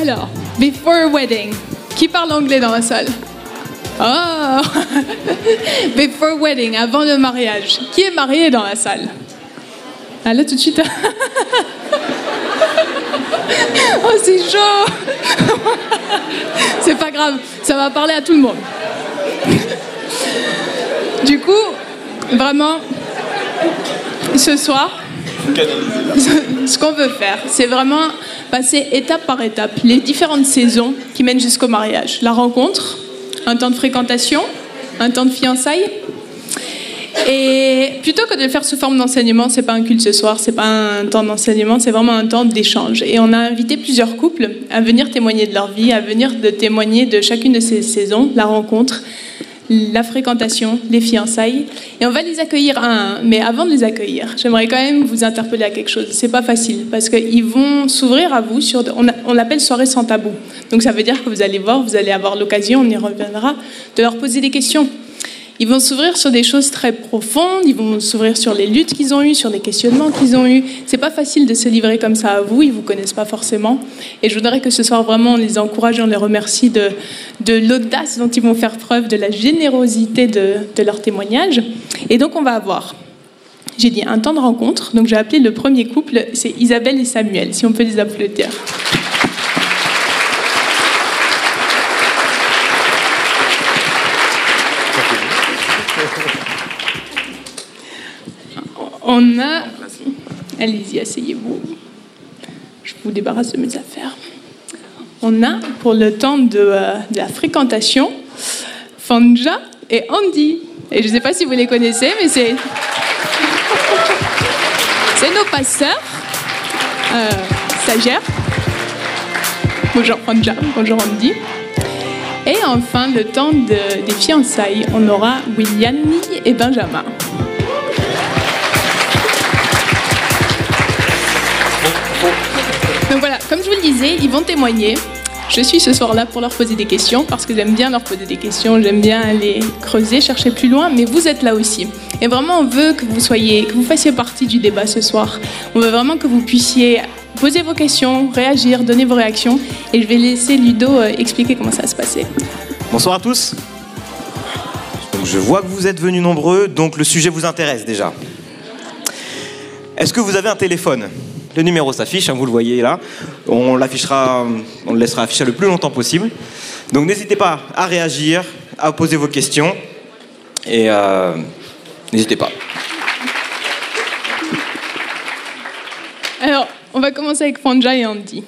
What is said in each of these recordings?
Alors, before wedding. Qui parle anglais dans la salle? Oh Before wedding, avant le mariage. Qui est marié dans la salle? Ah là tout de suite. oh c'est chaud C'est pas grave, ça va parler à tout le monde. Du coup, vraiment, ce soir, ce qu'on veut faire, c'est vraiment passer étape par étape les différentes saisons qui mènent jusqu'au mariage. La rencontre, un temps de fréquentation, un temps de fiançailles. Et plutôt que de le faire sous forme d'enseignement, c'est pas un culte ce soir, c'est pas un temps d'enseignement, c'est vraiment un temps d'échange. Et on a invité plusieurs couples à venir témoigner de leur vie, à venir de témoigner de chacune de ces saisons, la rencontre, la fréquentation, les fiançailles. Et on va les accueillir un à un. Mais avant de les accueillir, j'aimerais quand même vous interpeller à quelque chose. C'est pas facile parce qu'ils vont s'ouvrir à vous sur. On, on l'appelle soirée sans tabou. Donc ça veut dire que vous allez voir, vous allez avoir l'occasion, on y reviendra, de leur poser des questions. Ils vont s'ouvrir sur des choses très profondes, ils vont s'ouvrir sur les luttes qu'ils ont eues, sur les questionnements qu'ils ont eus. C'est pas facile de se livrer comme ça à vous, ils vous connaissent pas forcément. Et je voudrais que ce soir vraiment on les encourage on les remercie de, de l'audace dont ils vont faire preuve, de la générosité de, de leur témoignage. Et donc on va avoir, j'ai dit un temps de rencontre. Donc j'ai appelé le premier couple, c'est Isabelle et Samuel. Si on peut les applaudir. On a. Allez-y, asseyez-vous. Je vous débarrasse de mes affaires. On a, pour le temps de, euh, la fréquentation, Fanja et Andy. Et je ne sais pas si vous les connaissez, mais c'est. C'est nos passeurs, euh, stagiaires. Bonjour Fanja, bonjour Andy. Et enfin, le temps de- des fiançailles, on aura Williamy et Benjamin. Ils vont témoigner. Je suis ce soir là pour leur poser des questions parce que j'aime bien leur poser des questions, j'aime bien aller creuser, chercher plus loin, mais vous êtes là aussi. Et vraiment, on veut que vous soyez, que vous fassiez partie du débat ce soir. On veut vraiment que vous puissiez poser vos questions, réagir, donner vos réactions. Et je vais laisser Ludo euh, expliquer comment ça va se passer. Bonsoir à tous. Je vois que vous êtes venus nombreux, donc le sujet vous intéresse déjà. Est-ce que vous avez un téléphone? Le numéro s'affiche, hein, vous le voyez là. On l'affichera, on le laissera afficher le plus longtemps possible. Donc n'hésitez pas à réagir, à poser vos questions et euh, n'hésitez pas. Alors, on va commencer avec Fanja et Andy.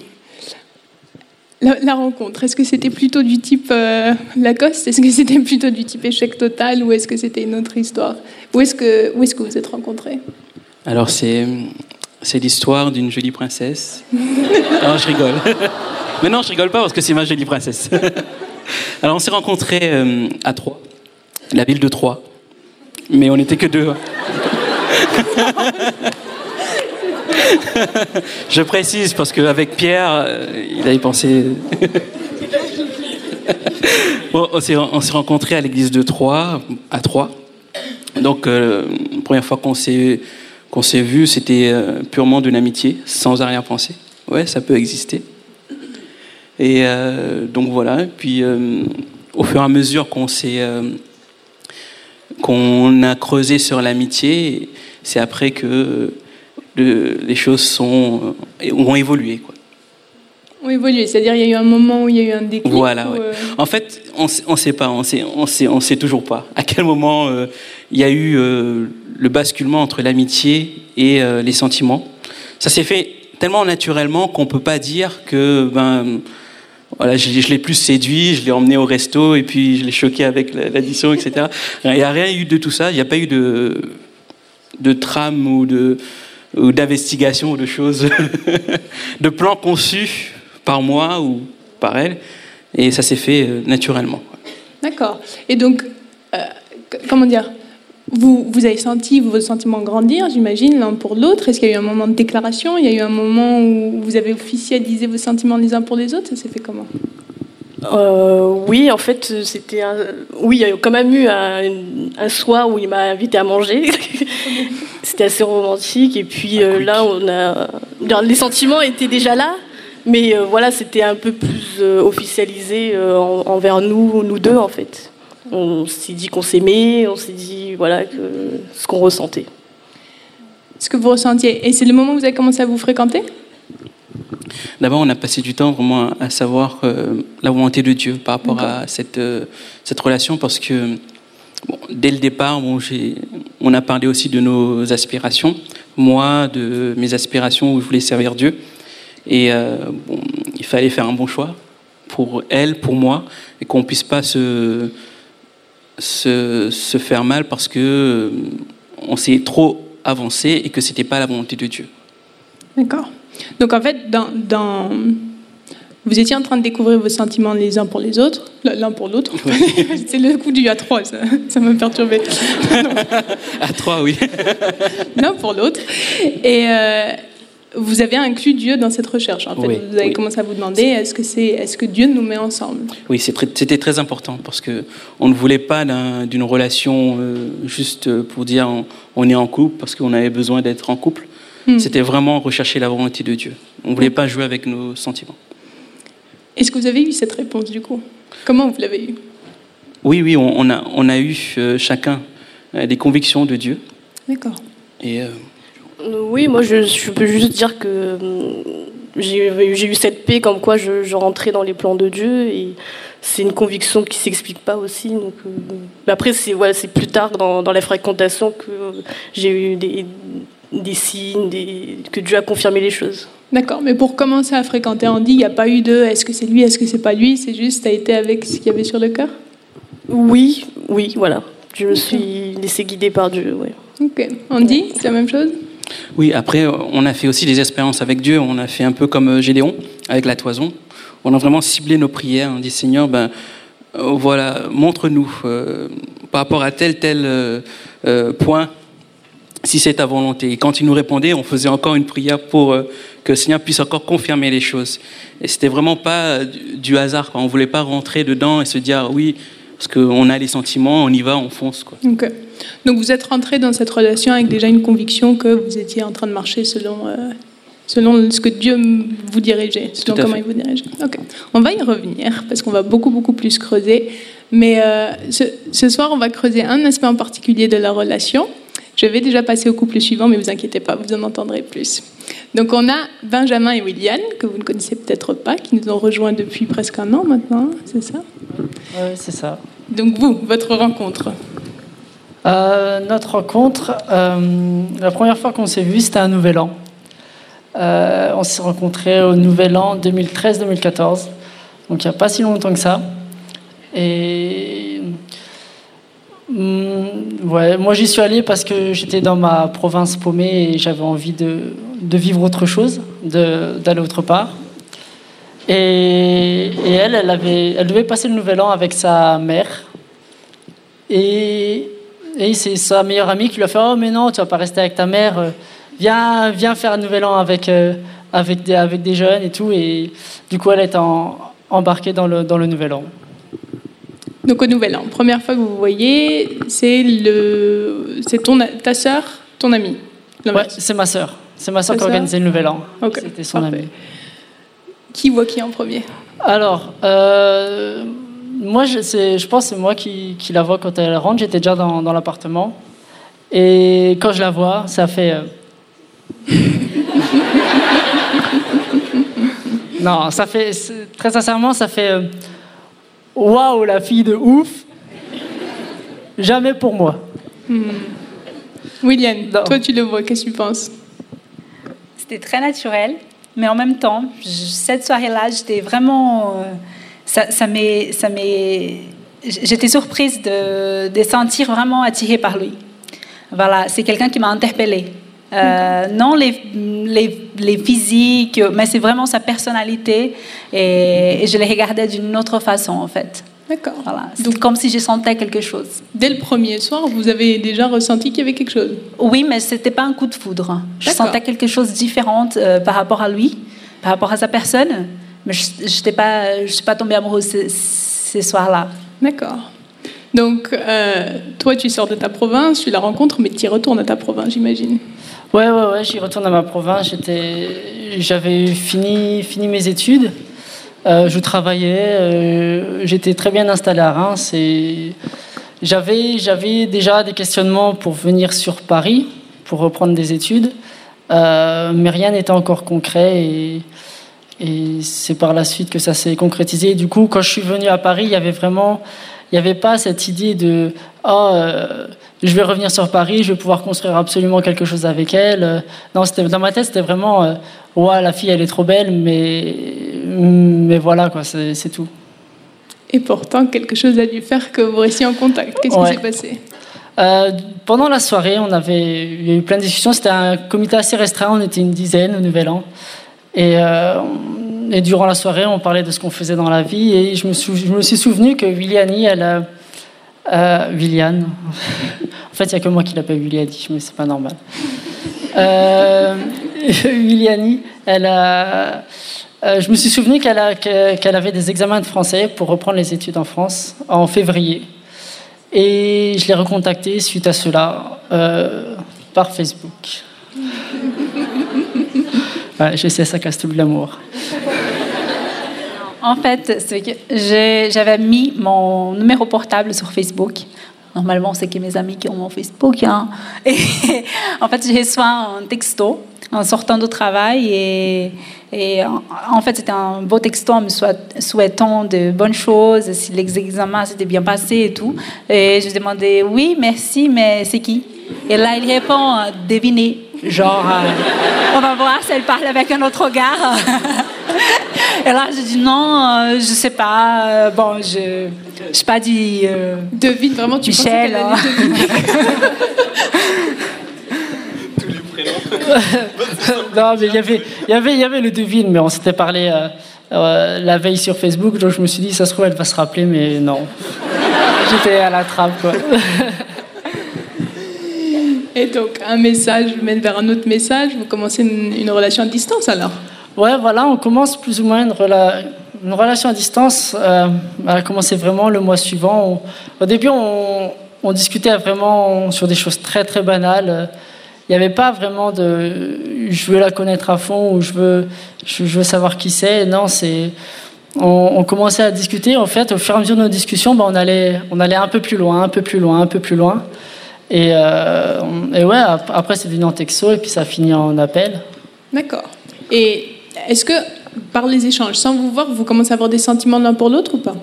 La, la rencontre, est-ce que c'était plutôt du type euh, Lacoste? Est-ce que c'était plutôt du type échec total Ou est-ce que c'était une autre histoire? Où est-ce que, où est-ce que vous êtes rencontrés? Alors c'est c'est l'histoire d'une jolie princesse. non, je rigole. Mais non, je rigole pas parce que c'est ma jolie princesse. Alors on s'est rencontrés euh, à Troyes, la ville de Troyes. Mais on n'était que deux. je précise parce qu'avec Pierre, euh, il avait pensé. Bon, on s'est on s'est rencontrés à l'église de Troyes, à Troyes. Donc, euh, première fois qu'on s'est qu'on s'est vu, c'était euh, purement d'une amitié, sans arrière-pensée. Ouais, ça peut exister. Et euh, donc voilà. Puis, euh, au fur et à mesure qu'on s'est qu'on a creusé sur l'amitié, c'est après que le- les choses sont ont évolué. Quoi. Ont évolué, c'est-à-dire il y a eu un moment où il y a eu un déclic Voilà. ou, ouais. euh, En fait, on on sait pas, on sait, on sait, on sait toujours pas à quel moment euh, il y a eu euh, le basculement entre l'amitié et les sentiments. Ça s'est fait tellement naturellement qu'on peut pas dire que ben voilà, je, je l'ai plus séduit, je l'ai emmené au resto et puis je l'ai choqué avec la- l'addition, etc. Il n'y a rien eu de tout ça. Il n'y a pas eu de de trame ou de ou d'investigation ou de choses, de plans conçus par moi ou par elle. Et ça s'est fait euh, naturellement. D'accord. Et donc, euh, comment dire vous, vous avez senti vos sentiments grandir, j'imagine, l'un pour l'autre? Est-ce qu'il y a eu un moment de déclaration? Il y a eu un moment où vous avez officialisé vos sentiments les uns pour les autres? Ça s'est fait comment? Euh, oui, en fait, c'était un... oui, il y a quand même eu un, un soir où il m'a invité à manger. c'était assez romantique. Et puis euh, là, on a, les sentiments étaient déjà là, Mais euh, voilà, c'était un peu plus euh, officialisé euh, en- envers nous, nous deux en fait. On s'est dit qu'on s'aimait, on s'est dit voilà que, ce qu'on ressentait. Ce que vous ressentiez. Et c'est le moment où vous avez commencé à vous fréquenter? D'abord, on a passé du temps vraiment à savoir euh, la volonté de Dieu par rapport à cette, euh, cette relation, parce que bon, dès le départ, bon, j'ai- on a parlé aussi de nos aspirations. Moi, de mes aspirations où je voulais servir Dieu. Et euh, bon, il fallait faire un bon choix pour elle, pour moi, et qu'on puisse pas se, se, se faire mal parce que euh, on s'est trop avancé et que c'était pas la volonté de Dieu. D'accord. Donc en fait, dans, dans- vous étiez en train de découvrir vos sentiments les uns pour les autres, l'un pour l'autre. c'est le coup du à trois, ça, ça m'a perturbé. À trois, oui. L'un pour l'autre. Et euh, vous avez inclus Dieu dans cette recherche. En fait, Oui, vous avez oui. commencé à vous demander est-ce que c'est, est-ce que Dieu nous met ensemble? Oui, c'était très important parce que on ne voulait pas d'un- d'une relation euh, juste pour dire on, on est en couple parce qu'on avait besoin d'être en couple. Hmm. C'était vraiment rechercher la volonté de Dieu. On ne voulait pas jouer avec nos sentiments. Est-ce que vous avez eu cette réponse du coup? Comment vous l'avez eu? Oui, oui, on, on a, on a eu euh, chacun euh, des convictions de Dieu. D'accord. Et Oui, moi je, je peux juste dire que hum, j'ai eu cette paix comme quoi je, je rentrais dans les plans de Dieu et c'est une conviction qui s'explique pas aussi. Donc, euh, après, c'est voilà, c'est plus tard dans, dans la fréquentation que j'ai eu des, des signes, des, que Dieu a confirmé les choses. D'accord, mais pour commencer à fréquenter Andy, il n'y a pas eu de est-ce que c'est lui, est-ce que c'est pas lui, c'est juste, tu as été avec ce qu'il y avait sur le cœur? Oui, oui, voilà. Je me suis laissé guider par Dieu. Ouais. Ok. Andy, c'est la même chose? Oui, après, on a fait aussi des expériences avec Dieu. On a fait un peu comme euh, Gédéon avec la toison. On a vraiment ciblé nos prières. On dit Seigneur, ben euh, voilà, montre-nous euh, par rapport à tel tel point si c'est ta volonté. Et quand il nous répondait, on faisait encore une prière pour que le Seigneur puisse encore confirmer les choses. Et c'était vraiment pas du, hasard. Quoi. On voulait pas rentrer dedans et se dire oui, parce qu'on a les sentiments, on y va, on fonce. Quoi. Donc vous êtes rentré dans cette relation avec déjà une conviction que vous étiez en train de marcher selon, euh, selon ce que Dieu vous dirigeait, selon comment fait. il vous dirigeait. Ok. On va y revenir parce qu'on va beaucoup, beaucoup plus creuser. Mais euh, ce, ce soir, on va creuser un aspect en particulier de la relation. Je vais déjà passer au couple suivant, mais vous inquiétez pas, vous en entendrez plus. Donc on a Benjamin et William, que vous ne connaissez peut-être pas, qui nous ont rejoints depuis presque un an maintenant, c'est ça? Oui, c'est ça. Donc vous, votre rencontre. Euh, notre rencontre, euh, la première fois qu'on s'est vu, c'était un nouvel an. Euh, on s'est rencontrés au nouvel an 2013-2014, donc il n'y a pas si longtemps que ça. Et hum, ouais, moi j'y suis allé parce que j'étais dans ma province paumée et j'avais envie de, de vivre autre chose, d'aller autre part. Et, et elle, elle, avait, elle devait passer le nouvel an avec sa mère. Et, et c'est sa meilleure amie qui lui a fait Oh, mais non, tu vas pas rester avec ta mère. euh, Viens, viens faire un nouvel an avec, euh, avec, des, avec des jeunes et tout. Et du coup, elle est en- embarquée dans le, dans le nouvel an. Donc au Nouvel An, première fois que vous voyez, c'est le, c'est ton, ta sœur, ton ami. Ouais, c'est ma sœur. C'est ma sœur qui a organisé le nouvel an. C'était son amie. Qui voit qui en premier? Alors, euh, moi, je, pense que c'est moi qui, qui la vois quand elle rentre. J'étais déjà dans, dans l'appartement. Et quand je la vois, ça fait. euh, non, ça fait. Très sincèrement, ça fait. euh, Waouh, la fille de ouf Jamais pour moi. William, Non. toi tu le vois, qu'est-ce que tu penses? C'était très naturel, mais en même temps, je- cette soirée-là, j'étais vraiment. euh, ça, ça m'est, j'étais surprise de, de sentir vraiment attirée par lui. Voilà, c'est quelqu'un qui m'a interpellée. Euh, non les, les, les physiques, mais c'est vraiment sa personnalité et, et je les regardais d'une autre façon en fait. D'accord. Voilà, Donc comme si je sentais quelque chose. dès le premier soir, vous avez déjà ressenti qu'il y avait quelque chose? Oui, mais c'était pas un coup de foudre. Je sentais quelque chose de différent euh, par rapport à lui, par rapport à sa personne, mais je n'étais pas, je suis pas tombée amoureuse ce, ce soir-là. D'accord. Donc, euh, toi, tu sors de ta province, tu la rencontres, mais tu y retournes à ta province, j'imagine. Ouais, ouais, ouais, j'y retourne à ma province. J'étais, j'avais fini, fini mes études. Euh, je travaillais, euh, j'étais très bien installé à Reims et j'avais, j'avais déjà des questionnements pour venir sur Paris pour reprendre des études, euh, mais rien n'était encore concret et, et c'est par la suite que ça s'est concrétisé. du coup, quand je suis venu à Paris, il y avait vraiment, il n'y avait pas cette idée de oh, euh, je vais revenir sur Paris, je vais pouvoir construire absolument quelque chose avec elle. Non, c'était dans ma tête, c'était vraiment euh, ouais, la fille, elle est trop belle, mais mais voilà quoi, c'est, tout. Et pourtant, quelque chose a dû faire que vous restiez en contact. Qu'est-ce Ouais. qui s'est passé? Euh, pendant la soirée, on avait, il y a eu plein de discussions. C'était un comité assez restreint. On était une dizaine au Nouvel An. Et, euh, et durant la soirée, on parlait de ce qu'on faisait dans la vie. Et je me, sou- je me suis souvenu que Williani, elle. Euh, Willian. en fait, il n'y a que moi qui l'appelle Williani, mais c'est pas normal. Euh, elle a. euh, je me suis souvenu qu'elle a- avait des examens de français pour reprendre les études en France en février. Et je l'ai recontacté suite à cela euh, par Facebook. Je sais, ça casse tout l'amour. En fait, c'est que j'ai- j'avais mis mon numéro portable sur Facebook. Normalement, c'est que mes amis qui ont mon Facebook. hein. Et en fait, je reçois un texto en sortant du travail. Et, en, en fait, c'était un beau texto en me souhait- souhaitant de bonnes choses, si les examens s'étaient bien passés et tout. Et je demandais, oui, merci, mais c'est qui? Et là, il répond, devinez. Genre, euh, on va voir si elle parle avec un autre regard. Et là, je dis non, euh, je sais pas. euh, bon, je je sais pas dit euh, Devine vraiment, tu Michel. qu'elle hein. allait deviner. Non, mais il y avait, il y avait, il y avait le devine, mais on s'était parlé euh, euh, la veille sur Facebook, donc je me suis dit, ça se trouve, elle va se rappeler, mais non. J'étais à la trappe, quoi. Et donc, un message mène vers un autre message. Vous commencez une, relation à distance alors? Ouais, voilà, on commence plus ou moins une, rela- une relation à distance. Euh, elle a commencé vraiment le mois suivant. Au début, on, discutait vraiment sur des choses très très banales. Il n'y avait pas vraiment de je veux la connaître à fond ou je veux, je, veux savoir qui c'est. Non, c'est. On, on commençait à discuter. En fait, au fur et à mesure de nos discussions, ben, on, allait, on allait un peu plus loin, un peu plus loin, un peu plus loin. Et, euh, et ouais, ap- après, c'est devenu en texto et puis ça a fini en appel. D'accord. Et est-ce que, par les échanges, sans vous voir, vous commencez à avoir des sentiments l'un pour l'autre ou pas?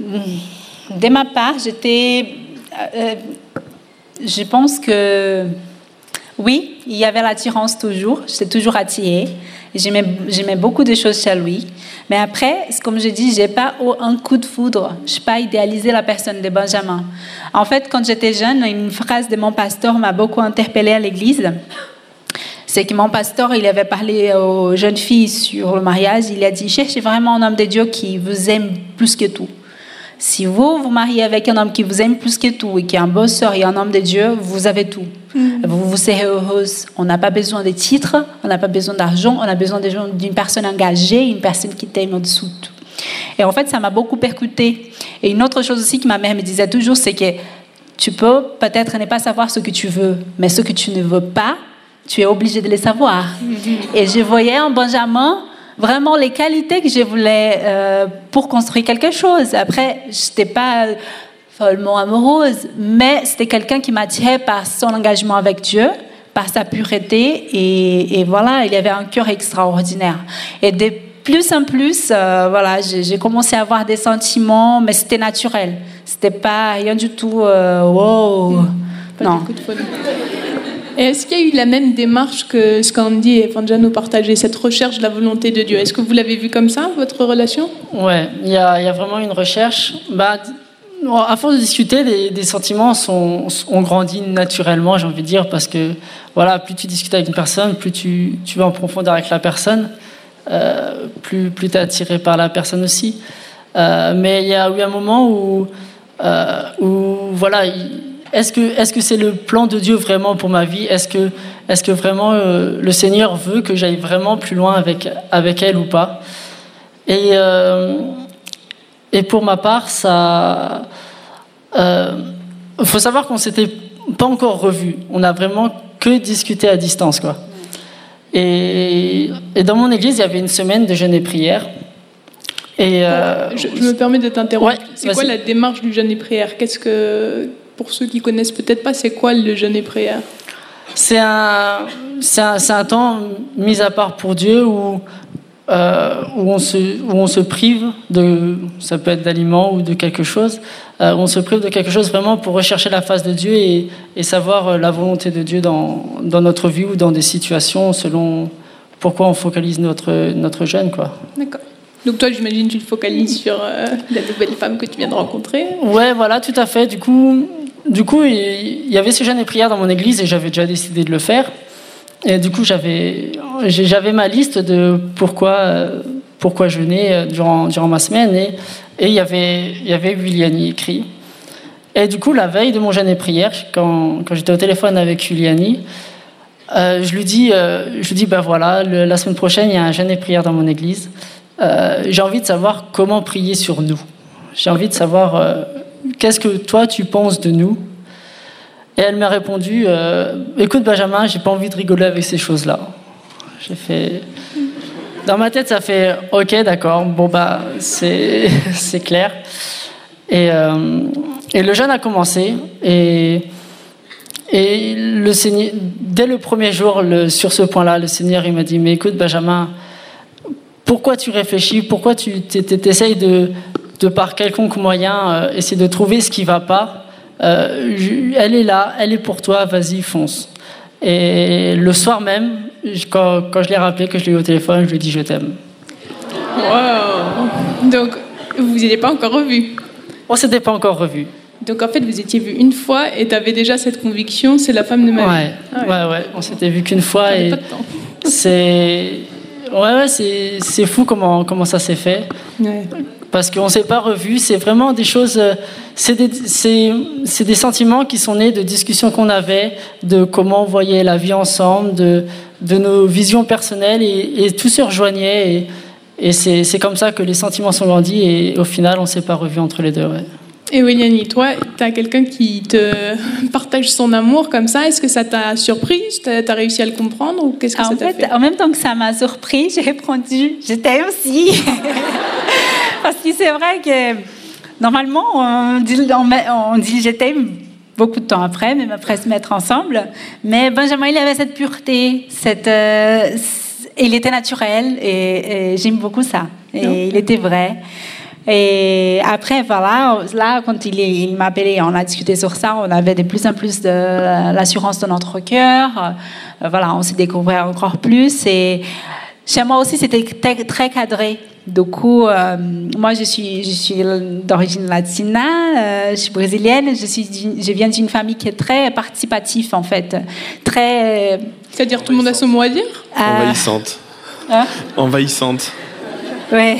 De ma part, j'étais. euh, je pense que. Oui, il y avait l'attirance toujours. J'étais toujours attirée. J'aimais beaucoup de choses chez lui. Mais après, comme je dis, j'ai pas eu un coup de foudre. Je n'ai pas idéalisé la personne de Benjamin. En fait, quand j'étais jeune, une phrase de mon pasteur m'a beaucoup interpellée à l'église. C'est que mon pasteur, il avait parlé aux jeunes filles sur le mariage. Il a dit cherchez vraiment un homme de Dieu qui vous aime plus que tout. Si vous vous mariez avec un homme qui vous aime plus que tout et qui est un bosseur et un homme de Dieu, vous avez tout. Vous, vous serez heureuse. On n'a pas besoin de titres, on n'a pas besoin d'argent, on a besoin d'une personne engagée, une personne qui t'aime au-dessous de tout. Et en fait, ça m'a beaucoup percuté. Et une autre chose aussi que ma mère me disait toujours, c'est que tu peux peut-être ne pas savoir ce que tu veux, mais ce que tu ne veux pas, tu es obligé de le savoir. Et je voyais en Benjamin vraiment les qualités que je voulais euh, pour construire quelque chose. Après, je n'étais pas follement amoureuse, mais c'était quelqu'un qui m'attirait par son engagement avec Dieu, par sa pureté, et, et voilà, il avait un cœur extraordinaire. Et de plus en plus, euh, voilà, j'ai commencé à avoir des sentiments, mais c'était naturel. C'était pas rien du tout. euh, wow. Pas non. Est-ce qu'il y a eu la même démarche que ce qu'Andy et Fanja nous partageaient, cette recherche de la volonté de Dieu? Est-ce que vous l'avez vu comme ça, votre relation? Ouais, il y a, vraiment une recherche. Bah, à force de discuter, des, des sentiments sont, ont grandi naturellement, j'ai envie de dire, parce que voilà, plus tu discutes avec une personne, plus tu, vas en profondeur avec la personne, euh, plus, tu es attiré par la personne aussi. Euh, mais il y a eu un moment où, euh, où voilà, il- est-ce que est-ce que c'est le plan de Dieu vraiment pour ma vie? Est-ce que est-ce que vraiment euh, le Seigneur veut que j'aille vraiment plus loin avec avec elle ou pas? Et euh, et pour ma part, ça. Il faut savoir qu'on s'était pas encore revus. On a vraiment que discuté à distance, quoi. Et, et, dans mon église, il y avait une semaine de jeûne et prière. Et je, je, me permets de t'interrompre. Ouais, c'est quoi la démarche du jeûne et prière? Qu'est-ce que, pour ceux qui connaissent peut-être pas, c'est quoi le jeûne et prière? C'est un, c'est un, un, temps mis à part pour Dieu où euh, où, on se, où on se prive de, ça peut être d'aliments ou de quelque chose, euh, on se prive de quelque chose vraiment pour rechercher la face de Dieu et, et savoir euh, la volonté de Dieu dans, dans, notre vie ou dans des situations selon pourquoi on focalise notre, notre jeûne. Quoi. D'accord. Donc toi, j'imagine, tu te focalises sur euh, la nouvelle femme que tu viens de rencontrer. Ouais, voilà, tout à fait. Du coup, du coup, il y avait ce jeûne et prière dans mon église et j'avais déjà décidé de le faire. Et du coup, j'avais, ma liste de pourquoi, pourquoi jeûner durant, durant ma semaine. Et, et il y avait, il y avait écrit. Et du coup, la veille de mon jeûne et prière, quand, quand j'étais au téléphone avec Juliani, euh, je lui dis, euh, je dis, ben voilà, la semaine prochaine, il y a un jeûne et prière dans mon église. Euh, j'ai envie de savoir comment prier sur nous. J'ai envie de savoir euh, qu'est-ce que toi tu penses de nous? Et elle m'a répondu euh, Écoute, Benjamin, j'ai pas envie de rigoler avec ces choses-là. J'ai fait. Dans ma tête, ça fait Ok, d'accord, bon, bah, c'est clair. Et, euh, et, le jeûne a commencé. Et, et le Seigneur, dès le premier jour, sur ce point-là, le Seigneur, il m'a dit Mais écoute, Benjamin, pourquoi tu réfléchis? Pourquoi tu essayes de, de, par quelconque moyen, euh, essayer de trouver ce qui va pas euh, elle est là, elle est pour toi, vas-y, fonce. Et le soir même, quand, quand je l'ai rappelé, que je l'ai eu au téléphone, je lui ai dit je t'aime. Wow Donc, vous n'étiez pas encore revu On s'était pas encore revu. Donc en fait, vous étiez vu une fois et tu avais déjà cette conviction, c'est la femme de ma vie. Ouais, ah ouais. ouais, ouais, on s'était vu qu'une fois et c'est ouais, ouais c'est fou comment comment ça s'est fait. Ouais parce qu'on ne s'est pas revu. C'est vraiment des choses, euh, c'est des, des, sentiments qui sont nés de discussions qu'on avait, de comment on voyait la vie ensemble, de, de nos visions personnelles, et, tout se rejoignait. Et, et c'est comme ça que les sentiments sont grandis, et au final, on ne s'est pas revu entre les deux. Ouais. Et Williani, toi, tu as quelqu'un qui te partage son amour comme ça? Est-ce que ça t'a surprise Tu as, réussi à le comprendre ou qu'est-ce que ça en fait, fait? En même temps que ça m'a surpris, j'ai répondu Je t'aime aussi. Parce que c'est vrai que normalement, on dit, on, dit je t'aime beaucoup de temps après, même après se mettre ensemble. Mais Benjamin, il avait cette pureté, cette, euh, il était naturel et, j'aime beaucoup ça. Et il était vrai. Et après, voilà, là, quand il, il m'a appelé, on a discuté sur ça, on avait de plus en plus de l'assurance de notre cœur. Euh, voilà, on s'est découvert encore plus. Et chez moi aussi, c'était très cadré. Du coup, euh, moi, je suis, je suis d'origine latina, euh, je suis brésilienne, je, suis, je viens d'une famille qui est très participative, en fait. Très. C'est-à-dire, tout le monde a son mot à dire? Envahissante. Hein? Envahissante. Oui.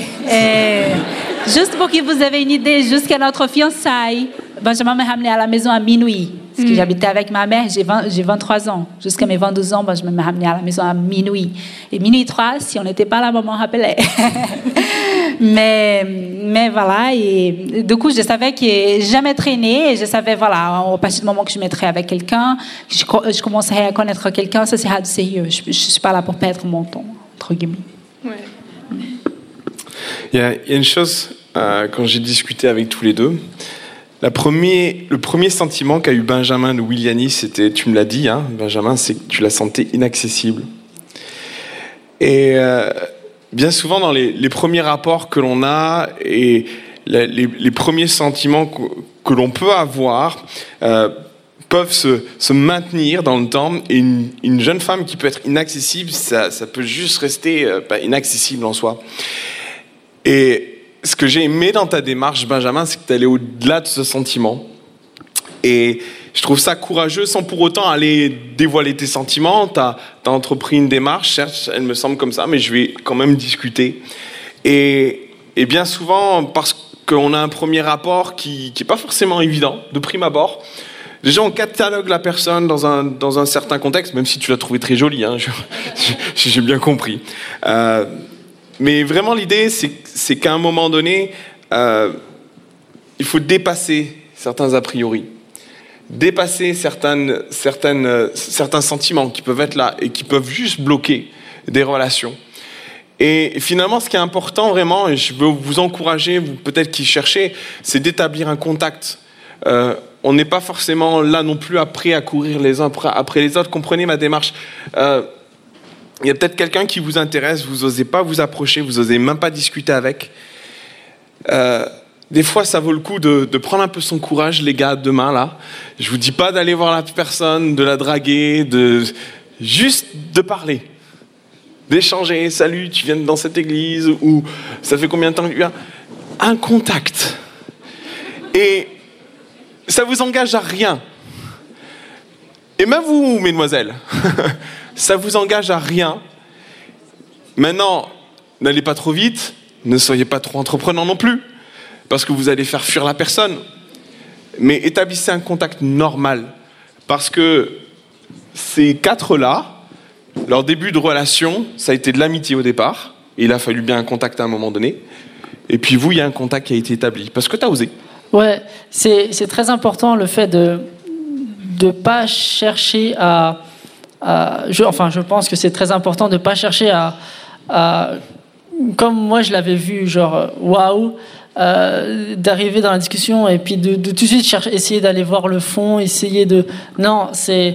Juste pour que vous ayez une idée, jusqu'à notre fiançailles, Benjamin m'a ramené à la maison à minuit. Parce que mm. j'habitais avec ma mère, j'ai 23 ans. Jusqu'à mes 22 ans, Benjamin m'a ramené à la maison à minuit. Et minuit 3, si on n'était pas là, maman rappelait. mais, mais voilà, et du coup, je savais que jamais traîné. Et je savais, voilà, au partir du moment que je mettrais avec quelqu'un, je, je commencerais à connaître quelqu'un, ça sera du sérieux. Je ne suis pas là pour perdre mon temps, entre guillemets. Ouais. Il y, a, il y a une chose, euh, quand j'ai discuté avec tous les deux, la premier, le premier sentiment qu'a eu Benjamin de Williani, c'était, tu me l'as dit, hein, Benjamin, c'est que tu la sentais inaccessible. Et euh, bien souvent, dans les, premiers rapports que l'on a et les, premiers sentiments que, l'on peut avoir, euh, peuvent se, maintenir dans le temps. Et une, une, jeune femme qui peut être inaccessible, ça, ça peut juste rester euh, inaccessible en soi. Et ce que j'ai aimé dans ta démarche, Benjamin, c'est que tu allais au-delà de ce sentiment. Et je trouve ça courageux sans pour autant aller dévoiler tes sentiments. Tu as, entrepris une démarche, certes, elle me semble comme ça, mais je vais quand même discuter. Et, et bien souvent, parce qu'on a un premier rapport qui n'est pas forcément évident, de prime abord, Déjà, on catalogue la personne dans un, dans un certain contexte, même si tu l'as trouvé très jolie, hein, j'ai bien compris. Euh, mais vraiment, l'idée, c'est qu'à un moment donné, euh, il faut dépasser certains a priori, dépasser certaines, certaines, certains sentiments qui peuvent être là et qui peuvent juste bloquer des relations. Et finalement, ce qui est important vraiment, et je veux vous encourager, vous peut-être qui cherchez, c'est d'établir un contact. Euh, on n'est pas forcément là non plus après à courir les uns après les autres. Comprenez ma démarche. Euh, il y a peut-être quelqu'un qui vous intéresse, vous n'osez pas vous approcher, vous n'osez même pas discuter avec. Euh, des fois, ça vaut le coup de, de, prendre un peu son courage, les gars, demain là. Je vous dis pas d'aller voir la personne, de la draguer, de juste de parler d'échanger, salut, tu viens dans cette église, ou ça fait combien de temps que tu viens? Un contact. Et ça vous engage à rien. Et même vous, mesdemoiselles, ça vous engage à rien. Maintenant, n'allez pas trop vite, ne soyez pas trop entreprenant non plus, parce que vous allez faire fuir la personne. Mais établissez un contact normal, parce que ces quatre-là, leur début de relation, ça a été de l'amitié au départ. il a fallu bien un contact à un moment donné. Et puis vous, il y a un contact qui a été établi. Parce que tu as osé. Ouais, c'est très important le fait de ne pas chercher à. Je, enfin, je pense que c'est très important de ne pas chercher à, Comme moi, je l'avais vu, genre, waouh, euh, d'arriver dans la discussion et puis de, tout de suite chercher, essayer d'aller voir le fond, essayer de. Non, c'est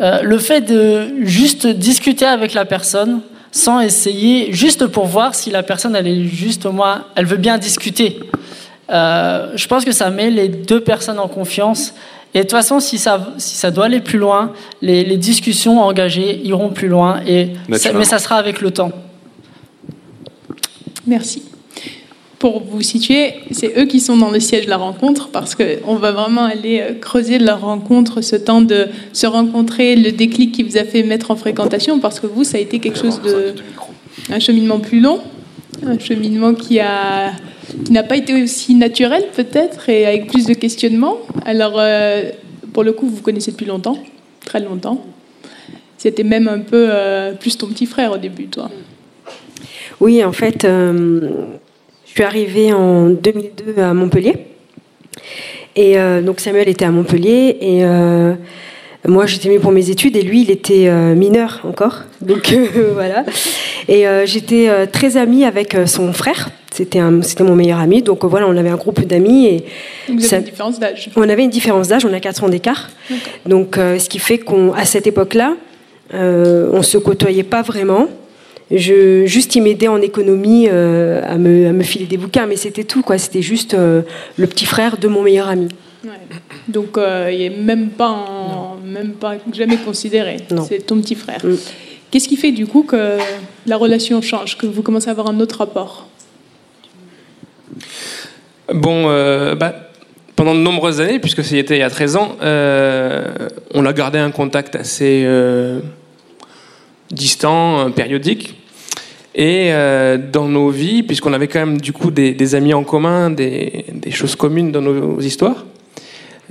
euh, le fait de juste discuter avec la personne sans essayer, juste pour voir si la personne, elle est juste au elle veut bien discuter. Euh, je pense que ça met les deux personnes en confiance. Et de toute façon, si ça, si ça doit aller plus loin, les, les discussions engagées iront plus loin. Et mais ça sera avec le temps. Merci pour vous situer, c'est eux qui sont dans le siège de la rencontre parce qu'on va vraiment aller euh, creuser de la rencontre, ce temps de se rencontrer, le déclic qui vous a fait mettre en fréquentation parce que vous, ça a été quelque chose de. un cheminement plus long, un cheminement qui a qui n'a pas été aussi naturel peut-être et avec plus de questionnements. Alors, euh, pour le coup, vous connaissez depuis longtemps, très longtemps. C'était même un peu euh, plus ton petit frère au début, toi. Oui, en fait, je suis arrivée en 2002 à Montpellier. Et euh, donc Samuel était à Montpellier et euh, moi j'étais mis pour mes études et lui il était euh, mineur encore. Donc voilà. Et j'étais très amie avec son frère. C'était mon meilleur ami. Donc voilà, on avait un groupe d'amis et vous avez une différence d'âge. On avait une différence d'âge, on a 4 ans d'écart. Donc ce qui fait qu'à cette époque-là, on se côtoyait pas vraiment. Je, juste, il m'aidait en économie euh, à, me, à, me, filer des bouquins, mais c'était tout, quoi. C'était juste euh, le petit frère de mon meilleur ami. Donc, euh, il n'est même pas, même pas jamais considéré. C'est ton petit frère. Mm. Qu'est-ce qui fait du coup que la relation change, que vous commencez à avoir un autre rapport? Bon, bah, pendant de nombreuses années, puisque c'était il y a 13 ans, on a gardé un contact assez distant, périodique. Et euh, dans nos vies, puisqu'on avait quand même du coup des, amis en commun, des, choses communes dans nos histoires,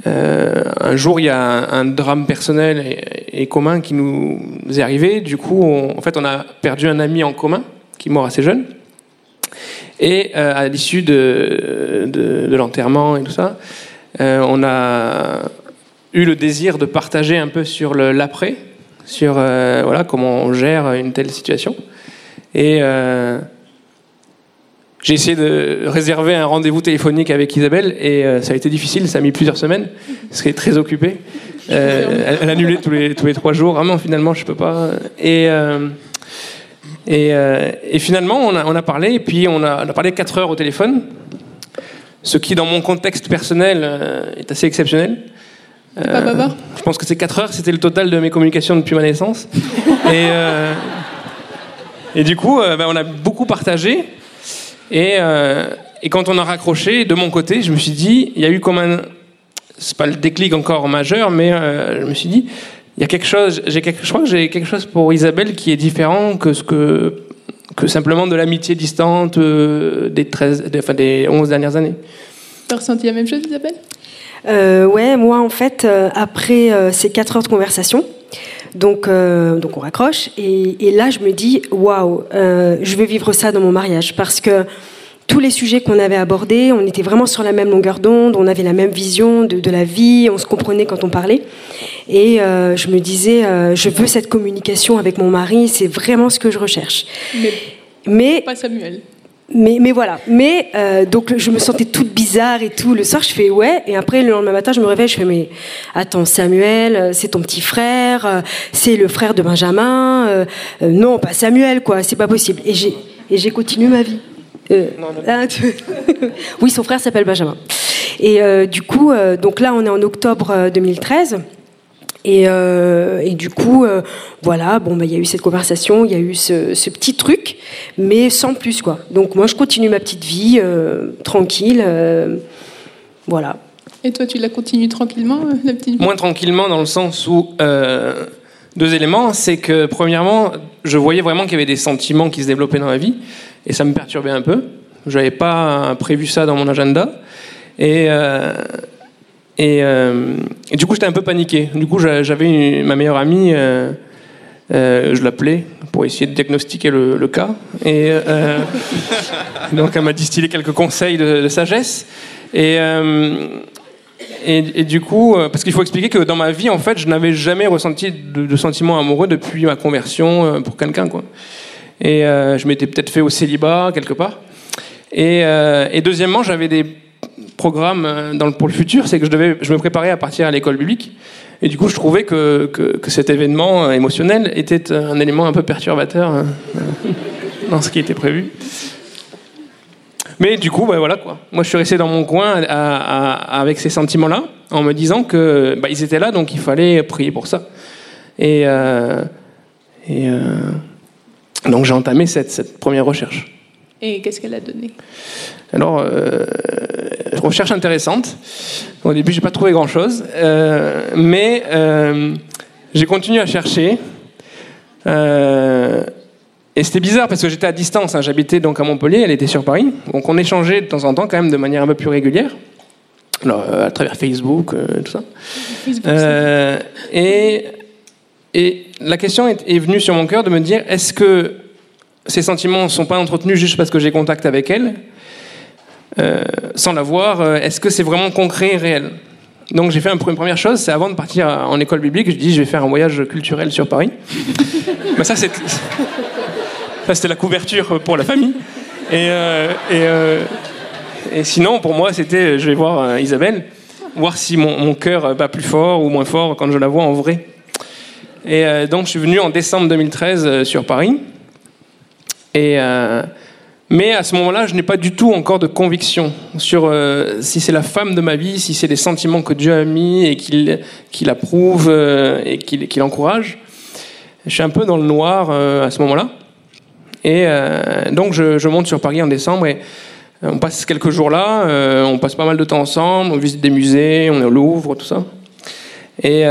euh, un jour il y a un, drame personnel et, commun qui nous est arrivé. Du coup, en fait, on a perdu un ami en commun qui est mort assez jeune. Et euh, à l'issue de, l'enterrement et tout ça, on a eu le désir de partager un peu sur l'après, sur voilà comment on gère une telle situation. Et euh, j'ai essayé de réserver un rendez-vous téléphonique avec Isabelle et euh, ça a été difficile, ça a mis plusieurs semaines, parce qu'elle très occupée. Euh, elle, a annulé tous les, tous les trois jours, vraiment finalement je peux pas. Et, et, et, finalement on a, on a, parlé, et puis on a, on a parlé quatre heures au téléphone, ce qui dans mon contexte personnel est assez exceptionnel. je pense que ces 4 heures, c'était le total de mes communications depuis ma naissance. et, et du coup, euh, ben, on a beaucoup partagé. Et, euh, et, quand on a raccroché, de mon côté, je me suis dit, il y a eu comme un. C'est pas le déclic encore majeur, mais euh, je me suis dit, il y a quelque chose. J'ai quelque, je crois que j'ai quelque chose pour Isabelle qui est différent que ce que que simplement de l'amitié distante des, 13, enfin, des 11 dernières années. Tu as ressenti la même chose, Isabelle? Euh, Ouais, moi, en fait, après ces 4 heures de conversation, donc, euh, donc on raccroche. Et, là, je me dis, waouh, euh, je vais vivre ça dans mon mariage. Parce que tous les sujets qu'on avait abordés, on était vraiment sur la même longueur d'onde, on avait la même vision de, de la vie, on se comprenait quand on parlait. Et euh, je me disais, euh, je veux cette communication avec mon mari, c'est vraiment ce que je recherche. Mais Mais pas Samuel. mais, mais voilà. Mais euh, donc je me sentais toute bizarre et tout. Le soir, je fais ouais. Et après, le lendemain matin, je me réveille, je fais mais attends, Samuel, c'est ton petit frère, c'est le frère de Benjamin. non, pas Samuel, quoi. C'est pas possible. Et j'ai et j'ai continué ma vie. Euh, ah, tu- oui, son frère s'appelle Benjamin. Et euh, du coup, euh, donc là, on est en octobre euh, 2013. Et, euh, et du coup, euh, voilà, bon, bah, il y a eu cette conversation, il y a eu ce, ce petit truc, mais sans plus, quoi. Donc moi, je continue ma petite vie, euh, tranquille, euh, voilà. Et toi, tu l'as continué tranquillement, la petite vie? Moins tranquillement dans le sens où euh, deux éléments, c'est que premièrement, je voyais vraiment qu'il y avait des sentiments qui se développaient dans ma vie et ça me perturbait un peu. Je n'avais pas prévu ça dans mon agenda et euh, euh, du coup j'étais un peu paniqué. Du coup j'a- j'avais ma meilleure amie, euh, euh, je l'appelais pour essayer de diagnostiquer le, cas et euh, donc elle m'a distillé quelques conseils de, de sagesse et euh, et, du coup, euh, parce qu'il faut expliquer que dans ma vie, en fait, je n'avais jamais ressenti de, de sentiments amoureux depuis ma conversion euh, pour quelqu'un, quoi. Et euh, je m'étais peut-être fait au célibat quelque part. Et, deuxièmement, j'avais des programmes pour le futur, c'est que je devais, je me préparais à partir à l'école biblique. Et du coup, je trouvais que, que, cet événement émotionnel était un élément un peu perturbateur euh, dans ce qui était prévu. Mais du coup, bah, voilà quoi. Moi, je suis resté dans mon coin à- à- avec ces sentiments-là, en me disant que bah, ils étaient là, donc il fallait prier pour ça. Et, euh, et euh, donc j'ai entamé cette, cette première recherche. Et qu'est-ce qu'elle a donné? Alors, euh, recherche intéressante. Au début, j'ai pas trouvé grand-chose, mais j'ai continué à chercher. Euh, et c'était bizarre parce que j'étais à distance. hein. J'habitais donc à Montpellier, elle était sur Paris. Donc on échangeait de temps en temps, quand même, de manière un peu plus régulière. Alors, euh, à travers Facebook, euh, tout ça. Euh, et, et la question est, est venue sur mon cœur de me dire est-ce que ces sentiments ne sont pas entretenus juste parce que j'ai contact avec elle? Euh, sans la voir, est-ce que c'est vraiment concret et réel? Donc j'ai fait un- une première chose, c'est avant de partir en école biblique, je dis je vais faire un voyage culturel sur Paris. Mais ça, c'est- c'était la couverture pour la famille. Et, euh, euh, et sinon, pour moi, c'était je vais voir euh, Isabelle, voir si mon, mon cœur bat plus fort ou moins fort quand je la vois en vrai. Et donc je suis venu en décembre 2013 euh, sur Paris. Et, mais à ce moment-là, je n'ai pas du tout encore de conviction sur si c'est la femme de ma vie, si c'est des sentiments que Dieu a mis et qu'il qu'il approuve et qu'il qu'il encourage. Je suis un peu dans le noir à ce moment-là. Et euh, donc je, monte sur Paris en décembre et euh, on passe quelques jours là, euh, on passe pas mal de temps ensemble, on visite des musées, on est au Louvre, tout ça. Et,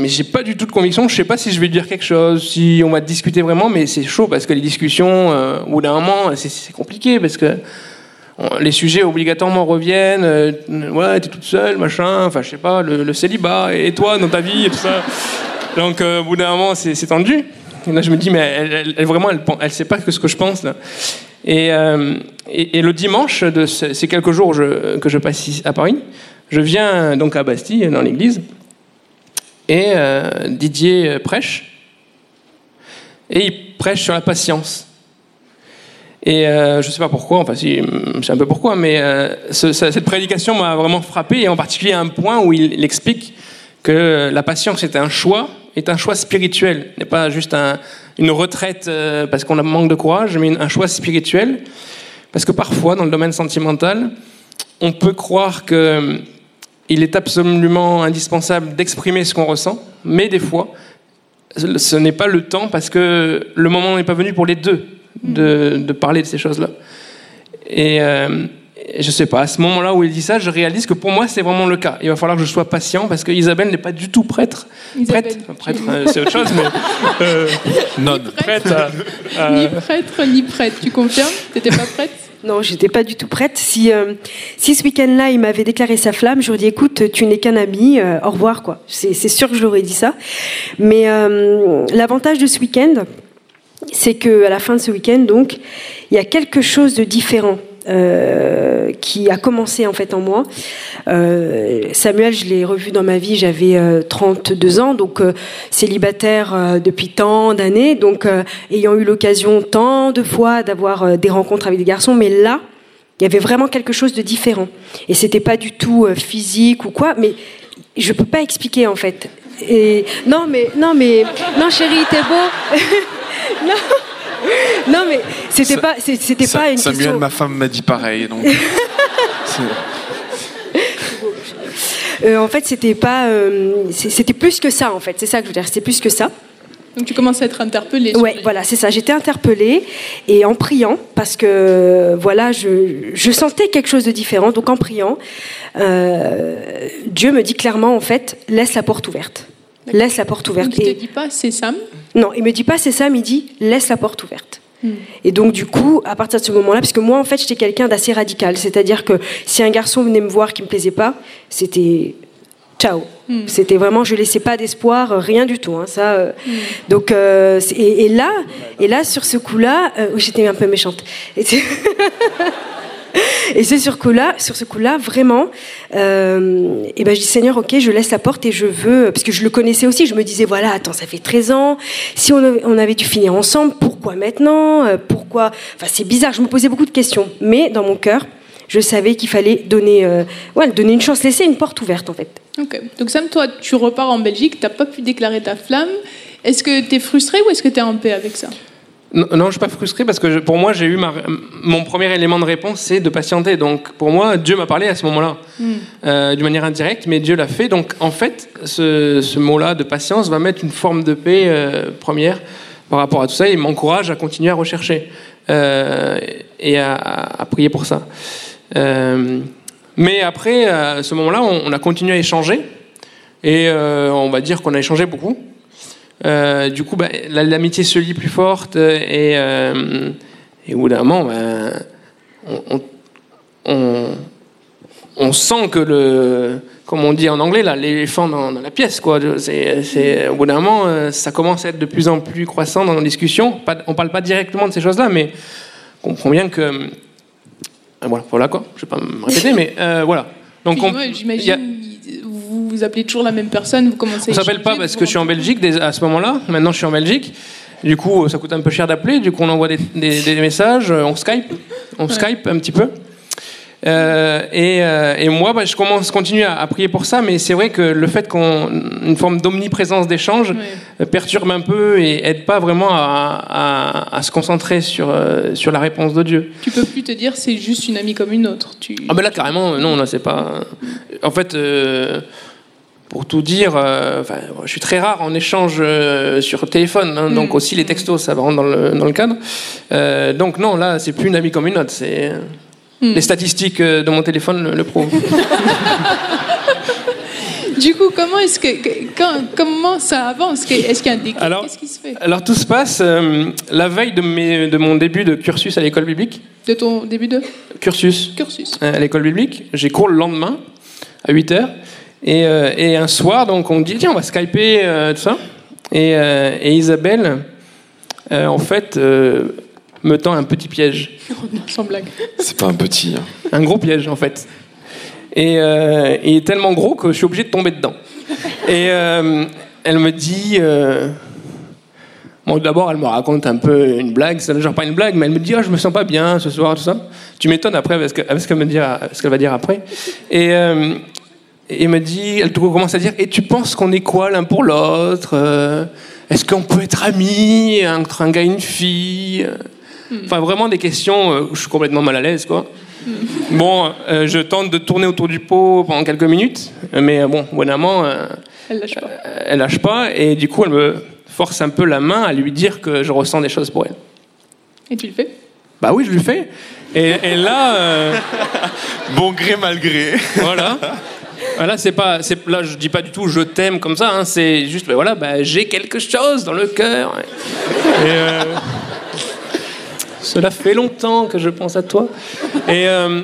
mais j'ai pas du tout de conviction. Je sais pas si je vais dire quelque chose, si on va discuter vraiment, mais c'est chaud parce que les discussions, euh, au bout d'un moment, c'est- compliqué parce que les sujets obligatoirement reviennent. ouais, t'es toute seule, machin. Enfin, je sais pas, le, le célibat et toi dans ta vie et tout ça. Donc, euh, au bout d'un moment, c'est tendu. Et là, je me dis, mais elle, vraiment, elle, elle sait pas que ce que je pense euh, et, le dimanche de ce- ces quelques jours que je passe à Paris, je viens donc à Bastille dans l'église et euh, Didier euh, prêche. Et il prêche sur la patience. Et je ne sais pas pourquoi, enfin si, je sais un peu pourquoi, mais ce- ce- cette prédication m'a vraiment frappé, et en particulier un point où il, il explique que la patience est un choix, est un choix spirituel, n'est pas juste un- une retraite euh, parce qu'on a manque de courage, mais un choix spirituel. Parce que parfois, dans le domaine sentimental, on peut croire que il est absolument indispensable d'exprimer ce qu'on ressent, mais des fois, ce n'est pas le temps parce que le moment n'est pas venu pour les deux de, de parler de ces choses-là. Et euh, et je sais pas, à ce moment-là où il dit ça, je réalise que pour moi, c'est vraiment le cas. Il va falloir que je sois patient parce que Isabelle n'est pas du tout prêtre. Isabelle, Prête, Enfin, prêtre, euh, c'est autre chose, mais euh, Non. prête à- à- Ni prêtre, ni prêtre. Tu confirmes? T'étais pas prête Non, j'étais pas du tout prête. Si, euh, si ce week-end-là, il m'avait déclaré sa flamme, j'aurais dit écoute, tu n'es qu'un ami, euh, au revoir, quoi. C'est c'est sûr que je l'aurais dit ça. Mais euh, l'avantage de ce week-end, c'est que à la fin de ce week-end, donc, il y a quelque chose de différent euh, qui a commencé en fait en moi. Euh, Samuel, je l'ai revu dans ma vie, j'avais euh, 32 ans, donc euh, célibataire euh, depuis tant d'années, donc euh, ayant eu l'occasion tant de fois d'avoir euh, des rencontres avec des garçons, mais là, il y avait vraiment quelque chose de différent. Et c'était pas du tout euh, physique ou quoi, mais je peux pas expliquer en fait. Et non mais non mais non chérie, t'es beau. non. Non mais c'était pas c'était Sa- pas une Samuel, question. ma femme m'a dit pareil. Donc, Euh, en fait, c'était pas euh, c'était plus que ça en fait. C'est ça que je veux dire, c'était plus que ça. Donc tu commences à être interpellé. sur Ouais, les- voilà, c'est ça. J'étais interpellée et en priant, parce que voilà, je, je sentais quelque chose de différent. Donc en priant, euh, Dieu me dit clairement, en fait, laisse la porte ouverte. Laisse la porte ouverte. Donc il Et- te dit pas c'est Sam. non, il me dit pas c'est ça, mais il dit laisse la porte ouverte. Hmm. Et donc du coup, à partir de ce moment-là, parce que moi en fait j'étais quelqu'un d'assez radical, c'est-à-dire que si un garçon venait me voir qui me plaisait pas, c'était ciao. Hmm. C'était vraiment, je laissais pas d'espoir, rien du tout. hein, ça. euh. Donc euh, et là, et là sur ce coup-là, euh, j'étais un peu méchante. Et c'est- Et sur, ce coup-là, vraiment, euh, et ben je dis Seigneur, ok, je laisse la porte et je veux, parce que je le connaissais aussi, je me disais, voilà, attends, ça fait 13 ans, si on avait, dû finir ensemble, pourquoi maintenant Euh, Pourquoi Enfin, c'est bizarre, je me posais beaucoup de questions, mais dans mon cœur, je savais qu'il fallait donner, euh, donner une chance, laisser une porte ouverte en fait. Ok. Donc Sam, toi, tu repars en Belgique, t'as pas pu déclarer ta flamme. Est-ce que tu es frustré ou est-ce que tu es en paix avec ça? Non, non, je suis pas frustré parce que je- pour moi, j'ai eu ma, mon premier élément de réponse, c'est de patienter. Donc pour moi, Dieu m'a parlé à ce moment-là, euh, d'une manière indirecte, mais Dieu l'a fait. Donc en fait, ce, ce mot-là de patience va mettre une forme de paix euh, première par rapport à tout ça. Il m'encourage à continuer à rechercher euh, et à, prier pour ça. Mais après, à ce moment-là, on, on a continué à échanger et on va dire qu'on a échangé beaucoup. Euh, du coup, bah, la- l'amitié se lie plus forte euh, et, euh, et au bout d'un moment, bah, on, on, sent que le, comme on dit en anglais, là, l'éléphant dans, dans la pièce, quoi. C'est, c'est- au bout d'un moment, ça commence à être de plus en plus croissant dans nos discussions. Pas- on parle pas directement de ces choses-là, mais on comprend bien que, voilà, voilà quoi. Je vais pas me répéter, mais euh, voilà. Donc on, Puis, ouais, il y a- J'imagine, vous vous appelez toujours la même personne, vous commencez on s'appelle pas parce que je suis en. Belgique dès- à ce moment-là. Maintenant, je suis en Belgique. Du coup, ça coûte un peu cher d'appeler. Du coup, on envoie des, des- des messages, euh, on Skype, on Skype un petit peu. Euh, et, euh, et moi, bah, je commence, continue à, à prier pour ça, mais c'est vrai que le fait qu'on une forme d'omniprésence d'échange Ouais. euh, perturbe un peu et aide pas vraiment à, à- à se concentrer sur euh, sur la réponse de Dieu. Tu peux plus te dire c'est juste une amie comme une autre. Tu... Ah ben là carrément non là c'est pas en fait euh, pour tout dire euh, enfin, je suis très rare en échange euh, sur téléphone hein, donc aussi les textos ça rentre dans le, dans le cadre. Euh, donc non là c'est plus une amie comme une autre c'est les statistiques de mon téléphone le, le prouvent. Du coup, comment est-ce que, quand- comment ça avance? Est-ce qu'il y a un déclic Alors- Qu'est-ce qui se fait? alors tout se passe la veille de, mes, de mon début de cursus à l'école biblique de ton début de? Cursus. Cursus. À l'école biblique. J'ai cours le lendemain à 8h. Et, euh, et un soir, donc on dit tiens, on va skyper, euh, tout ça. Et, euh, et Isabelle, euh, en fait, euh, me tend un petit piège. Sans blague. c'est pas un petit. hein. Un gros piège, en fait. Et euh, il est tellement gros que je suis obligé de tomber dedans. Et euh, elle me dit. euh, Bon, d'abord, elle me raconte un peu une blague, c'est genre pas une blague, mais elle me dit, ah, je me sens pas bien ce soir, tout ça. Tu m'étonnes après avec ce qu'elle ce va dire après. Et euh, et elle me dit, elle commence à dire, et tu penses qu'on est quoi l'un pour l'autre euh, Est-ce qu'on peut être amis entre un gars et une fille Enfin, vraiment des questions euh, où je suis complètement mal à l'aise, quoi. Bon, euh, je tente de tourner autour du pot pendant quelques minutes, mais euh, bon, bonnement, euh, Elle lâche pas. elle lâche pas, et du coup, elle me force un peu la main à lui dire que je ressens des choses pour elle. Et tu le fais? Bah oui, je lui fais. Et, et là, euh, Bon gré, mal gré. voilà. Voilà, c'est pas, là, je dis pas du tout je t'aime comme ça, hein, c'est juste, ben voilà, bah, j'ai quelque chose dans le cœur. Euh, cela fait longtemps que je pense à toi. Et, euh,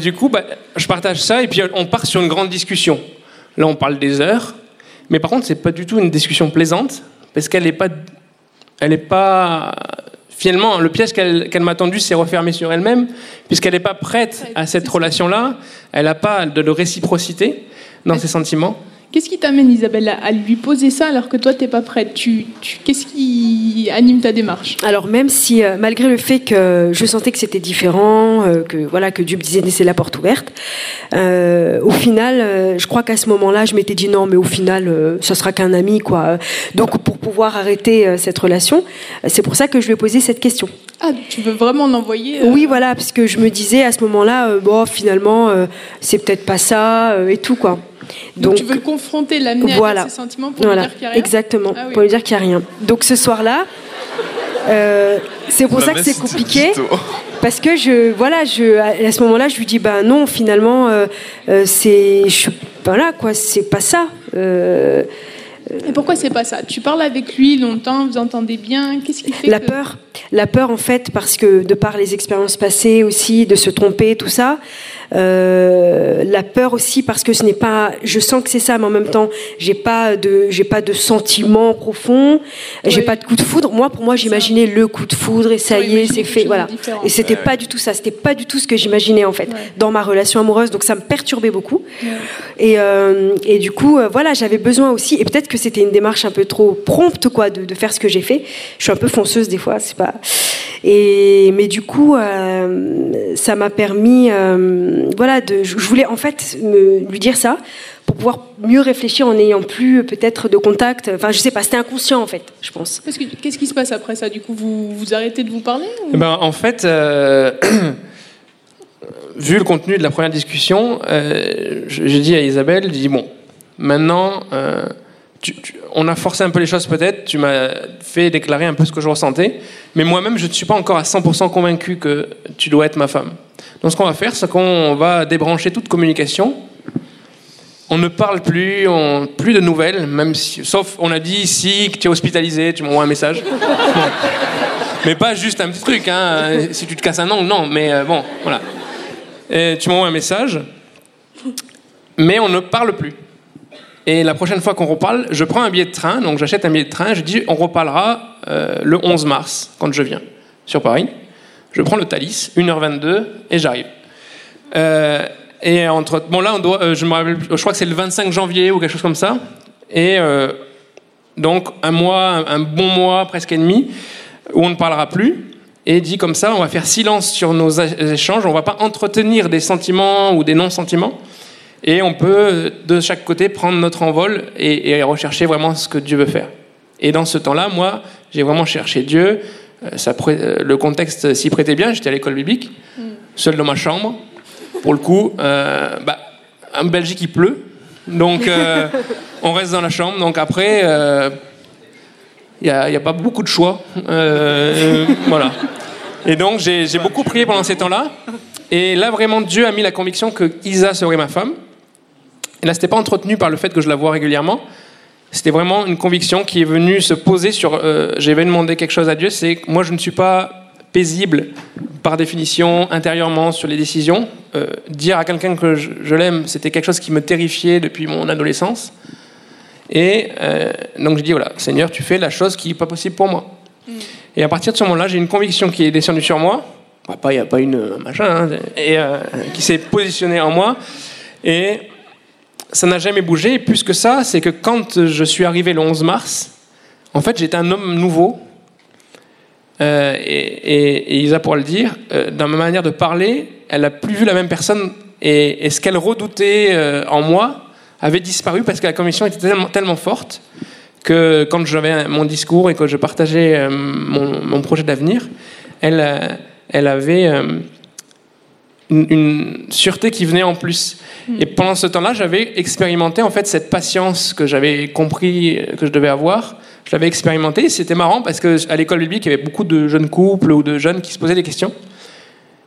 du coup, bah, je partage ça, et puis on part sur une grande discussion. Là, on parle des heures, mais par contre, c'est pas du tout une discussion plaisante, parce qu'elle n'est pas elle n'est pas. Finalement, le piège qu'elle m'a tendu, c'est refermé sur elle-même, puisqu'elle n'est pas prête à cette relation-là. Elle n'a pas de de réciprocité dans ses sentiments. Qu'est-ce qui t'amène, Isabelle, à lui poser ça alors que toi, t'es pas prête tu, tu- Qu'est-ce qui anime ta démarche Alors même si, euh, malgré le fait que je sentais que c'était différent, euh, que voilà que Dieu me disait laissez la porte ouverte, euh, au final, je crois qu'à ce moment-là, je m'étais dit non, mais au final, ça sera qu'un ami, quoi. Donc pour pouvoir arrêter cette relation, c'est pour ça que je lui ai posé cette question. Ah, tu veux vraiment l'envoyer Oui, voilà, parce que je me disais à ce moment-là, bon, finalement, c'est peut-être pas ça et tout, quoi. Donc, tu veux confronter, l'amener voilà. à ses sentiments pour Voilà, lui dire qu'il n'y a rien exactement, Ah oui. pour lui dire qu'il n'y a rien. Donc ce soir-là, euh, c'est pour La ça que c'est compliqué. Parce que je, voilà, je, à ce moment-là, je lui dis, ben non, finalement, euh, euh, c'est, je suis pas là, quoi, c'est pas ça. Euh, Et pourquoi c'est pas ça? Tu parles avec lui longtemps, vous entendez bien. Qu'est-ce qui fait la que... peur, la peur en fait, parce que de par les expériences passées aussi, de se tromper, tout ça, euh, la peur aussi parce que ce n'est pas, je sens que c'est ça, mais en même temps, j'ai pas de, j'ai pas de sentiment profond, j'ai Oui. pas de coup de foudre. Moi, pour moi, j'imaginais le coup de foudre et ça Ouais, y est, c'est fait, voilà. différent. Et c'était pas du tout ça, c'était pas du tout ce que j'imaginais en fait Ouais. dans ma relation amoureuse, donc ça me perturbait beaucoup. Et, euh, et du coup, euh, voilà, j'avais besoin aussi, et peut-être que c'était une démarche un peu trop prompte, quoi, de, de faire ce que j'ai fait. Je suis un peu fonceuse des fois, c'est pas. Et mais du coup, euh, ça m'a permis, euh, voilà, de, je voulais en fait me, lui dire ça pour pouvoir mieux réfléchir en n'ayant plus euh, peut-être de contact. Enfin, je sais pas, c'était inconscient en fait, je pense. Qu'est-ce, que- qu'est-ce qui se passe après ça? Du coup, vous, vous arrêtez de vous parler ou- Eh ben, en fait, euh, vu le contenu de la première discussion, euh, je- j'ai dit à Isabelle, j'ai dit bon, maintenant, euh, tu- tu- on a forcé un peu les choses peut-être, tu m'as fait déclarer un peu ce que je ressentais, mais moi-même, je ne suis pas encore à 100% convaincu que tu dois être ma femme. Donc ce qu'on va faire, c'est qu'on va débrancher toute communication. On ne parle plus, plus de nouvelles, même si, sauf on a dit si tu es hospitalisé, tu m'envoies un message. Mais pas juste un petit truc, hein. si tu te casses un ongle, non, mais euh, bon, voilà. Et tu m'envoies un message, mais on ne parle plus. Et la prochaine fois qu'on reparle, je prends un billet de train, donc j'achète un billet de train, je dis on reparlera euh, le 11 mars, quand je viens, sur Paris. Je prends le Thalys, 1h22, et j'arrive. Euh, et entre. Bon, là, on doit, euh, je, me rappelle, je crois que c'est le 25 janvier ou quelque chose comme ça. Et euh, donc, un mois, un, bon mois, presque et demi, où on ne parlera plus. Et dit comme ça, on va faire silence sur nos échanges, on ne va pas entretenir des sentiments ou des non-sentiments. Et on peut, de chaque côté, prendre notre envol et, et rechercher vraiment ce que Dieu veut faire. Et dans ce temps-là, moi, j'ai vraiment cherché Dieu. Euh, Ça, euh, le contexte s'y prêtait bien, j'étais à l'école biblique, seul dans ma chambre. Pour le coup, euh, bah, en Belgique, il pleut. Donc, euh, on reste dans la chambre. Donc, après, euh, il n'y a, il y a pas beaucoup de choix. Euh, euh, voilà. Et donc, j'ai j'ai beaucoup prié pendant ces temps-là. Et là, vraiment, Dieu a mis la conviction que Isa serait ma femme. Et là, c'était pas entretenu par le fait que je la vois régulièrement. C'était vraiment une conviction qui est venue se poser sur. euh, J'avais demandé quelque chose à Dieu, c'est que moi, je ne suis pas paisible par définition intérieurement sur les décisions. Euh, dire à quelqu'un que je, je l'aime, c'était quelque chose qui me terrifiait depuis mon adolescence. Et euh, donc je dis voilà, Seigneur, tu fais la chose qui n'est pas possible pour moi. Et à partir de ce moment-là, j'ai une conviction qui est descendue sur moi. Bah, il n'y a pas une un machin, hein, et euh, qui s'est positionnée en moi. Et ça n'a jamais bougé. Et plus que ça, c'est que quand je suis arrivé le 11 mars, en fait, j'étais un homme nouveau. Euh, et, et- et Isa pourra le dire, euh, dans ma manière de parler, elle n'a plus vu la même personne. Et, ce qu'elle redoutait euh, en moi avait disparu parce que la conviction était tellement, forte que quand j'avais mon discours et que je partageais mon, mon projet d'avenir, elle, elle avait une, une sûreté qui venait en plus. Et pendant ce temps-là, j'avais expérimenté en fait cette patience que j'avais compris que je devais avoir. Je l'avais expérimenté. C'était marrant parce que à l'école biblique, il y avait beaucoup de jeunes couples ou de jeunes qui se posaient des questions.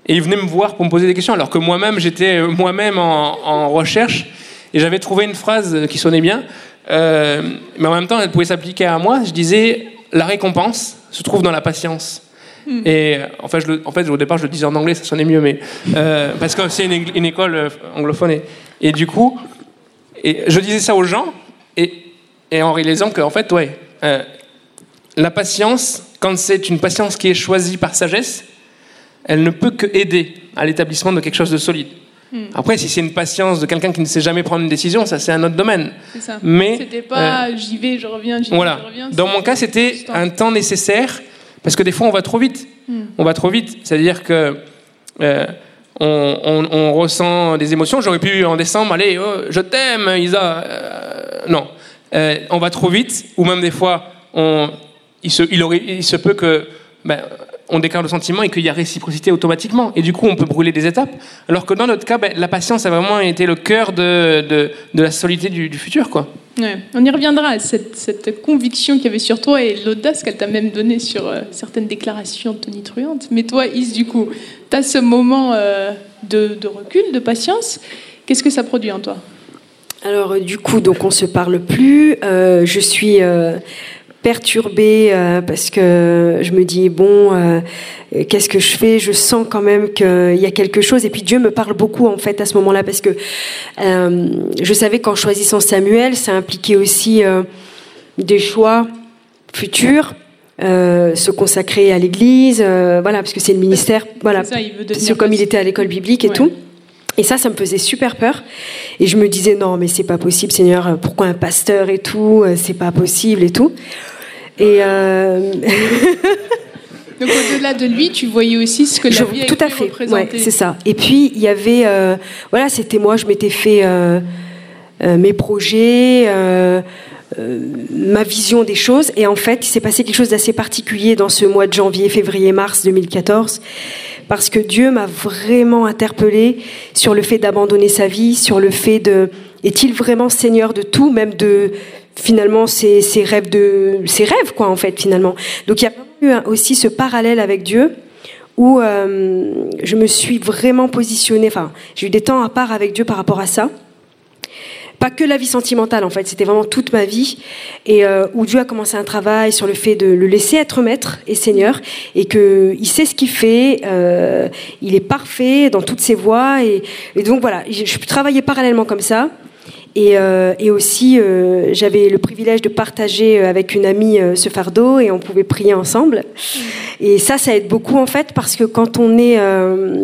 Et ils venaient me voir pour me poser des questions, alors que moi-même, j'étais euh, moi-même en, en recherche et j'avais trouvé une phrase qui sonnait bien, euh, mais en même temps, elle pouvait s'appliquer à moi. Je disais, la récompense se trouve dans la patience. Et en fait, je le- en fait, au départ, je le disais en anglais, ça sonnait mieux, mais euh, parce que c'est une, école euh, anglophone. Et, et du coup, et je disais ça aux gens, et, et en réalisant qu'en fait, ouais, euh, la patience, quand c'est une patience qui est choisie par sagesse, elle ne peut que aider à l'établissement de quelque chose de solide. Hmm. Après, si c'est une patience de quelqu'un qui ne sait jamais prendre une décision, ça c'est un autre domaine. Ça. Mais C'était pas j'y vais, je reviens, j'y vais, voilà. je reviens. Dans mon cas, c'était un temps nécessaire parce que des fois, on va trop vite. Hmm. On va trop vite. C'est-à-dire que euh, on, on- on ressent des émotions. J'aurais pu en décembre, allez, oh, je t'aime, Isa. Euh, non, Euh, on va trop vite. Ou même des fois, on, il, se, il, aurait- il se peut que ben, on déclare le sentiment et qu'il y a réciprocité automatiquement. Et du coup, on peut brûler des étapes. Alors que dans notre cas, ben, la patience a vraiment été le cœur de, de, de la solidité du, du futur, quoi. Ouais, on y reviendra à cette, cette conviction qu'il y avait sur toi et l'audace qu'elle t'a même donnée sur euh, certaines déclarations tonitruantes. Mais toi, Is, du coup, tu as ce moment euh, de, de recul, de patience. Qu'est-ce que ça produit en toi? Alors euh, du coup, donc on se parle plus. Euh, je suis euh, perturbée euh, parce que je me dis bon, euh, qu'est-ce que je fais? Je sens quand même qu'il y a quelque chose. Et puis Dieu me parle beaucoup en fait à ce moment-là parce que euh, je savais qu'en choisissant Samuel, ça impliquait aussi euh, des choix futurs. euh, se consacrer à l'Église, euh, voilà, parce que c'est le ministère, voilà, ça, il veut devenir c'est comme il était à l'école biblique et Ouais. tout. Et ça, ça me faisait super peur. Et je me disais, non, mais c'est pas possible, Seigneur, pourquoi un pasteur et tout euh, C'est pas possible et tout. Et euh, Donc au-delà de lui, tu voyais aussi ce que la je- vie tout à fait, ouais, c'est ça. Et puis, il y avait, euh, voilà, c'était moi, je m'étais fait euh, mes projets, ma vision des choses. Et en fait, il s'est passé quelque chose d'assez particulier dans ce mois de janvier, février, mars 2014. Parce que Dieu m'a vraiment interpellée sur le fait d'abandonner sa vie, sur le fait de est-il vraiment Seigneur de tout, même de finalement ses, rêves de ses rêves quoi en fait finalement. Donc il y a eu aussi ce parallèle avec Dieu où euh, je me suis vraiment positionnée, enfin j'ai eu des temps à part avec Dieu par rapport à ça. Pas que la vie sentimentale en fait, c'était vraiment toute ma vie et euh, où Dieu a commencé un travail sur le fait de le laisser être maître et Seigneur et que il sait ce qu'il fait, euh, il est parfait dans toutes ses voies et, et donc voilà, je, je travaillais parallèlement comme ça. Et, euh, et aussi, euh, j'avais le privilège de partager euh, avec une amie euh, ce fardeau et on pouvait prier ensemble. Et ça, ça aide beaucoup en fait parce que quand on est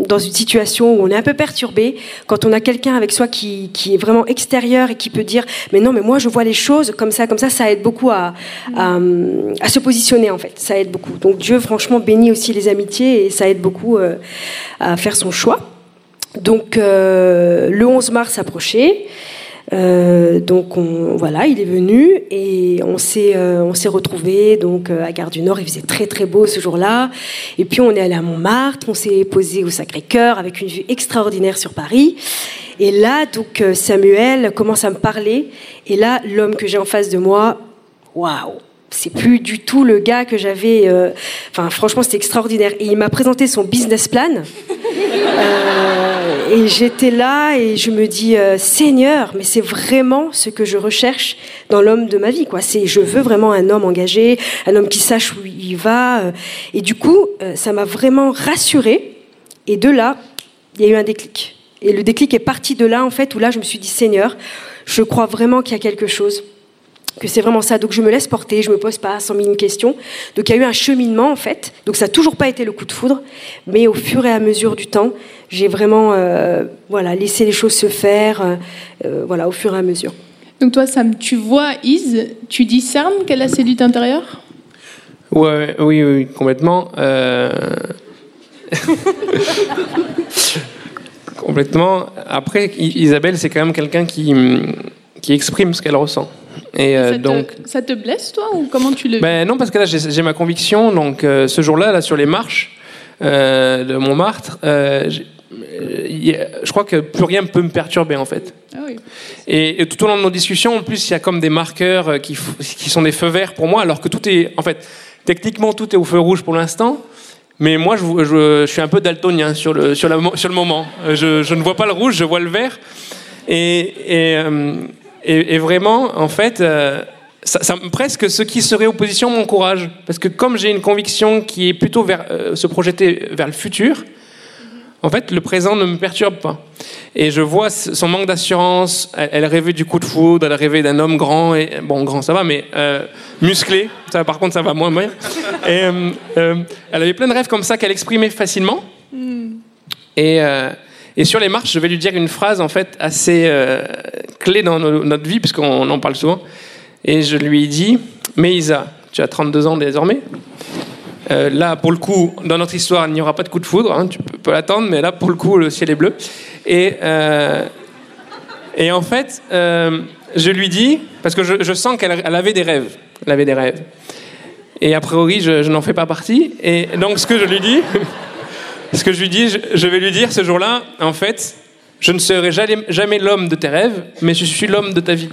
dans une situation où on est un peu perturbé, quand on a quelqu'un avec soi qui, qui est vraiment extérieur et qui peut dire mais non mais moi je vois les choses comme ça comme ça, ça aide beaucoup à, à, à se positionner en fait. Ça aide beaucoup. Donc Dieu franchement bénit aussi les amitiés et ça aide beaucoup à faire son choix. Donc euh, le 11 mars approchait. Euh, donc on, voilà, il est venu et on s'est euh, on s'est retrouvé donc euh, à Gare du Nord. Il faisait très très beau ce jour-là. Et puis on est allé à Montmartre, on s'est posé au Sacré-Cœur avec une vue extraordinaire sur Paris. Et là donc euh, Samuel commence à me parler. Et là l'homme que j'ai en face de moi, waouh, c'est plus du tout le gars que j'avais. euh, Enfin franchement c'était extraordinaire. Et il m'a présenté son business plan. Euh, et j'étais là et je me dis euh, Seigneur, mais c'est vraiment ce que je recherche dans l'homme de ma vie. Quoi. C'est, je veux vraiment un homme engagé, un homme qui sache où il va. Et du coup, ça m'a vraiment rassurée. Et de là, il y a eu un déclic. Et le déclic est parti de là, en fait, où là, je me suis dit Seigneur, je crois vraiment qu'il y a quelque chose que c'est vraiment ça. Donc je me laisse porter, je me pose pas 100 000 questions. Donc il y a eu un cheminement en fait. Donc ça n'a toujours pas été le coup de foudre, mais au fur et à mesure du temps, j'ai vraiment euh, voilà laissé les choses se faire, euh, euh, voilà au fur et à mesure. Donc toi, Sam, tu vois Is, tu discernes qu'elle a ses luttes intérieures Ouais, oui, oui, complètement. Euh, complètement. Après, Isabelle, c'est quand même quelqu'un qui, hum, qui exprime ce qu'elle ressent. Et euh, ça, te, donc, ça te blesse, toi, ou comment tu le ben non, parce que là, j'ai ma conviction. Donc, euh, ce jour-là, là, sur les marches euh, de Montmartre, euh, je crois que plus rien ne peut me perturber, en fait. Ah oui. Et, et tout au long de nos discussions, en plus, il y a comme des marqueurs qui, qui sont des feux verts pour moi, alors que tout est, en fait, techniquement, tout est au feu rouge pour l'instant. Mais moi, je, je- je suis un peu daltonien sur le, sur la sur le moment. Je, je ne vois pas le rouge, je vois le vert. Et, et, et- et vraiment, en fait, euh, ça, ça- presque ce qui serait opposition m'encourage. Parce que comme j'ai une conviction qui est plutôt vers, euh, se projeter vers le futur, en fait, le présent ne me perturbe pas. Et je vois son manque d'assurance. Elle, elle, rêvait du coup de foudre, elle rêvait d'un homme grand, et bon, grand ça va, mais euh, musclé. Ça, par contre, ça va moins bien. Et euh, elle avait plein de rêves comme ça qu'elle exprimait facilement. Mm. Et, euh, et, sur les marches, je vais lui dire une phrase en fait assez euh, clé dans no, notre vie, puisqu'on en parle souvent. Et je lui dis, mais Isa, tu as 32 ans désormais. Euh, là, pour le coup, dans notre histoire, il n'y aura pas de coup de foudre, hein, tu peux, l'attendre, mais là, pour le coup, le ciel est bleu. Et, euh, et en fait, je lui dis, parce que je, sens qu'elle elle avait des rêves, elle avait des rêves. Et a priori, je, je n'en fais pas partie. Et donc, ce que je lui dis, ce que je lui dis, je, je vais lui dire ce jour-là, en fait, je ne serai jamais, jamais l'homme de tes rêves, mais je suis l'homme de ta vie.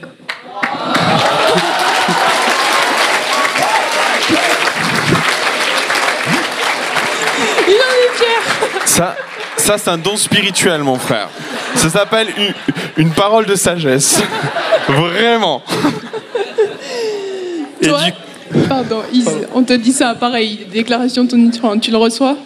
Ça, ça c'est un don spirituel, mon frère. Ça s'appelle une, une, parole de sagesse. Vraiment. Toi, du... Pardon, Is, on te dit ça, pareil, déclaration tonitruante, tu le reçois?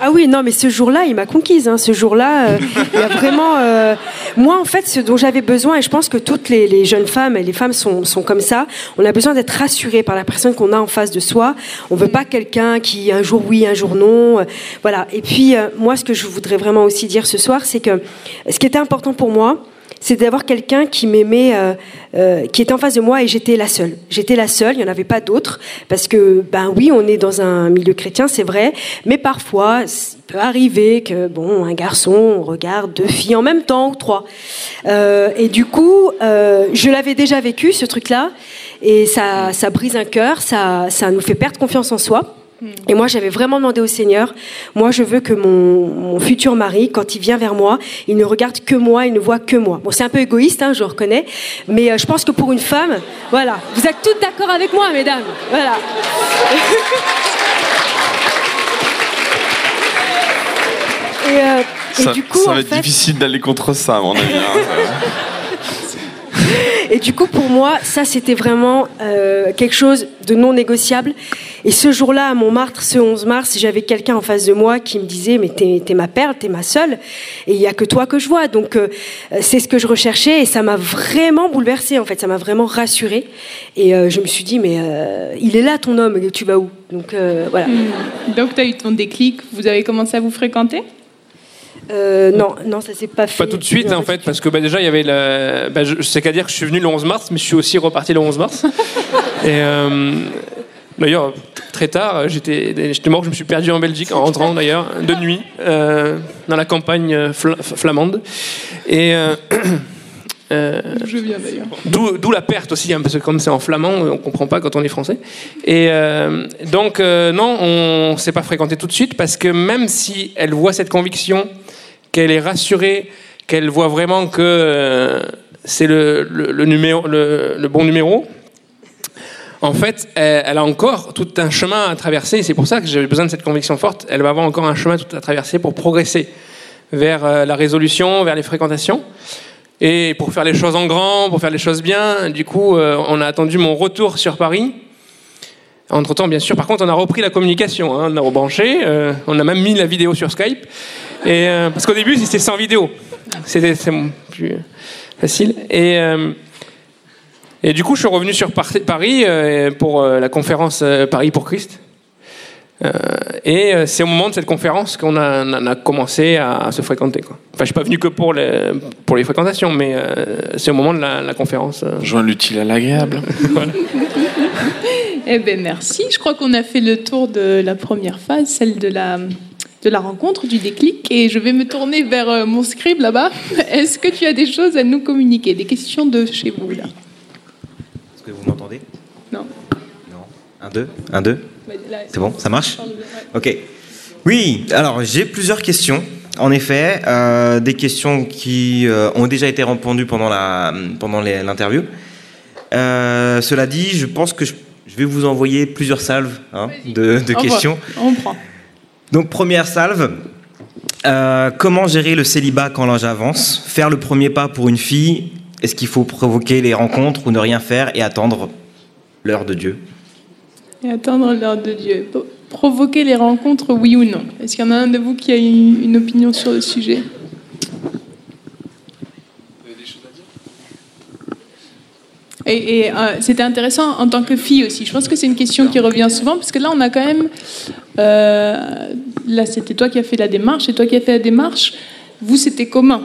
Ah oui, non, mais ce jour-là, il m'a conquise. Hein. Ce jour-là, euh, il y a vraiment. Euh... Moi, en fait, ce dont j'avais besoin, et je pense que toutes les, jeunes femmes et les femmes sont, sont comme ça, on a besoin d'être rassurées par la personne qu'on a en face de soi. On veut pas quelqu'un qui un jour oui, un jour non. Euh, voilà. Et puis, euh, moi, ce que je voudrais vraiment aussi dire ce soir, c'est que ce qui était important pour moi, c'est d'avoir quelqu'un qui m'aimait, euh, euh, qui était en face de moi et j'étais la seule. J'étais la seule, il n'y en avait pas d'autres. Parce que, ben oui, on est dans un milieu chrétien, c'est vrai, mais parfois, il peut arriver que, bon, un garçon regarde deux filles en même temps ou trois. Euh, et du coup, je l'avais déjà vécu, ce truc-là, et ça, ça brise un cœur, ça, ça nous fait perdre confiance en soi. Et moi, j'avais vraiment demandé au Seigneur, moi, je veux que mon, mon, futur mari, quand il vient vers moi, il ne regarde que moi, il ne voit que moi. Bon, c'est un peu égoïste, hein, je reconnais, mais euh, je pense que pour une femme, voilà, vous êtes toutes d'accord avec moi, mesdames, voilà. et, euh, ça, et, du coup, ça va être fait... difficile d'aller contre ça, à mon avis. Hein. Et du coup, pour moi, ça, c'était vraiment euh, quelque chose de non négociable. Et ce jour-là, à Montmartre, ce 11 mars, j'avais quelqu'un en face de moi qui me disait, mais t'es es ma perle, t'es ma seule, et il n'y a que toi que je vois. Donc, euh, c'est ce que je recherchais, et ça m'a vraiment bouleversée, en fait, ça m'a vraiment rassurée. Et euh, je me suis dit, mais il est là, ton homme, tu vas où? Donc, voilà. Mmh. Donc, tu as eu ton déclic, vous avez commencé à vous fréquenter? Euh, non, non, ça s'est pas fait. Pas tout de suite, en fait, parce que bah, déjà, il y avait. Bah, je sais qu'à dire que je suis venu le 11 mars, mais je suis aussi reparti le 11 mars. Et euh, d'ailleurs, très tard, j'étais mort, je me suis perdu en Belgique en rentrant d'ailleurs, de nuit, euh, dans la campagne fl flamande. Et. Euh, je viens d'ailleurs. D'où la perte aussi, hein, parce que comme c'est en flamand, on comprend pas quand on est français. Et euh, donc, euh, non, on s'est pas fréquenté tout de suite, parce que même si elle voit cette conviction, qu'elle est rassurée, qu'elle voit vraiment que euh, c'est le, le, bon numéro, en fait, elle, elle, a encore tout un chemin à traverser. C'est pour ça que j'avais besoin de cette conviction forte. Elle va avoir encore un chemin tout à traverser pour progresser vers euh, la résolution, vers les fréquentations. Et pour faire les choses en grand, pour faire les choses bien, du coup, euh, on a attendu mon retour sur Paris. Entre temps, bien sûr, par contre, on a repris la communication, hein, on a rebranché, euh, on a même mis la vidéo sur Skype. Et, euh, parce qu'au début, c'était sans vidéo. C'était plus facile. Et, euh, et du coup, je suis revenu sur Paris pour la conférence Paris pour Christ. Euh, et c'est au moment de cette conférence qu'on a, on a, commencé à, se fréquenter. Quoi. Enfin, je suis pas venu que pour les, pour les fréquentations, mais euh, c'est au moment de la, la conférence. Euh... Joindre l'utile à l'agréable. voilà. Eh ben merci. Je crois qu'on a fait le tour de la première phase, celle de la de la rencontre, du déclic, et je vais me tourner vers euh, mon scribe là-bas. Est-ce que tu as des choses à nous communiquer, des questions de chez vous là? Est-ce que vous m'entendez? Non. Non. Un, deux, un, deux? C'est bon, ça marche? Ok. Oui, alors j'ai plusieurs questions. En effet, euh, des questions qui euh, ont déjà été répondues pendant la pendant l'interview. Euh, cela dit, je pense que je, je, vais vous envoyer plusieurs salves hein, de, de on questions. On prend. Donc première salve. Euh, comment gérer le célibat quand l'âge avance? Faire le premier pas pour une fille Est-ce qu'il faut provoquer les rencontres ou ne rien faire et attendre l'heure de Dieu? Et attendre l'heure de Dieu. provoquer les rencontres, oui ou non? Est-ce qu'il y en a un de vous qui a une, une opinion sur le sujet? Et, et, euh, c'était intéressant en tant que fille aussi. Je pense que c'est une question qui revient souvent parce que là, on a quand même. euh, là, c'était toi qui as fait la démarche et toi qui as fait la démarche. Vous, c'était commun.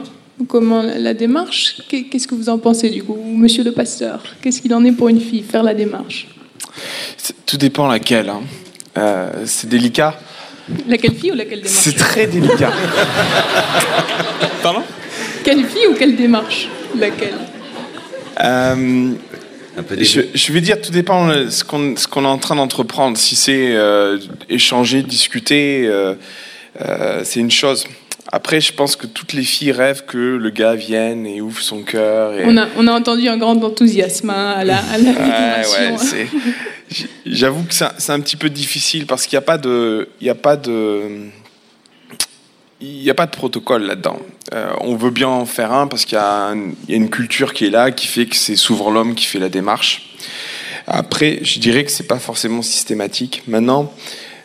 Comment la démarche Qu'est- Qu'est-ce que vous en pensez du coup? Ou Monsieur le pasteur, qu'est-ce qu'il en est pour une fille faire la démarche? Tout dépend laquelle. hein. Euh, c'est délicat. Laquelle fille ou laquelle démarche? C'est très délicat. Pardon? Quelle fille ou quelle démarche? Laquelle? Euh, Un peu des je, je vais dire, tout dépend de ce qu'on ce qu'on est en train d'entreprendre. Si c'est euh, échanger, discuter, euh, euh, c'est une chose. Après, je pense que toutes les filles rêvent que le gars vienne et ouvre son cœur. Et... on a, on a entendu un grand enthousiasme hein, à la, à la Ouais, déclaration. ouais, J'avoue que c'est un- c'est un petit peu difficile parce qu'il n'y a pas de, il y a pas de, il n'y a pas de protocole là-dedans. Euh, on veut bien en faire un parce qu'il y, a une culture qui est là, qui fait que c'est souvent l'homme qui fait la démarche. Après, je dirais que c'est pas forcément systématique. Maintenant,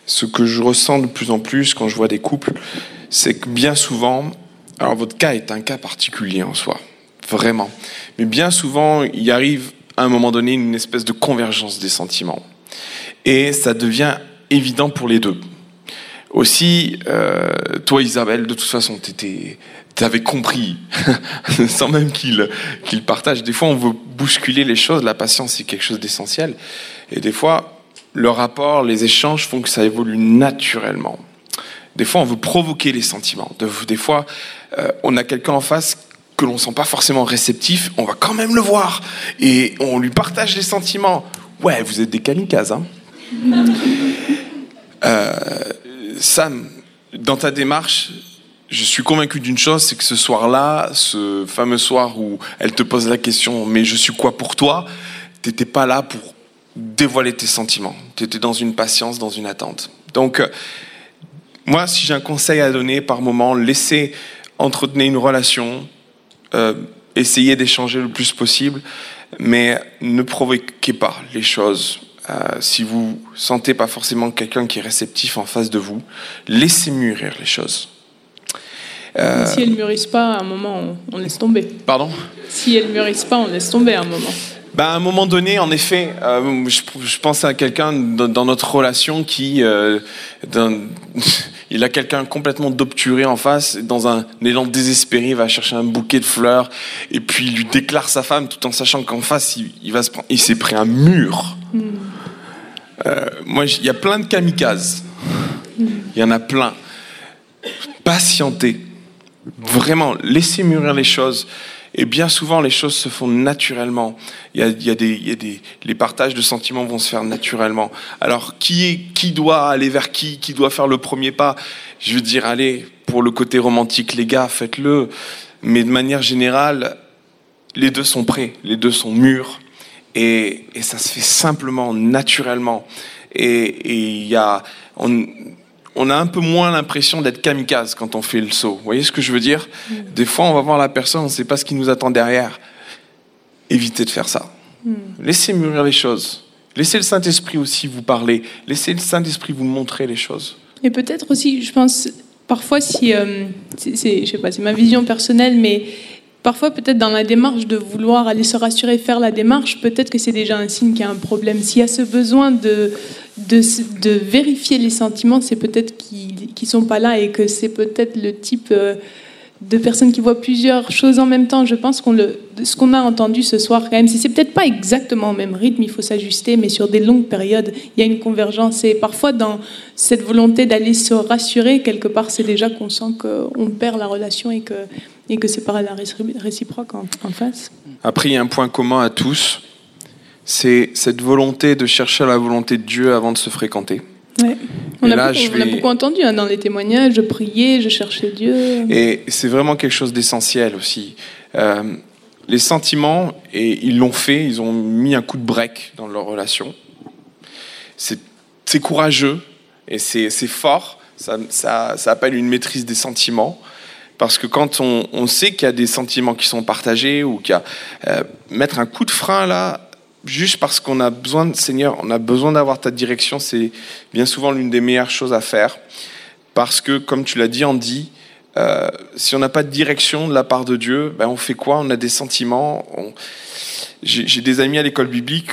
ce que je ressens de plus en plus quand je vois des couples, c'est que bien souvent, alors votre cas est un cas particulier en soi, vraiment. Mais bien souvent, il arrive à un moment donné une espèce de convergence des sentiments. Et ça devient évident pour les deux. Aussi, euh, toi Isabelle, de toute façon, t'étais, t'avais compris, sans même qu'il partage. Des fois, on veut bousculer les choses. La patience, c'est quelque chose d'essentiel. Et des fois, le rapport, les échanges font que ça évolue naturellement. Des fois, on veut provoquer les sentiments. De- Des fois, euh, on a quelqu'un en face que l'on sent pas forcément réceptif. On va quand même le voir et on lui partage les sentiments. Ouais, vous êtes des kamikazes, hein. Euh, Sam, dans ta démarche, je suis convaincu d'une chose, c'est que ce soir-là, ce fameux soir où elle te pose la question, mais je suis quoi pour toi T'étais pas là pour dévoiler tes sentiments. T'étais dans une patience, dans une attente. Donc, euh, moi, si j'ai un conseil à donner par moment, laissez entretenir une relation, euh, essayez d'échanger le plus possible, mais ne provoquez pas les choses. Euh, si vous sentez pas forcément quelqu'un qui est réceptif en face de vous, laissez mûrir les choses. Euh, Si elles ne mûrissent pas, à un moment, on, on laisse tomber. pardon? Si elles ne mûrissent pas, on laisse tomber à un moment. Ben, à un moment donné, en effet, euh, je, je pense à quelqu'un dans, dans notre relation qui, euh, il a quelqu'un complètement d'obturé en face, et dans un élan désespéré, il va chercher un bouquet de fleurs et puis il lui déclare sa femme, tout en sachant qu'en face, il, il va se prendre, il s'est pris un mur. Euh, moi, il y a plein de kamikazes. Il y en a plein. Patientez. Vraiment, laissez mûrir les choses. Et bien souvent, les choses se font naturellement. Il y a, des, les partages de sentiments vont se faire naturellement. Alors, qui qui doit aller vers qui, qui doit faire le premier pas? Je veux dire, allez, pour le côté romantique, les gars, faites-le. Mais de manière générale, les deux sont prêts, les deux sont mûrs, et, ça se fait simplement, naturellement. Et il y a, on a un peu moins l'impression d'être kamikaze quand on fait le saut. Vous voyez ce que je veux dire Des fois, on va voir la personne, on ne sait pas ce qui nous attend derrière. Évitez de faire ça. Laissez mûrir les choses. Laissez le Saint-Esprit aussi vous parler. Laissez le Saint-Esprit vous montrer les choses. Et peut-être aussi, je pense, parfois, si. euh, c'est- je sais pas, c'est ma vision personnelle, mais parfois, peut-être dans la démarche de vouloir aller se rassurer, faire la démarche, peut-être que c'est déjà un signe qu'il y a un problème. S'il y a ce besoin de, de, vérifier les sentiments, c'est peut-être qu'ils ne sont pas là et que c'est peut-être le type. euh, de personnes qui voient plusieurs choses en même temps. Je pense qu'on le, ce qu'on a entendu ce soir, quand même, c'est peut-être pas exactement au même rythme, il faut s'ajuster, mais sur des longues périodes, il y a une convergence. Et parfois, dans cette volonté d'aller se rassurer, quelque part, c'est déjà qu'on sent qu'on perd la relation et que, et que c'est pas la récipro- réciproque en, en face. Après, il y a un point commun à tous, c'est cette volonté de chercher la volonté de Dieu avant de se fréquenter. Ouais. On, a là, beaucoup, je on a vais- beaucoup entendu hein, dans les témoignages, je priais, je cherchais Dieu. Et c'est vraiment quelque chose d'essentiel aussi. Euh, les sentiments, et ils l'ont fait, ils ont mis un coup de break dans leur relation. C'est courageux et c'est c'est fort. Ça, ça, ça appelle une maîtrise des sentiments. Parce que quand on, on sait qu'il y a des sentiments qui sont partagés ou qu'il y a. euh, mettre un coup de frein là, juste parce qu'on a besoin de Seigneur, on a besoin d'avoir ta direction, c'est bien souvent l'une des meilleures choses à faire. Parce que, comme tu l'as dit, Andy, euh, si on n'a pas de direction de la part de Dieu, ben on fait quoi? On a des sentiments. j'ai des amis à l'école biblique,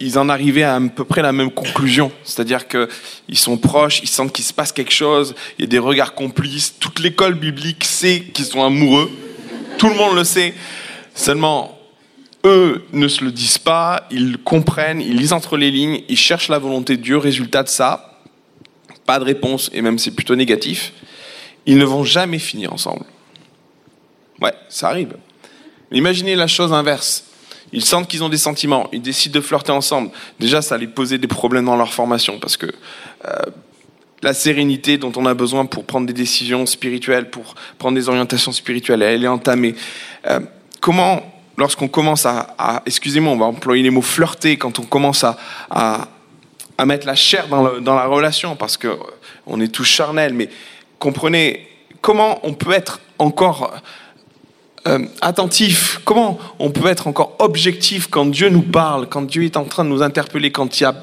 ils en arrivaient à à peu près la même conclusion. C'est-à-dire qu'ils sont proches, ils sentent qu'il se passe quelque chose, il y a des regards complices. Toute l'école biblique sait qu'ils sont amoureux. Tout le monde le sait. Seulement, eux ne se le disent pas, ils comprennent, ils lisent entre les lignes, ils cherchent la volonté de Dieu. Résultat de ça, pas de réponse, et même c'est plutôt négatif. Ils ne vont jamais finir ensemble. Ouais, ça arrive. Imaginez la chose inverse. Ils sentent qu'ils ont des sentiments, ils décident de flirter ensemble. Déjà, ça allait poser des problèmes dans leur formation parce que euh, la sérénité dont on a besoin pour prendre des décisions spirituelles, pour prendre des orientations spirituelles, elle est entamée. Euh, comment, lorsqu'on commence à, excusez-moi, on va employer les mots flirter, quand on commence à, à, mettre la chair dans, la relation, parce que on est tous charnels, mais comprenez comment on peut être encore euh, attentif, comment on peut être encore objectif quand Dieu nous parle, quand Dieu est en train de nous interpeller, quand il y a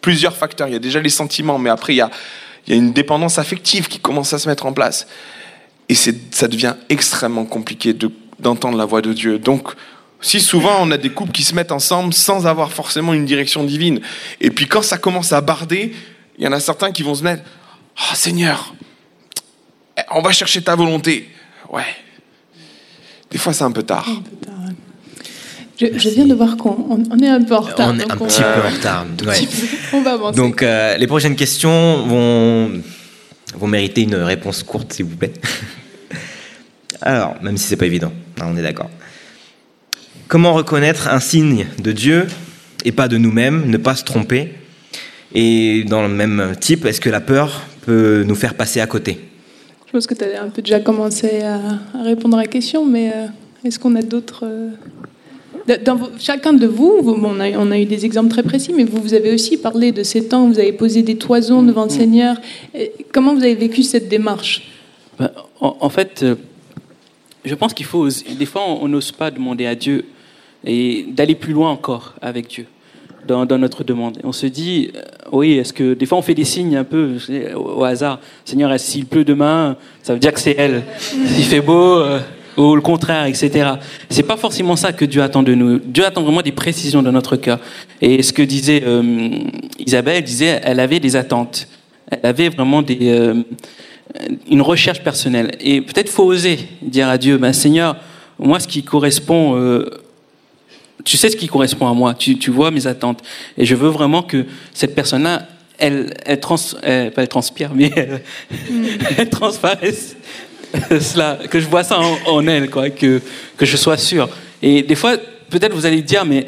plusieurs facteurs. Il y a déjà les sentiments, mais après il y a, une dépendance affective qui commence à se mettre en place. Et ça devient extrêmement compliqué de- d'entendre la voix de Dieu. Donc, si souvent on a des couples qui se mettent ensemble sans avoir forcément une direction divine, et puis quand ça commence à barder, il y en a certains qui vont se mettre Oh Seigneur, eh, on va chercher ta volonté. Ouais. Des fois, c'est un peu tard. Je, je viens de voir qu'on on- on est un peu en retard. On est un petit peu en retard. ouais. On va avancer. Donc, euh, les prochaines questions vont, vont mériter une réponse courte, s'il vous plaît. Alors, même si c'est pas évident, hein, on est d'accord. Comment reconnaître un signe de Dieu et pas de nous-mêmes, ne pas se tromper Et dans le même type, est-ce que la peur peut nous faire passer à côté? Je pense que tu as un peu déjà commencé à, répondre à la question, mais euh, est-ce qu'on a d'autres. euh, dans- dans vos- chacun de vous, vous- bon, on, a, on a eu des exemples très précis, mais vous, vous avez aussi parlé de ces temps où vous avez posé des toisons devant le Seigneur. Et comment vous avez vécu cette démarche? Ben, en, en fait, euh, je pense qu'il faut. Des fois, on on n'ose pas demander à Dieu et d'aller plus loin encore avec Dieu dans, notre demande. On se dit, euh, oui, est-ce que des fois on fait des signes un peu au, hasard. Seigneur, s'il pleut demain, ça veut dire que c'est elle. S'il fait beau. euh, ou le contraire, etc. C'est pas forcément ça que Dieu attend de nous. Dieu attend vraiment des précisions dans notre cœur. Et ce que disait euh, Isabelle, elle disait, elle avait des attentes. Elle avait vraiment des, euh, une recherche personnelle. Et peut-être faut oser dire à Dieu, ben, Seigneur, moi, ce qui correspond, tu sais ce qui correspond à moi, tu, tu vois mes attentes. Et je veux vraiment que cette personne-là, elle, elle, trans, elle- pas elle transpire, mais elle, elle transparaisse cela, que je vois ça en, en elle, quoi, que, que je sois sûr. Et des fois, peut-être vous allez dire, mais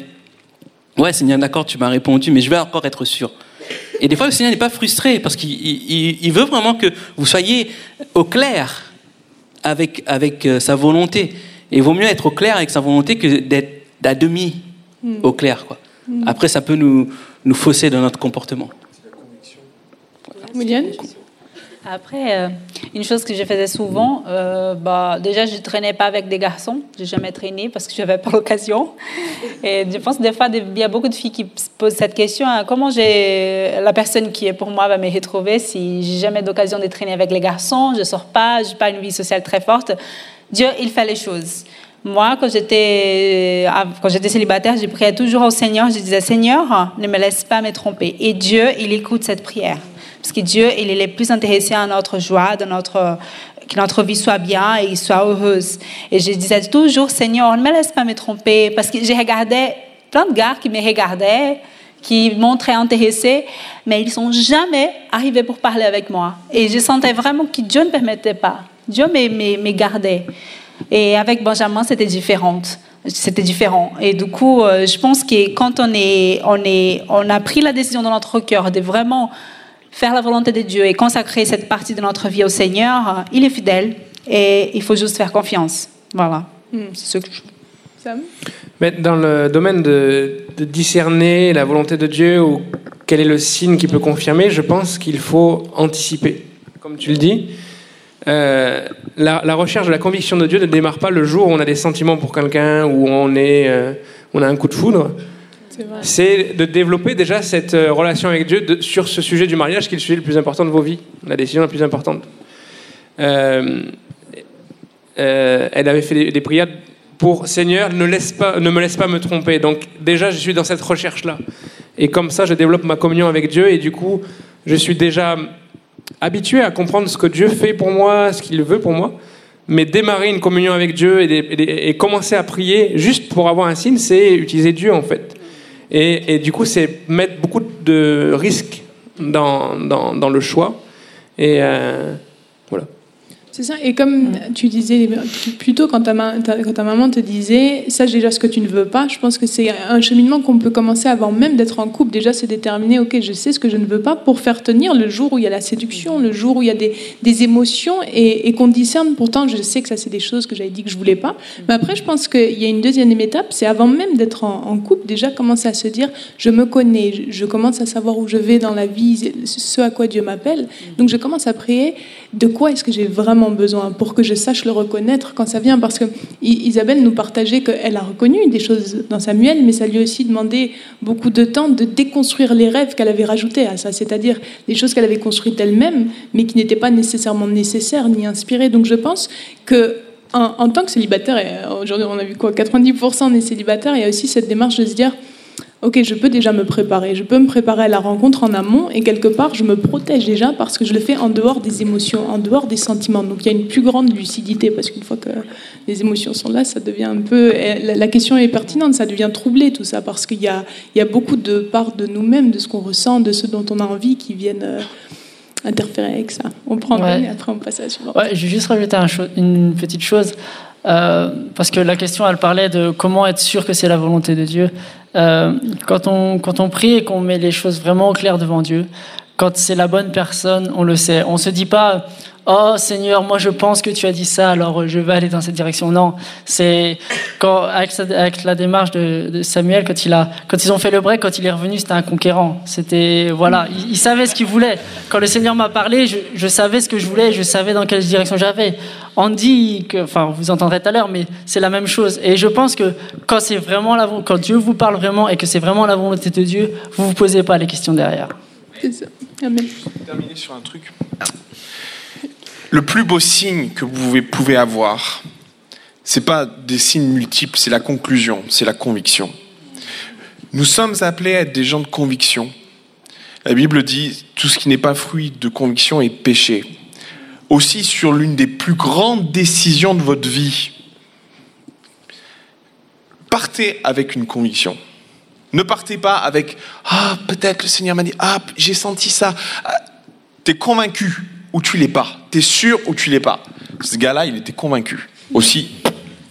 ouais, Seigneur, d'accord, tu m'as répondu, mais je vais encore être sûr. Et des fois, le Seigneur n'est pas frustré parce qu'il il- il veut vraiment que vous soyez au clair avec, avec euh, sa volonté. Et il vaut mieux être au clair avec sa volonté que d'être à demi au clair. Quoi. Après, ça peut nous, nous fausser dans notre comportement. Mouliane Après, euh, une chose que je faisais souvent, euh, bah, déjà, je ne traînais pas avec des garçons. Je n'ai jamais traîné parce que je n'avais pas l'occasion. Et je pense des fois, il y a beaucoup de filles qui se posent cette question hein, comment la personne qui est pour moi va me retrouver si j'ai jamais d'occasion de traîner avec les garçons, je ne sors pas, je n'ai pas une vie sociale très forte. Dieu, il fait les choses. Moi, quand j'étais, j'étais célibataire, je priais toujours au Seigneur. Je disais, Seigneur, ne me laisse pas me tromper. Et Dieu, il écoute cette prière. Parce que Dieu, il est le plus intéressé à notre joie, notre, que notre vie soit bien et soit heureuse. Et je disais toujours, Seigneur, ne me laisse pas me tromper. Parce que je regardais plein de gars qui me regardaient, qui montraient intéressés, mais ils sont jamais arrivés pour parler avec moi. Et je sentais vraiment que Dieu ne permettait pas. Dieu me gardait. Et avec Benjamin, c'était différent. C'était différent. Et du coup, euh, je pense que quand on, est, on, est, on a pris la décision dans notre cœur de vraiment faire la volonté de Dieu et consacrer cette partie de notre vie au Seigneur, euh, il est fidèle et il faut juste faire confiance. Voilà. C'est ce que je... Sam Mais dans le domaine de, de discerner la volonté de Dieu ou quel est le signe qui peut confirmer, je pense qu'il faut anticiper. Comme tu le dis, euh, la, la recherche de la conviction de Dieu ne démarre pas le jour où on a des sentiments pour quelqu'un, où on, est, euh, on a un coup de foudre. c'est de développer déjà cette euh, relation avec Dieu de- sur ce sujet du mariage, qui est le sujet le plus important de vos vies, la décision la plus importante. Euh, elle avait fait des, des prières pour Seigneur, ne, laisse pas, ne me laisse pas me tromper. Donc déjà, je suis dans cette recherche-là. Et comme ça, je développe ma communion avec Dieu et du coup, je suis déjà habitué à comprendre ce que Dieu fait pour moi, ce qu'il veut pour moi. Mais démarrer une communion avec Dieu et, commencer à prier juste pour avoir un signe, c'est utiliser Dieu en fait. Et, du coup, c'est mettre beaucoup de risques dans, dans, le choix. Et euh. C'est ça. Et comme tu disais plutôt quand ta, ma- ta- quand ta maman te disait sache déjà ce que tu ne veux pas, je pense que c'est un cheminement qu'on peut commencer avant même d'être en couple. Déjà, c'est déterminer ok, je sais ce que je ne veux pas pour faire tenir le jour où il y a la séduction, le jour où il y a des, des émotions et, et qu'on discerne. Pourtant, je sais que ça, c'est des choses que j'avais dit que je voulais pas. Mais après, je pense qu'il y a une deuxième étape, c'est avant même d'être en, en couple, déjà commencer à se dire je me connais, je, je commence à savoir où je vais dans la vie, ce à quoi Dieu m'appelle. Donc, je commence à prier de quoi est-ce que j'ai vraiment besoin pour que je sache le reconnaître quand ça vient? Parce que Isabelle nous partageait qu'elle a reconnu des choses dans Samuel, mais ça lui a aussi demandé beaucoup de temps de déconstruire les rêves qu'elle avait rajoutés à ça, c'est-à-dire des choses qu'elle avait construites elle-même, mais qui n'étaient pas nécessairement nécessaires ni inspirées. Donc je pense que en, tant que célibataire, euh, aujourd'hui on a vu quoi, 90% des célibataires, il y a aussi cette démarche de se dire Ok, je peux déjà me préparer. Je peux me préparer à la rencontre en amont et quelque part, je me protège déjà parce que je le fais en dehors des émotions, en dehors des sentiments. Donc il y a une plus grande lucidité parce qu'une fois que les émotions sont là, ça devient un peu. et La question est pertinente, ça devient troublé tout ça parce qu'il y a, il y a beaucoup de parts de nous-mêmes, de ce qu'on ressent, de ce dont on a envie qui viennent euh, interférer avec ça. On prend Ouais. et après on passe à la suivante. Ouais, je vais juste rajouter un une petite chose. Euh, parce que la question, elle parlait de comment être sûr que c'est la volonté de Dieu. Euh, quand, on, quand on prie et qu'on met les choses vraiment au clair devant Dieu, quand c'est la bonne personne, on le sait. On se dit pas, oh Seigneur, moi je pense que tu as dit ça, alors je vais aller dans cette direction. Non, c'est avec, la démarche de, Samuel, quand ils ont fait le break, quand il est revenu, c'était un conquérant. C'était voilà, il, savait ce qu'il voulait. Quand le Seigneur m'a parlé, je savais ce que je voulais, je savais dans quelle direction j'avais. On dit que, enfin, vous entendrez tout à l'heure, mais c'est la même chose. Et je pense que quand c'est vraiment la, quand Dieu vous parle vraiment et que c'est vraiment la volonté de Dieu, vous vous posez pas les questions derrière. C'est ça. Amen. terminer sur un truc. Le plus beau signe que vous pouvez, pouvez avoir, c'est pas des signes multiples, c'est la conclusion, c'est la conviction. Nous sommes appelés à être des gens de conviction. La Bible dit tout ce qui n'est pas fruit de conviction est péché. Aussi sur l'une des plus grandes décisions de votre vie, partez avec une conviction. Ne partez pas avec ah peut-être le Seigneur m'a dit ah j'ai senti ça. Ah, T'es convaincu ou tu l'es pas. T'es sûr ou tu l'es pas. Ce gars-là, il était convaincu. Aussi,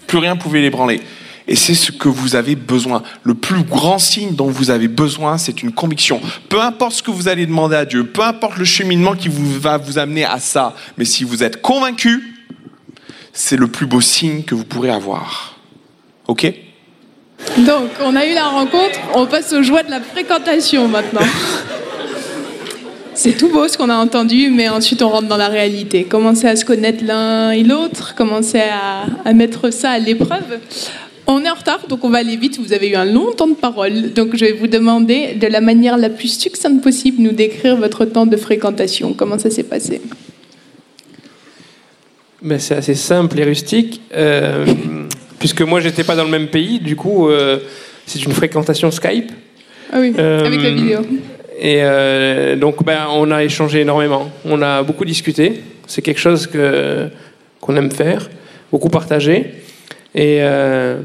plus rien pouvait l'ébranler. Et c'est ce que vous avez besoin. Le plus grand signe dont vous avez besoin, c'est une conviction. Peu importe ce que vous allez demander à Dieu, peu importe le cheminement qui vous va vous amener à ça, mais si vous êtes convaincu, c'est le plus beau signe que vous pourrez avoir. Ok? Donc, on a eu la rencontre, on passe aux joies de la fréquentation maintenant. C'est tout beau ce qu'on a entendu, mais ensuite on rentre dans la réalité. Commencer à se connaître l'un et l'autre, commencer à, à mettre ça à l'épreuve. On est en retard, donc on va aller vite. Vous avez eu un long temps de parole, donc je vais vous demander de la manière la plus succincte possible nous décrire votre temps de fréquentation. Comment ça s'est passé? Ben, c'est assez simple et rustique, euh, puisque moi j'étais pas dans le même pays, du coup euh, c'est une fréquentation Skype. Ah oui, Euh, avec la vidéo. Et donc ben, on a échangé énormément, on a beaucoup discuté, c'est quelque chose que, qu'on aime faire, beaucoup partager. Et, euh,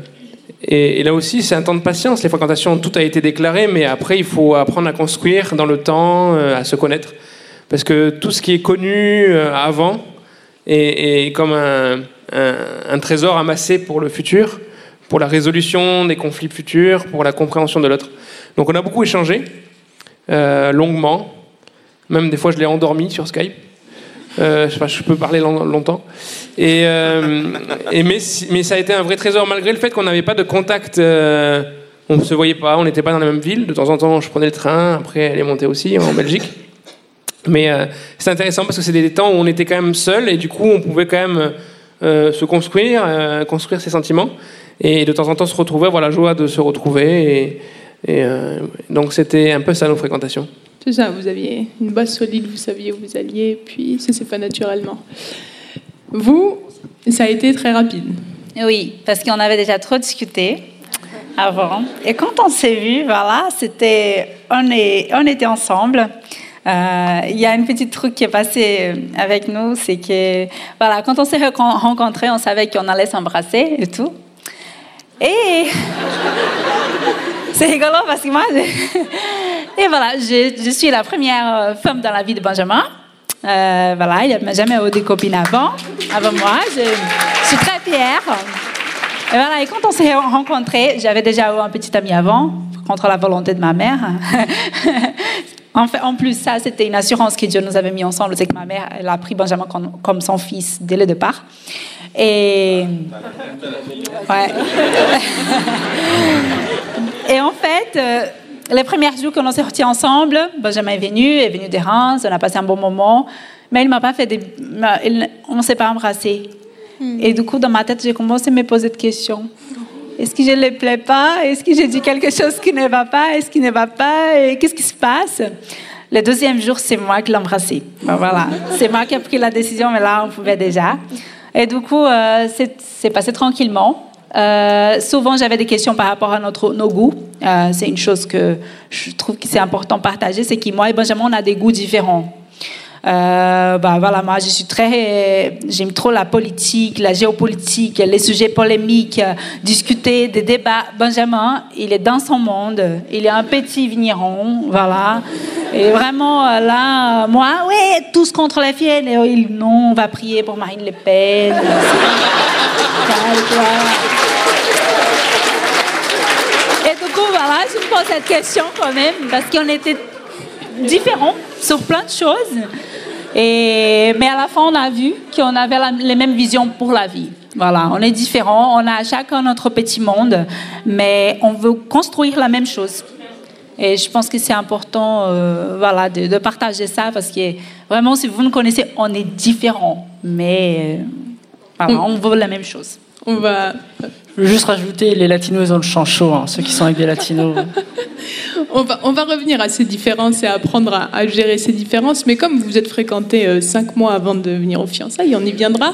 et, là aussi c'est un temps de patience, les fréquentations, tout a été déclaré, mais après il faut apprendre à construire dans le temps, euh, à se connaître. Parce que tout ce qui est connu euh, avant est, comme un, trésor amassé pour le futur, pour la résolution des conflits futurs, pour la compréhension de l'autre. Donc on a beaucoup échangé, longuement. Même des fois, je l'ai endormi sur Skype. Euh, je, sais pas, je peux parler long- longtemps. Euh, mais, ça a été un vrai trésor, malgré le fait qu'on n'avait pas de contact. euh, on ne se voyait pas, on n'était pas dans la même ville. De temps en temps, je prenais le train. Après, elle est montée aussi en Belgique. Mais euh, c'est intéressant parce que c'est des temps où on était quand même seul et du coup, on pouvait quand même se construire, construire ses sentiments. Et de temps en temps, se retrouver, avoir la joie de se retrouver. Et, Et donc c'était un peu ça nos fréquentations. C'est ça, vous aviez une base solide, vous saviez où vous alliez, puis ça s'est fait naturellement. Vous, ça a été très rapide. Oui, parce qu'on avait déjà trop discuté avant. Et quand on s'est vu, voilà, c'était, on, est, on était ensemble. Euh, Il y a une petite truc qui est passé avec nous, c'est que, voilà, quand on s'est rencontrés, on savait qu'on allait s'embrasser et tout. Et c'est rigolo parce que moi, je- et voilà, je, je suis la première euh, femme dans la vie de Benjamin. Euh, voilà, il n'a jamais eu de copine avant, avant moi. Je, je suis très fière. Et voilà, et quand on s'est rencontrés, j'avais déjà eu un petit ami avant, contre la volonté de ma mère. en, fait, en plus, ça, c'était une assurance que Dieu nous avait mis ensemble. C'est que ma mère, elle a pris Benjamin comme, comme son fils dès le départ. Et. Ouais. Et en fait, euh, les premiers jours qu'on s'est sortis ensemble, Benjamin est venu, est venu des Reims, on a passé un bon moment, mais il m'a pas fait des, m'a- il- on ne s'est pas embrassé. Et du coup, dans ma tête, j'ai commencé à me poser des questions. Est-ce que je ne le plais pas? Est-ce que j'ai dit quelque chose qui ne va pas? Est-ce qui ne va pas? Et qu'est-ce qui se passe? Le deuxième jour, c'est moi qui l'ai embrassé. Ben voilà, c'est moi qui ai pris la décision, mais là, on pouvait déjà. Et du coup, euh, c'est passé tranquillement. Euh, souvent, j'avais des questions par rapport à notre, nos goûts. Euh, c'est une chose que je trouve que c'est important de partager, c'est que moi et Benjamin, on a des goûts différents. Euh, bah voilà, moi je suis très, j'aime trop la politique, la géopolitique, les sujets polémiques, discuter des débats. Benjamin, il est dans son monde, il est un petit vigneron, voilà. Et vraiment euh, là, moi, ouais, tous contre les filles, et, non, on va prier pour Marine Le Pen. Et du coup, voilà, je me pose cette question quand même, parce qu'on était différents sur plein de choses. Et, mais à la fin, on a vu qu'on avait la- les mêmes visions pour la vie. Voilà, on est différents, on a chacun notre petit monde, mais on veut construire la même chose. Et je pense que c'est important euh, voilà, de, de partager ça parce que vraiment, si vous nous connaissez, on est différents, mais euh, voilà, on veut la même chose. On va, Je veux juste rajouter, les latinos, ils ont le champ chaud, hein, ceux qui sont avec des latinos. on, va, on va revenir à ces différences et apprendre à, à gérer ces différences. Mais comme vous êtes fréquentés euh, cinq mois avant de venir aux fiançailles, on y viendra.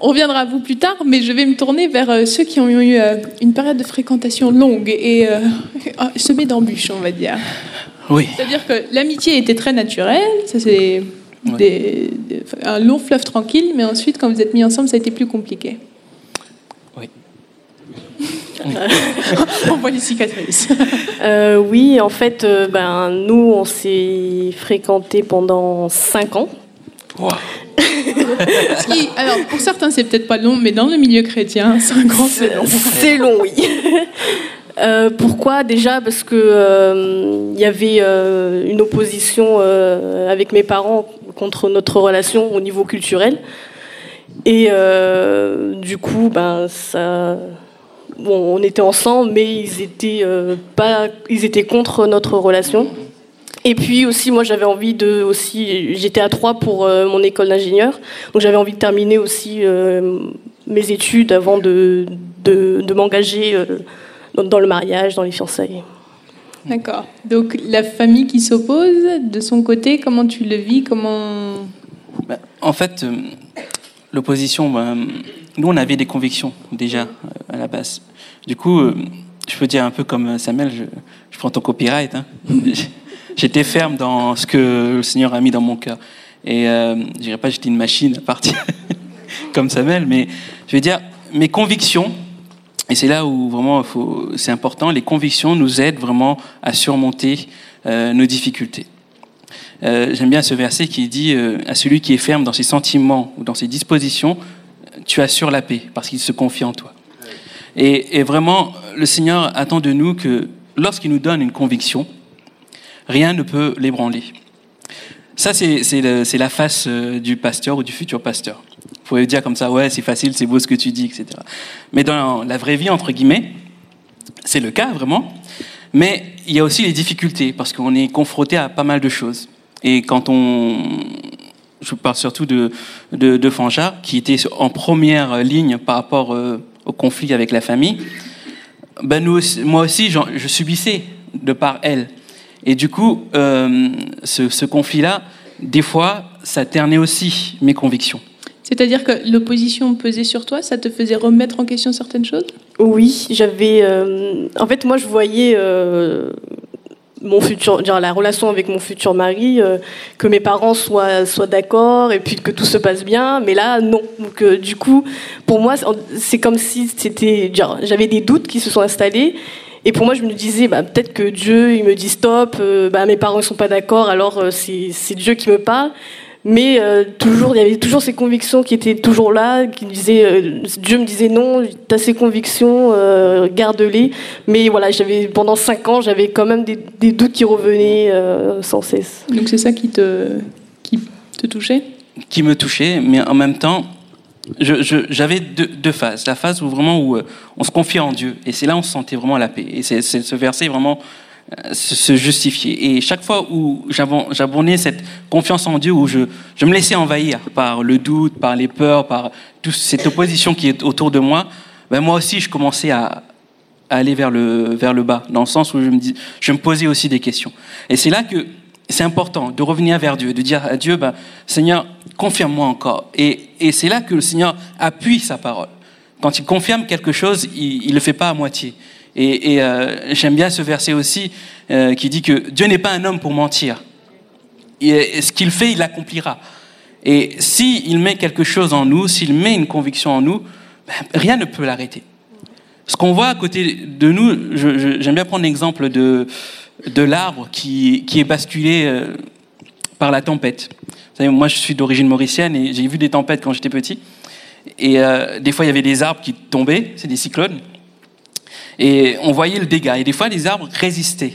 On reviendra à vous plus tard, mais je vais me tourner vers euh, ceux qui ont eu euh, une période de fréquentation longue et semée d'embûches, on va dire. Oui. C'est-à-dire que l'amitié était très naturelle, ça c'est des- des- un long fleuve tranquille, mais ensuite, quand vous êtes mis ensemble, ça a été plus compliqué. Oui. on voit les cicatrices. Euh, oui, en fait, euh, ben, nous, on s'est fréquentés pendant 5 ans. Ce qui- alors, pour certains, c'est peut-être pas long, mais dans le milieu chrétien, 5 ans, c'est long. C'est long, oui. Euh, pourquoi? Déjà parce que euh, il y avait euh, une opposition euh, avec mes parents contre notre relation au niveau culturel. Et euh, du coup, ben, ça, bon, on était ensemble, mais ils étaient euh, pas, ils étaient contre notre relation. Et puis aussi, moi, j'avais envie de aussi, j'étais à Troyes pour euh, mon école d'ingénieur, donc j'avais envie de terminer aussi euh, mes études avant de, de, de m'engager euh, dans, dans le mariage, dans les fiançailles. D'accord. Donc, la famille qui s'oppose, de son côté, comment tu le vis Comment. Bah, en fait, euh, l'opposition, bah, nous, on avait des convictions déjà euh, à la base. Du coup, euh, je peux dire un peu comme Samuel, je, prends ton copyright. hein. J'étais ferme dans ce que le Seigneur a mis dans mon cœur. Et euh, je dirais pas que j'étais une machine à partir comme Samuel, mais je veux dire, mes convictions, et c'est là où vraiment c'est important, les convictions nous aident vraiment à surmonter euh, nos difficultés. Euh, J'aime bien ce verset qui dit euh, à celui qui est ferme dans ses sentiments ou dans ses dispositions, tu assures la paix parce qu'il se confie en toi. Et, et vraiment, le Seigneur attend de nous que lorsqu'il nous donne une conviction, rien ne peut l'ébranler. Ça, c'est la face euh, du pasteur ou du futur pasteur. Vous pouvez dire comme ça, ouais, c'est facile, c'est beau ce que tu dis, etc. Mais dans la vraie vie, entre guillemets, c'est le cas vraiment. Mais il y a aussi les difficultés parce qu'on est confronté à pas mal de choses. Et quand on, je parle surtout de de, de Fanjar, qui était en première ligne par rapport euh, au conflit avec la famille. Ben nous, moi aussi, je subissais de par elle. Et du coup, euh, ce, ce conflit-là, des fois, ça ternait aussi mes convictions. C'est-à-dire que l'opposition pesait sur toi, ça te faisait remettre en question certaines choses? Oui, j'avais. euh, en fait, moi, je voyais euh, mon futur, dire, la relation avec mon futur mari, euh, que mes parents soient, soient d'accord et puis que tout se passe bien. Mais là, non. Donc, euh, du coup, pour moi, c'est- comme si c'était. dire, J'avais des doutes qui se sont installés. Et pour moi, je me disais, bah, peut-être que Dieu, il me dit stop, euh, bah, mes parents ne sont pas d'accord, alors euh, c'est Dieu qui me parle. Mais euh, toujours, il y avait toujours ces convictions qui étaient toujours là, qui disaient, euh, Dieu me disait non, tu as ces convictions, euh, garde-les. Mais voilà, j'avais pendant cinq ans, j'avais quand même des, des doutes qui revenaient euh, sans cesse. Donc c'est ça qui te, qui te touchait? Qui me touchait, mais en même temps, je- je- j'avais deux, deux phases. La phase où vraiment où on se confiait en Dieu, et c'est là où on se sentait vraiment la paix. Et c'est c'est ce verset vraiment se, se justifier. Et chaque fois où j'abon- j'abonnais cette confiance en Dieu, où je, je me laissais envahir par le doute, par les peurs, par toute cette opposition qui est autour de moi, ben moi aussi je commençais à, à aller vers le, vers le bas, dans le sens où je me, dis, je me posais aussi des questions. Et c'est là que c'est important de revenir vers Dieu, de dire à Dieu, ben, Seigneur, confirme-moi encore. Et, et c'est là que le Seigneur appuie sa parole. Quand il confirme quelque chose, il ne le fait pas à moitié. Et, euh, j'aime bien ce verset aussi euh, qui dit que Dieu n'est pas un homme pour mentir. Ce qu'il fait, il l'accomplira. Et s'il met quelque chose en nous, s'il met une conviction en nous, ben, rien ne peut l'arrêter. Ce qu'on voit à côté de nous, j'aime bien prendre l'exemple de, de l'arbre qui, qui est basculé euh, par la tempête. Vous savez, moi, je suis d'origine mauricienne et j'ai vu des tempêtes quand j'étais petit. Et des fois, il y avait des arbres qui tombaient, c'est des cyclones. Et on voyait le dégât. Et des fois, les arbres résistaient.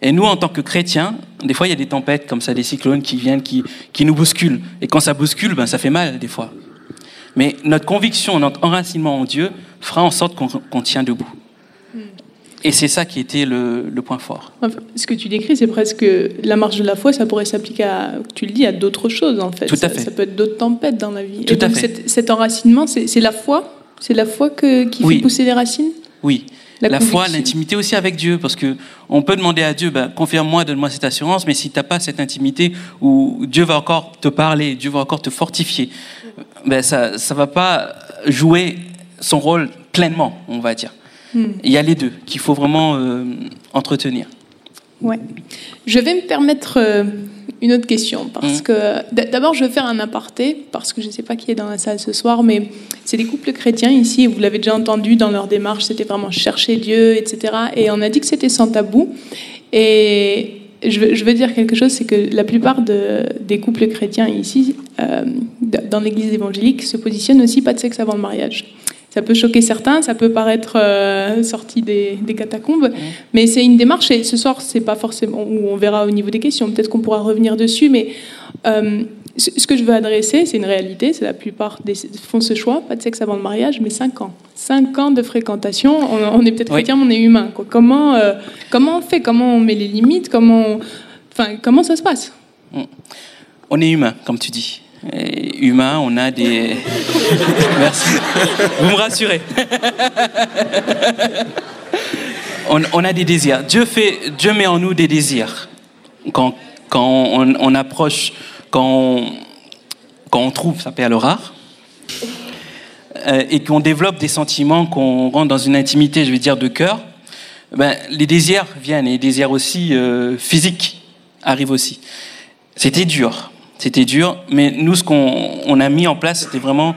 Et nous, en tant que chrétiens, des fois, il y a des tempêtes comme ça, des cyclones qui viennent, qui, qui nous bousculent. Et quand ça bouscule, ben, ça fait mal, des fois. Mais notre conviction, notre enracinement en Dieu fera en sorte qu'on qu'on tient debout. Et c'est ça qui était le, le point fort. Ce que tu décris, c'est presque la marche de la foi, ça pourrait s'appliquer à, tu le dis, à d'autres choses en fait. Tout à fait. ça peut être d'autres tempêtes dans la vie. Tout Et à fait. Cet, cet enracinement, c'est c'est la foi? C'est la foi que, qui Oui. fait pousser les racines? Oui. La La, foi, l'intimité aussi avec Dieu, parce que on peut demander à Dieu, ben, confirme-moi, donne-moi cette assurance, mais si tu n'as pas cette intimité où Dieu va encore te parler, Dieu va encore te fortifier, ben, ça ne va pas jouer son rôle pleinement, on va dire. Hmm. Il y a les deux qu'il faut vraiment euh, entretenir. Ouais. Je vais me permettre euh, une autre question parce Mhm. que d'abord je vais faire un aparté parce que je ne sais pas qui est dans la salle ce soir, mais c'est des couples chrétiens ici. et Vous l'avez déjà entendu dans leur démarche, c'était vraiment chercher Dieu, etc. Et on a dit que c'était sans tabou. Et je veux, je veux dire quelque chose, c'est que la plupart de- des couples chrétiens ici, euh, dans l'Église évangélique, se positionnent aussi pas de sexe avant le mariage. Ça peut choquer certains, ça peut paraître euh, sorti des, des catacombes, mais c'est une démarche. Et ce soir, c'est pas forcément où on verra au niveau des questions. Peut-être qu'on pourra revenir dessus, mais euh, ce que je veux adresser, c'est une réalité. C'est la plupart des, font ce choix, pas de sexe avant le mariage, mais 5 ans. 5 ans de fréquentation. On, on est peut-être Oui. chrétien, mais on est humain. quoi. Comment, euh, comment on fait Comment on met les limites Comment, on- enfin, comment ça se passe? On est humain, comme tu dis. Et humain, on a des. Merci. Vous me rassurez. on, a des désirs. Dieu, fait, Dieu met en nous des désirs. Quand, quand on, approche, quand on, quand on trouve sa perle rare, euh, et qu'on développe des sentiments, qu'on rentre dans une intimité, je vais dire, de cœur, ben, les désirs viennent, et les désirs aussi euh, physiques arrivent aussi. C'était dur, c'était dur, mais nous, ce qu'on on a mis en place, c'était vraiment,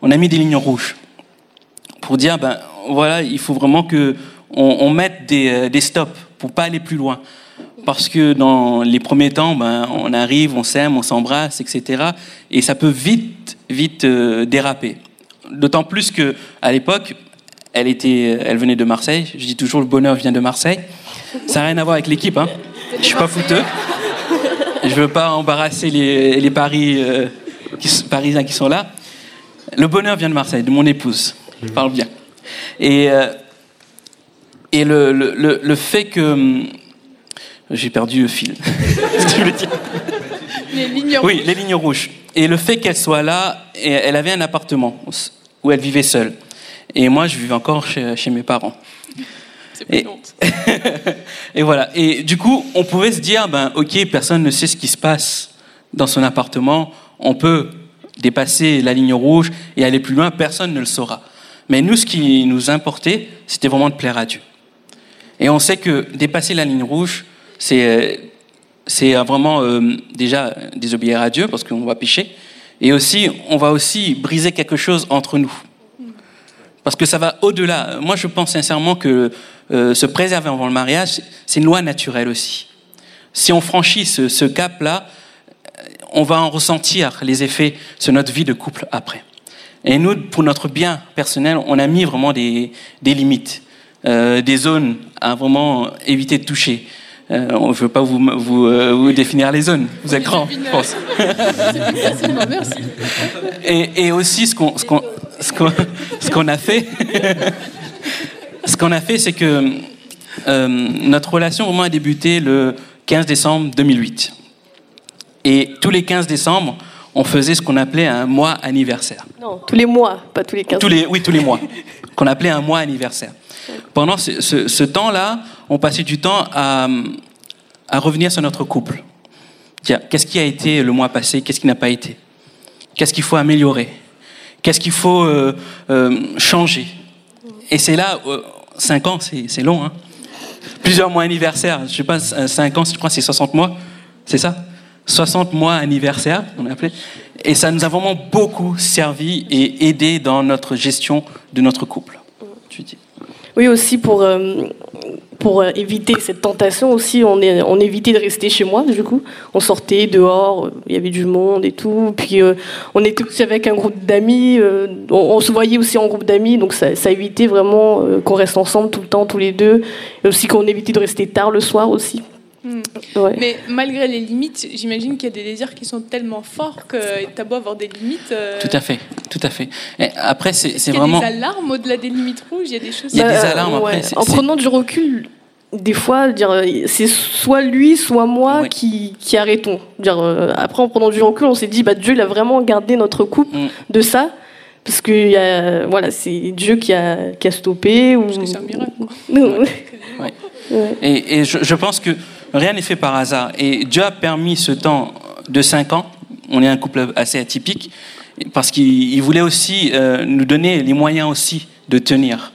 on a mis des lignes rouges pour dire, ben voilà, il faut vraiment que on, mette des, euh, des stops pour pas aller plus loin. Parce que dans les premiers temps, ben, on arrive, on s'aime, on s'embrasse, etc. Et ça peut vite, vite euh, déraper. D'autant plus que à l'époque, elle était, elle venait de Marseille. Je dis toujours le bonheur vient de Marseille. Ça n'a rien à voir avec l'équipe. Hein. Je suis pas fouteux. Je veux pas embarrasser les, les paris, euh, qui parisiens qui sont là. Le bonheur vient de Marseille, de mon épouse. Je parle bien. Et, euh, et le, le, le, le fait que. hum, J'ai perdu le fil. Ce que je voulais dire. Les lignes Oui, les lignes rouges. Et le fait qu'elle soit là, elle avait un appartement où elle vivait seule. Et moi, je vivais encore chez, chez mes parents. Et, et voilà. Et du coup, on pouvait se dire, ben, ok, personne ne sait ce qui se passe dans son appartement. On peut dépasser la ligne rouge et aller plus loin. Personne ne le saura. Mais nous, ce qui nous importait, c'était vraiment de plaire à Dieu. Et on sait que dépasser la ligne rouge, c'est c'est vraiment euh, déjà désobéir à Dieu parce qu'on va pécher. Et aussi, on va aussi briser quelque chose entre nous. Parce que ça va au-delà. Moi, je pense sincèrement que euh, se préserver avant le mariage, c'est une loi naturelle aussi. Si on franchit ce, ce cap-là, euh, on va en ressentir les effets sur notre vie de couple après. Et nous, pour notre bien personnel, on a mis vraiment des, des limites, euh, des zones à vraiment éviter de toucher. Euh, on ne veut pas vous, vous, euh, vous, définir les zones. Vous êtes grand, je pense. et, et, aussi, ce qu'on, ce qu'on, ce qu'on, ce qu'on a fait, ce qu'on a fait, c'est que euh, notre relation vraiment a débuté le 15 décembre 2008. Et tous les 15 décembre, on faisait ce qu'on appelait un mois anniversaire. Non, tous les mois, pas tous les 15 tous les, Oui, tous les mois. qu'on appelait un mois anniversaire. Pendant ce, ce, ce temps-là, on passait du temps à, à revenir sur notre couple. Qu'est-ce qui a été le mois passé Qu'est-ce qui n'a pas été? Qu'est-ce qu'il faut améliorer? Qu'est-ce qu'il faut euh, euh, changer? Et c'est là, euh, 5 ans, c'est long. Hein Plusieurs mois anniversaires. Je sais pas, 5 ans, je crois c'est 60 mois. C'est ça? 60 mois anniversaire, on appelé. Et ça nous a vraiment beaucoup servi et aidé dans notre gestion de notre couple. Tu dis. Oui, aussi pour, euh, pour éviter cette tentation, aussi, on, évitait de rester chez moi, du coup. On sortait dehors, il y avait du monde et tout. Puis euh, on était aussi avec un groupe d'amis, euh, on, on, se voyait aussi en groupe d'amis, donc ça, ça, évitait vraiment qu'on reste ensemble tout le temps, tous les deux. Et aussi qu'on évitait de rester tard le soir aussi. Mmh. Ouais. Mais malgré les limites, j'imagine qu'il y a des désirs qui sont tellement forts que tu as beau avoir des limites. Euh... Tout à fait, tout à fait. Et après, c'est -ce vraiment. Il y a des alarmes au-delà des limites rouges, il y a des choses. Il y a des alarmes après. Ouais. En prenant du recul, des fois, c'est soit lui, soit moi Ouais. qui, qui arrêtons. Dire, euh, après, en prenant du recul, on s'est dit, bah, Dieu, il a vraiment gardé notre couple Mm. de ça. Parce que y a, voilà, c'est Dieu qui a, qui a stoppé. Ou... Parce que c'est un miracle. quoi. Ouais. Ouais. Et, et je, je pense que rien n'est fait par hasard. Et Dieu a permis ce temps de 5 ans. On est un couple assez atypique parce qu'il il voulait aussi euh, nous donner les moyens aussi de tenir.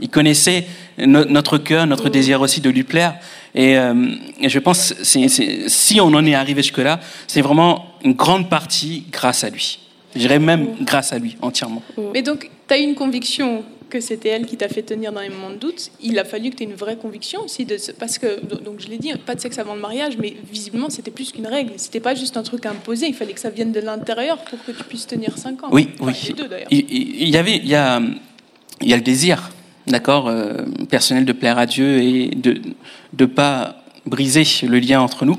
Il connaissait no- notre cœur, notre désir aussi de lui plaire. Et, euh, je pense si on en est arrivé jusque-là, c'est vraiment une grande partie grâce à lui. Je dirais même grâce à lui entièrement. Mais donc, tu as une conviction que c'était elle qui t'a fait tenir dans les moments de doute. Il a fallu que tu aies une vraie conviction aussi. De ce- parce que, donc je l'ai dit, pas de sexe avant le mariage, mais visiblement, c'était plus qu'une règle. C'était pas juste un truc imposé. Il fallait que ça vienne de l'intérieur pour que tu puisses tenir 5 ans. Oui, Enfin, oui. Les deux, d'ailleurs. Il, y avait, il y a, il y a le désir, d'accord, euh, personnel de plaire à Dieu et de de pas briser le lien entre nous.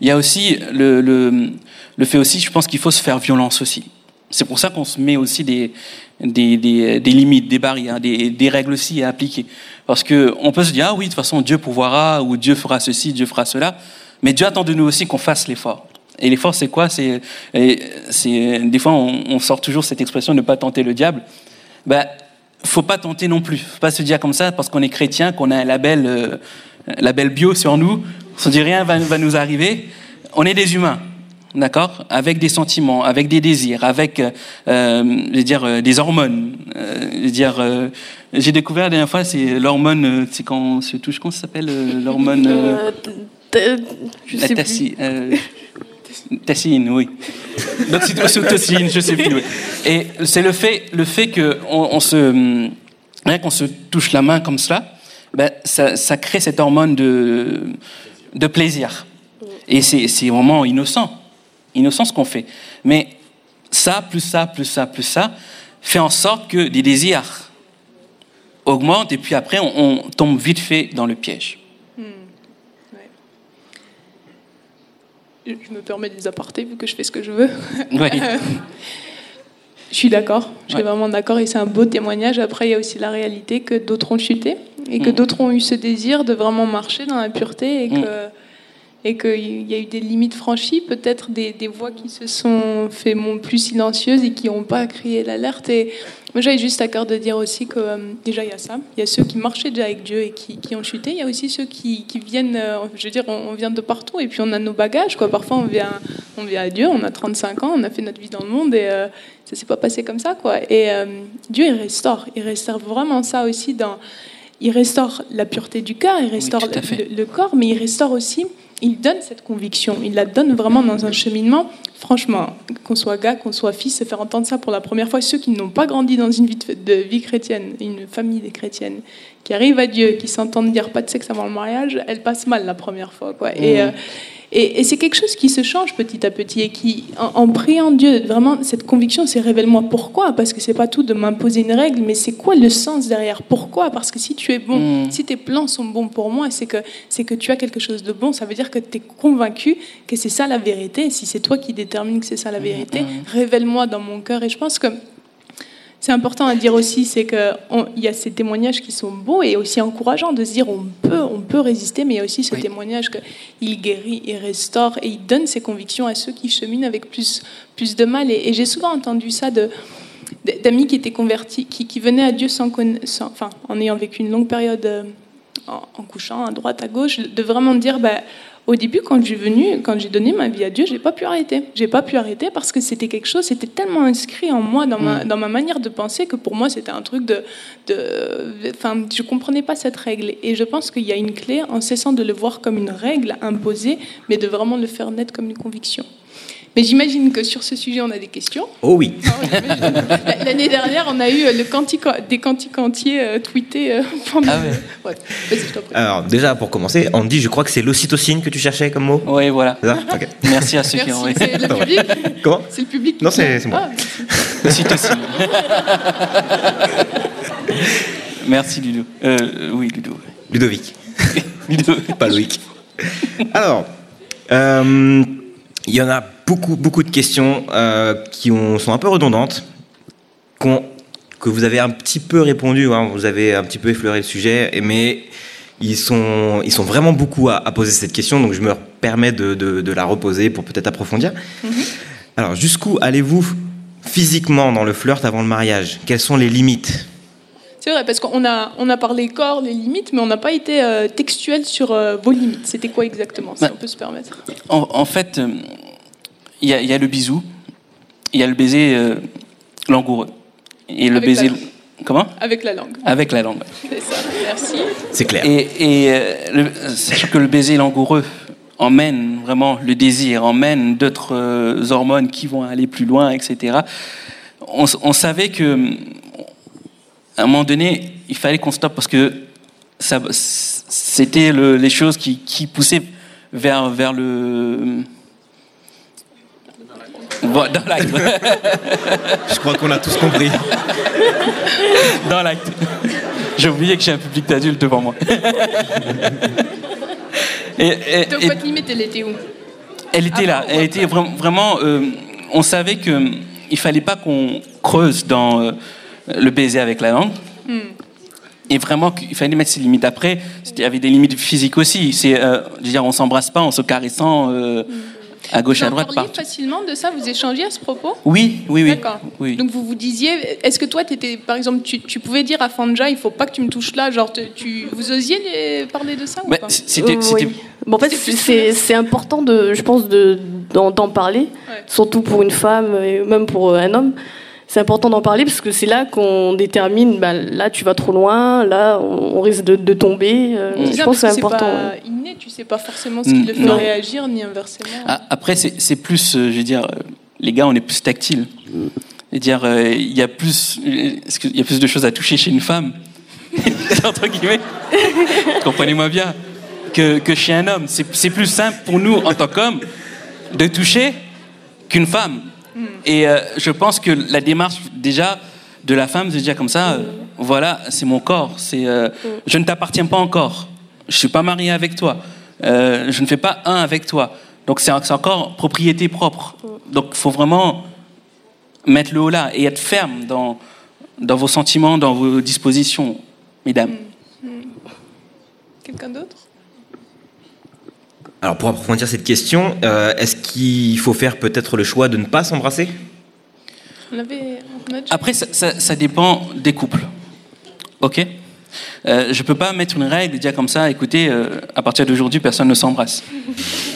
Il y a aussi le, le, le fait aussi, je pense qu'il faut se faire violence aussi. C'est pour ça qu'on se met aussi des, des, des, des limites, des barrières, des, des règles aussi à appliquer. Parce que on peut se dire ah oui de toute façon Dieu pourvoira ou Dieu fera ceci, Dieu fera cela, mais Dieu attend de nous aussi qu'on fasse l'effort. Et l'effort c'est quoi? C'est des fois on, sort toujours cette expression ne pas tenter le diable. Ben faut pas tenter non plus. Faut pas se dire comme ça parce qu'on est chrétien qu'on a un label euh, label bio sur nous. On se dit rien va, va nous arriver. On est des humains. D'accord Avec des sentiments, avec des désirs, avec euh, je veux dire, euh, des hormones. Euh, je veux dire, euh, J'ai découvert la dernière fois, c'est l'hormone, euh, c'est quand on se touche, comment ça s'appelle euh, L'hormone. euh, Euh, je la sais tassi- euh, Tacine, oui. L'oxytocine, je sais plus. oui. Et c'est le fait, le fait que on, on se, rien qu'on se touche la main comme cela, ben, ça, ça crée cette hormone de, de plaisir. Et c'est c'est vraiment innocent, innocent ce qu'on fait. Mais ça, plus ça, plus ça, plus ça, fait en sorte que les désirs augmentent et puis après on, on tombe vite fait dans le piège. Je je me permets des apartés vu que je fais ce que je veux. Oui. Je suis d'accord, je suis Ouais. vraiment d'accord et c'est un beau témoignage. Après, il y a aussi la réalité que d'autres ont chuté et que Mm. d'autres ont eu ce désir de vraiment marcher dans la pureté et Mm. que, et qu'il y a eu des limites franchies, peut-être des, des voix qui se sont fait plus silencieuses et qui n'ont pas crié l'alerte. Et moi, j'avais juste à cœur de dire aussi que euh, déjà, il y a ça. Il y a ceux qui marchaient déjà avec Dieu et qui, qui ont chuté. Il y a aussi ceux qui, qui viennent, euh, je veux dire, on, on vient de partout et puis on a nos bagages. Quoi. Parfois, on vient, on vient à Dieu, on a 35 ans, on a fait notre vie dans le monde et euh, ça s'est pas passé comme ça. Quoi. Et Dieu, il restaure. Il restaure vraiment ça aussi dans. Il restaure la pureté du cœur, il restaure le corps, mais il restaure aussi, il donne cette conviction, il la donne vraiment dans un cheminement. Franchement, qu'on soit gars, qu'on soit fils, se faire entendre ça pour la première fois, ceux qui n'ont pas grandi dans une vie de, de vie chrétienne, une famille des chrétiennes, qui arrivent à Dieu, qui s'entendent dire pas de sexe avant le mariage, elles passent mal la première fois. Quoi. Et, euh, et, et c'est quelque chose qui se change petit à petit et qui, en, en priant Dieu, vraiment, cette conviction, c'est révèle-moi pourquoi. Parce que c'est pas tout de m'imposer une règle, mais c'est quoi le sens derrière Pourquoi? Parce que si tu es bon, Mm. si tes plans sont bons pour moi, c'est que, c'est que tu as quelque chose de bon. Ça veut dire que tu es convaincu que c'est ça la vérité. Si c'est toi qui détermine que c'est ça la vérité, révèle-moi dans mon cœur. Et je pense que c'est important à dire aussi, c'est qu'il y a ces témoignages qui sont beaux et aussi encourageants de se dire on peut, on peut résister, mais il y a aussi ce Oui. témoignage qu'il guérit, il restaure et il donne ses convictions à ceux qui cheminent avec plus, plus de mal. Et, et j'ai souvent entendu ça de d'amis qui étaient convertis, qui, qui venaient à Dieu sans, conna- sans- enfin, en ayant vécu une longue période euh, en, en couchant à droite, à gauche, de vraiment dire, bah, au début, quand j'ai venu, quand j'ai donné ma vie à Dieu, j'ai pas pu arrêter. J'ai pas pu arrêter parce que c'était quelque chose, c'était tellement inscrit en moi, dans ma, dans ma manière de penser, que pour moi, c'était un truc de, de, enfin, je comprenais pas cette règle. Et je pense qu'il y a une clé en cessant de le voir comme une règle imposée, mais de vraiment le faire naître comme une conviction. Mais j'imagine que sur ce sujet, on a des questions. Oh oui. L'année dernière, on a eu euh, le cantique, des cantiques entiers euh, tweetés euh, pendant. Ah ouais. Ouais. Vas-y, je t'en prie. Alors déjà pour commencer, Andy, je crois que c'est l'ocytocine que tu cherchais comme mot. Oui, voilà. Ça. Merci à ceux qui ont C'est le public. Comment C'est le public. Non, c'est- moi. Ah, Ocytocine. Merci Ludo. Euh, oui, Ludo. Ludovic, Ludo. pas Loïc. Alors, euh, il y en a beaucoup, beaucoup de questions euh, qui ont- sont un peu redondantes, que vous avez un petit peu répondu, hein, vous avez un petit peu effleuré le sujet, et- mais ils sont, ils sont vraiment beaucoup à, à poser cette question, donc je me permets de, de- de la reposer pour peut-être approfondir. Alors, jusqu'où allez-vous physiquement dans le flirt avant le mariage? Quelles sont les limites? C'est vrai, parce qu'on a, on a parlé corps, les limites, mais on n'a pas été euh, textuel sur euh, vos limites. C'était quoi exactement, si Bah. on peut se permettre? En, en fait, euh, il y, a- il y a le bisou, il y a le baiser euh, langoureux. Et le Avec baiser. la. Comment? Avec la langue. Avec la langue. C'est ça, merci. C'est clair. Et, et euh, le- sachant que le baiser langoureux emmène vraiment le désir, emmène d'autres euh, hormones qui vont aller plus loin, etc. On savait que à un moment donné, il fallait qu'on stoppe parce que ça, c'était le- les choses qui, qui poussaient vers, vers le dans l'acte. Je crois qu'on a tous compris. dans l'acte. J'ai oublié que j'ai un public d'adultes devant moi. et, et- Donc, et- votre limite, elle était où? Elle était là. Avant ou Elle était vra- vraiment. euh, on savait que euh, il fallait pas qu'on creuse dans euh, le baiser avec la langue. Hmm. Et vraiment, qu'il fallait mettre ses limites. Après, il y avait des limites physiques aussi. C'est, euh, dire, on s'embrasse pas en se caressant euh, à gauche, Vous à droite, parliez partout. facilement de ça Vous échangez à ce propos? Oui, oui, oui. D'accord. Oui. Donc vous vous disiez, est-ce que toi, étais, par exemple, tu, tu pouvais dire à Fanja, il faut pas que tu me touches là, genre, te- tu, vous osiez les- parler de ça ou Ouais, pas? c'était, Euh, c'était- oui. Bon, en fait, C'est important, de, je pense, de- d'en d'en parler, Ouais. surtout pour une femme et même pour un homme. C'est important d'en parler parce que c'est là qu'on détermine, bah, là tu vas trop loin, là on, risque de, de tomber. euh, je ça, pense que c'est important. pas inné, tu sais pas forcément ce qui Mm, le fait non. réagir, ni inversement. Ah, Après, c'est plus, euh, je veux dire, euh, les gars, on est plus tactile. dire, euh, il y a plus, qu'il y a plus de choses à toucher chez une femme, entre guillemets, comprenez-moi bien, que, que chez un homme. C'est c'est plus simple pour nous en tant qu'hommes de toucher qu'une femme. Et euh, je pense que la démarche déjà de la femme, c'est déjà comme ça. euh, voilà, c'est mon corps. C'est, euh, je ne t'appartiens pas encore. Je suis pas marié avec toi. Je ne fais pas un avec toi. Donc c'est c'est encore propriété propre. Donc il faut vraiment mettre le haut là et être ferme dans, dans vos sentiments, dans vos dispositions, mesdames. Quelqu'un d'autre? Alors pour approfondir cette question, euh, est-ce qu'il faut faire peut-être le choix de ne pas s'embrasser? Après, ça, ça- ça dépend des couples. Ok? Euh, Je peux pas mettre une règle et dire comme ça, écoutez, euh, à partir d'aujourd'hui, personne ne s'embrasse.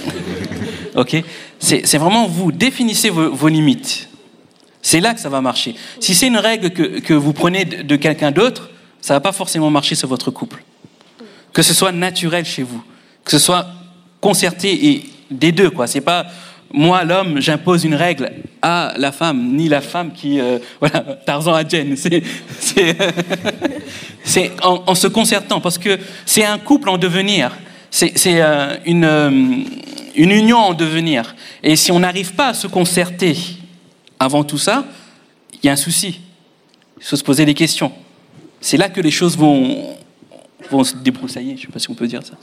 ok? C'est vraiment vous, définissez vos, vos limites. C'est là que ça va marcher. Si c'est une règle que, que vous prenez de, de quelqu'un d'autre, ça va pas forcément marcher sur votre couple. Que ce soit naturel chez vous, que ce soit concerté et des deux, quoi. C'est pas moi, l'homme, j'impose une règle à la femme, ni la femme qui, euh, voilà, Tarzan à Jen. C'est, c'est, en, se concertant, parce que c'est un couple en devenir. C'est, c'est euh, une, euh, une union en devenir. Et si on n'arrive pas à se concerter avant tout ça, il y a un souci. Il faut se poser des questions. C'est là que les choses vont, vont se débroussailler. Je ne sais pas si on peut dire ça.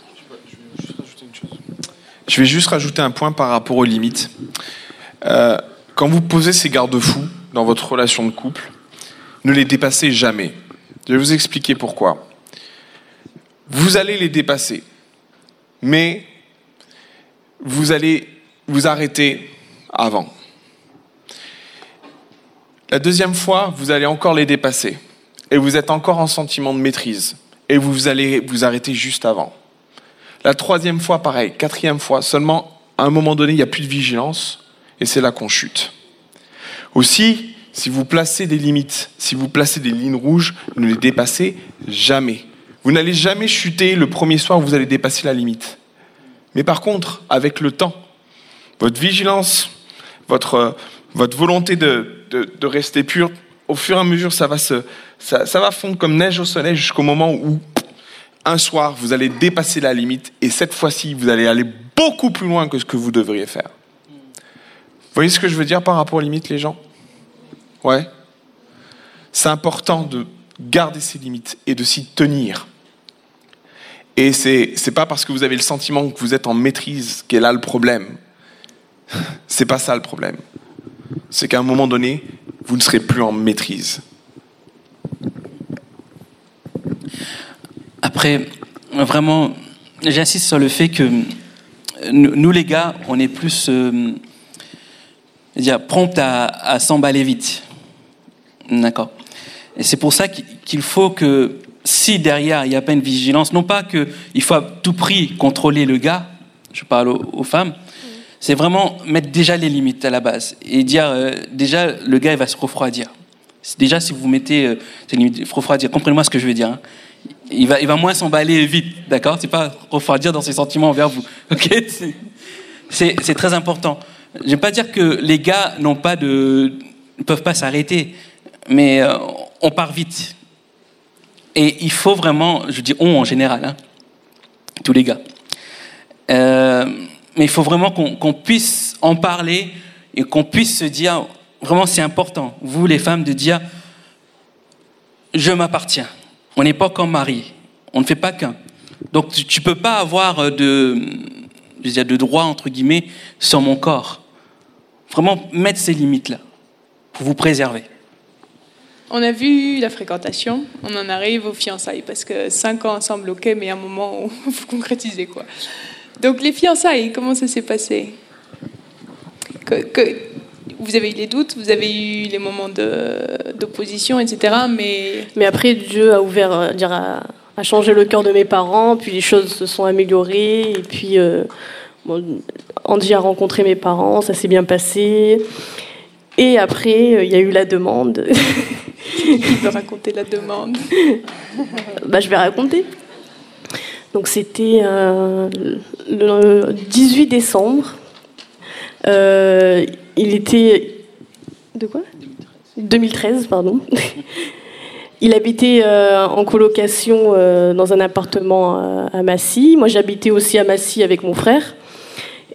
Je vais juste rajouter un point par rapport aux limites. Euh, quand vous posez ces garde-fous dans votre relation de couple, ne les dépassez jamais. Je vais vous expliquer pourquoi. Vous allez les dépasser, mais vous allez vous arrêter avant. La deuxième fois, vous allez encore les dépasser, et vous êtes encore en sentiment de maîtrise, et vous allez vous arrêter juste avant. La troisième fois, pareil. Quatrième fois, seulement à un moment donné, il n'y a plus de vigilance et c'est là qu'on chute. Aussi, si vous placez des limites, si vous placez des lignes rouges, ne les dépassez jamais. Vous n'allez jamais chuter le premier soir où vous allez dépasser la limite. Mais par contre, avec le temps, votre vigilance, votre, votre volonté de, rester pur, au fur et à mesure, ça va, se, ça va fondre comme neige au soleil jusqu'au moment où un soir, vous allez dépasser la limite et cette fois-ci, vous allez aller beaucoup plus loin que ce que vous devriez faire. Vous voyez ce que je veux dire par rapport aux limites, les gens? Ouais C'est important de garder ces limites et de s'y tenir. Et c'est c'est pas parce que vous avez le sentiment que vous êtes en maîtrise qu'est là le problème. C'est pas ça le problème. C'est qu'à un moment donné, vous ne serez plus en maîtrise. Après, vraiment, j'insiste sur le fait que nous, nous, les gars, on est plus euh, prompt à, s'emballer vite. D'accord. Et c'est pour ça qu'il faut que, si derrière il n'y a pas une vigilance, non pas qu'il faut à tout prix contrôler le gars, je parle aux, aux femmes, c'est vraiment mettre déjà les limites à la base et dire euh, déjà le gars il va se refroidir. Déjà si vous mettez euh, ces limites, refroidir, comprenez-moi ce que je veux dire. hein il va, il va moins s'emballer vite, d'accord? C'est pas refroidir dans ses sentiments envers vous, ok? C'est très important. Je vais pas dire que les gars n'ont pas de, ne peuvent pas s'arrêter, mais euh, on part vite. Et il faut vraiment, je dis on en général, hein, tous les gars. Euh, mais il faut vraiment qu'on puisse en parler et qu'on puisse se dire, vraiment c'est important, vous les femmes, de dire, je m'appartiens. On n'est pas comme mari. On ne fait pas qu'un. Donc tu ne peux pas avoir de, je de droit, entre guillemets, sur mon corps. Vraiment mettre ces limites-là pour vous préserver. On a vu la fréquentation, on en arrive aux fiançailles, parce que cinq ans ensemble, ok, mais à un moment où il faut quoi. Donc les fiançailles, comment ça s'est passé? Vous avez eu les doutes, vous avez eu les moments d'opposition, etc., mais Mais après, Dieu a ouvert, euh, dire, a, a changé le cœur de mes parents, puis les choses se sont améliorées, et puis euh, bon, Andy a rencontré mes parents, ça s'est bien passé. Et après, euh, il y a eu la demande. il peut raconter la demande. bah, je vais raconter. Donc c'était le 18 décembre. Euh, il était... De quoi? 2013, pardon. Il habitait euh, en colocation euh, dans un appartement euh, à Massy. Moi, j'habitais aussi à Massy avec mon frère.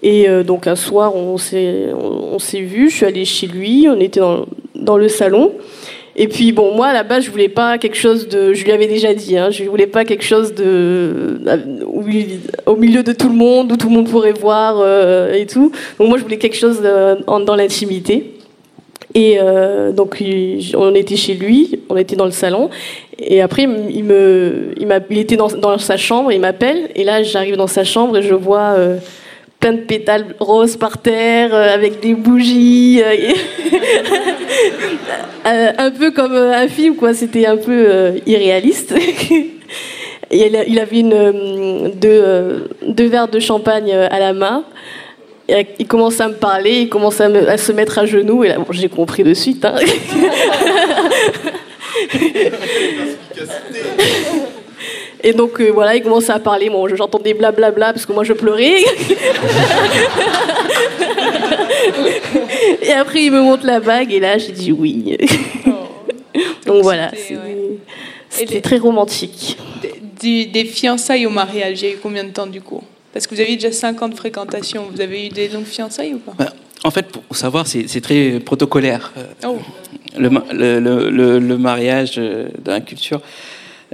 Et euh, donc un soir, on s'est on, on s'est vu. Je suis allée chez lui. On était dans, dans le salon. Et puis bon, moi à la base, je voulais pas quelque chose de. Je lui avais déjà dit. Hein, je voulais pas quelque chose de il- au milieu de tout le monde, où tout le monde pourrait voir euh, et tout. Donc moi, je voulais quelque chose en- dans l'intimité. Et euh, donc on était chez lui, on était dans le salon. Et après, il me, il, il était dans, dans sa chambre, il m'appelle. Et là, j'arrive dans sa chambre et je vois euh, plein de pétales roses par terre, euh, avec des bougies. euh, Euh, un peu comme un film, quoi. C'était un peu irréaliste. Il avait une, deux, deux verres de champagne à la main. Il commence à me parler, il commence à, me- à se mettre à genoux. Et là, bon, j'ai compris de suite. hein. Et donc euh, voilà, il commence à parler. Bon, j'entendais blablabla parce que moi je pleurais. et après, il me montre la bague et là, j'ai dit oui. donc voilà, C'était, ouais. très romantique. Des, des fiançailles au mariage, il y a eu combien de temps du coup? Parce que vous avez déjà 5 ans de fréquentation. Vous avez eu des longues fiançailles ou pas? Bah, en fait, pour savoir, c'est très protocolaire. euh, Oh, le, ma- le, le- le- le mariage euh, dans la culture.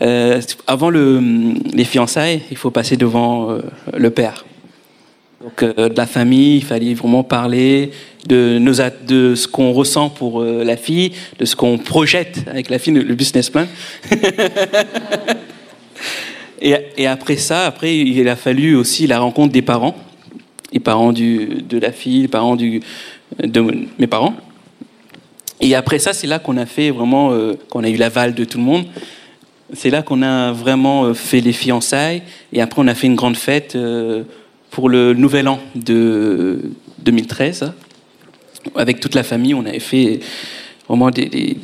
Euh, avant le, les fiançailles, il faut passer devant euh, le père. Donc, euh, de la famille, il fallait vraiment parler de, ce qu'on ressent pour la fille, de ce qu'on projette avec la fille, le, business plan. et, après ça, après, il a fallu aussi la rencontre des parents, les parents de la fille, les parents de mes parents. Et après ça, c'est là qu'on a fait vraiment, qu'on a eu l'aval de tout le monde. C'est là qu'on a vraiment euh, fait les fiançailles. Et après, on a fait une grande fête euh, pour le nouvel an de 2013. Avec toute la famille, on avait fait vraiment des, des,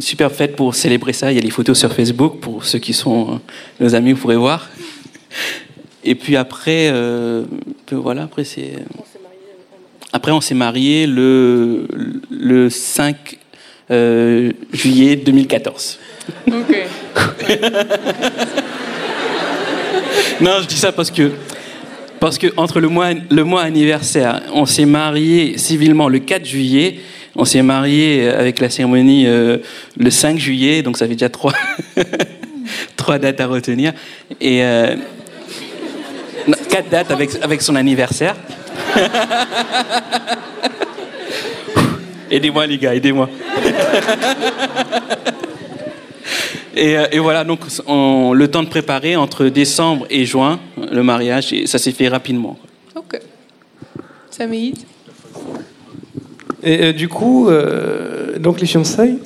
superbes fêtes pour célébrer ça. Il y a les photos sur Facebook pour ceux qui sont euh, nos amis, vous pourrez voir. Et puis après, voilà, après c'est. Après, on s'est marié le, le 5 euh, juillet 2014. ok. Non, je dis ça parce que parce que entre le mois le mois anniversaire, on s'est marié civilement le 4 juillet, on s'est marié avec la cérémonie euh, le 5 juillet, donc ça fait déjà trois trois dates à retenir et euh, quatre dates avec avec son anniversaire. aidez-moi les gars, aidez-moi. Et, euh, et voilà, donc on- le temps de préparer entre décembre et juin le mariage, et ça s'est fait rapidement. Ok. Saméid Et euh, du coup, euh, donc les fiançailles.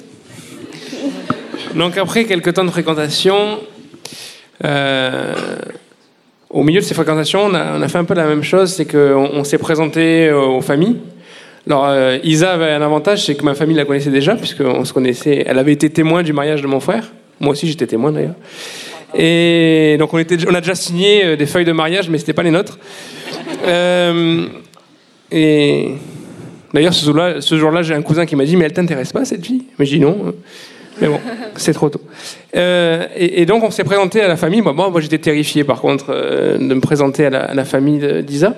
Donc après quelques temps de fréquentation, euh, au milieu de ces fréquentations, on a, on a fait un peu la même chose, c'est qu'on on s'est présenté aux familles. Alors euh, Isa avait un avantage, c'est que ma famille la connaissait déjà, puisqu'on se connaissait. Elle avait été témoin du mariage de mon frère. Moi aussi, j'étais témoin d'ailleurs. Et donc on, a déjà signé euh, des feuilles de mariage, mais c'était pas les nôtres. Euh, et D'ailleurs, ce jour-là, j'ai un cousin qui m'a dit Mais elle t'intéresse pas, cette fille? Mais j'ai dit non. Mais bon, c'est trop tôt. Euh, et, donc, on s'est présenté à la famille. Moi, moi, moi, j'étais terrifié, par contre, euh, de me présenter à la, famille d'Isa.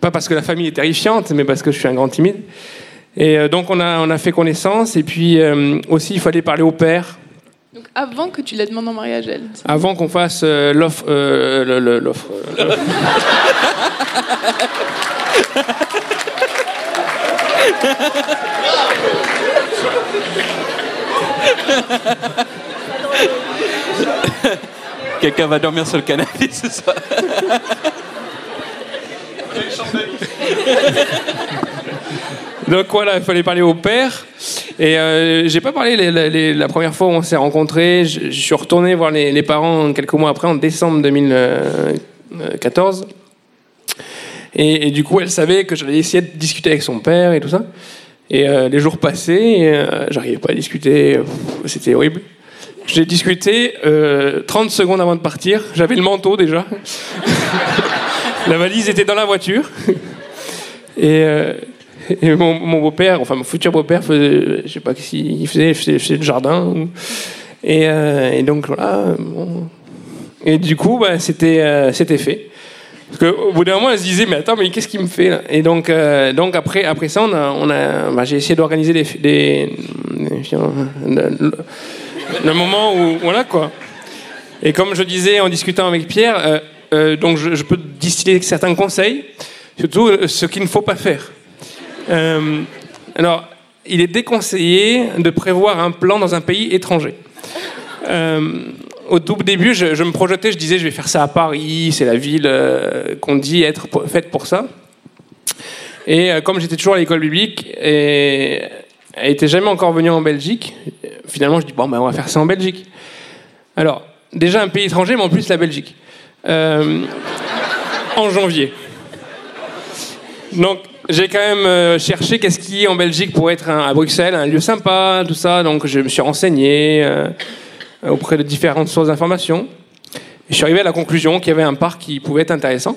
Pas parce que la famille est terrifiante, mais parce que je suis un grand timide. Et euh, donc, on a, fait connaissance. Et puis, euh, aussi, il fallait parler au père Donc avant que tu la demandes en mariage, elle. avant qu'on fasse euh, l'offre. euh, le- le- l'offre. euh, Quelqu'un va dormir sur le canapé ce soir. Donc voilà, il fallait parler au père. Et euh, j'ai pas parlé la première fois où on s'est rencontrés. Je, suis retourné voir les, parents quelques mois après, en décembre 2014. Et, et du coup, elle savait que j'allais essayer de discuter avec son père et tout ça. Et euh, les jours passaient, euh, j'arrivais pas à discuter. C'était horrible. J'ai discuté euh, 30 secondes avant de partir. J'avais le manteau déjà. la valise était dans la voiture. Et, euh, et mon, beau-père, enfin mon futur beau-père, faisait, je sais pas s'il faisait, il faisait, il faisait le jardin. euh, et donc voilà. Et du coup, bah, c'était euh, c'était fait. Parce qu'au bout d'un moment, elle se disait, mais attends, mais qu'est-ce qu'il me fait là? Et donc, euh, donc après, après ça, on a, bah, j'ai essayé d'organiser des, le, moment où, voilà quoi. Et comme je disais en discutant avec Pierre, donc je, peux distiller certains conseils, surtout ce qu'il ne faut pas faire. Euh, alors, il est déconseillé de prévoir un plan dans un pays étranger. Euh, au tout début, je, me projetais, je disais, je vais faire ça à Paris, c'est la ville euh, qu'on dit être faite pour ça. Et comme j'étais toujours à l'école biblique, et elle était jamais encore venue en Belgique, finalement, je dis, bon, ben, on va faire ça en Belgique. Alors, déjà un pays étranger, mais en plus la Belgique. En janvier. Donc, j'ai quand même euh, cherché qu'est-ce qui, en Belgique, pourrait être à Bruxelles, un lieu sympa, tout ça. Donc, je me suis renseigné euh, auprès de différentes sources d'informations. Je suis arrivé à la conclusion qu'il y avait un parc qui pouvait être intéressant.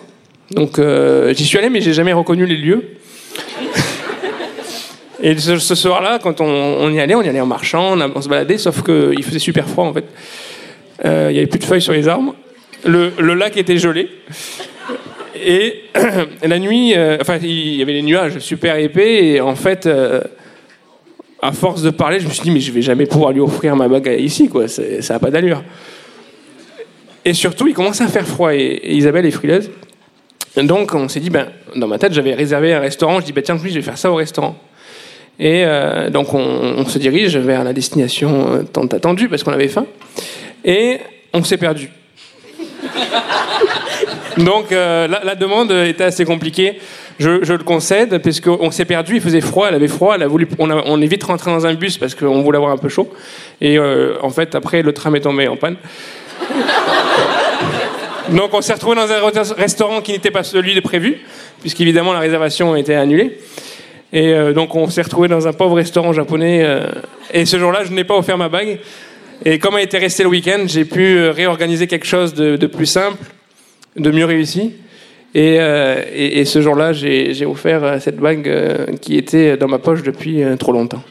Donc, euh, j'y suis allé, mais j'ai jamais reconnu les lieux. Et ce, soir-là, quand on, y allait, on y allait en marchant, on, se baladait, sauf qu'il faisait super froid en fait. Il y avait plus de feuilles sur les arbres. Le lac était gelé. Et la nuit, euh, enfin, il y avait des nuages super épais. Et en fait, euh, à force de parler, je me suis dit, mais je vais jamais pouvoir lui offrir ma bague ici, quoi. Ça n'a pas d'allure. Et surtout, il commençait à faire froid. Et, Isabelle est frileuse. Donc, on s'est dit, ben, dans ma tête, j'avais réservé un restaurant. Je dis, ben, tiens, je vais faire ça au restaurant. Et euh, donc, on, on se dirige vers la destination tant attendue parce qu'on avait faim. Et on s'est perdu. Donc euh, la, demande était assez compliquée. Je, le concède, parce qu'on s'est perdu, il faisait froid, elle avait froid, elle a voulu, on, a- on est vite rentré dans un bus parce qu'on voulait avoir un peu chaud. Et euh, en fait, après, le tram est tombé en panne. Donc on s'est retrouvé dans un re- restaurant qui n'était pas celui de prévu, puisqu'évidemment la réservation était annulée. Et euh, donc on s'est retrouvé dans un pauvre restaurant japonais. et ce jour-là, je n'ai pas offert ma bague. Et comme elle était restée le week-end, j'ai pu réorganiser quelque chose de plus simple, de mieux réussi. Et, euh, et- et ce jour-là, j'ai j'ai offert euh, cette bague euh, qui était dans ma poche depuis euh, trop longtemps.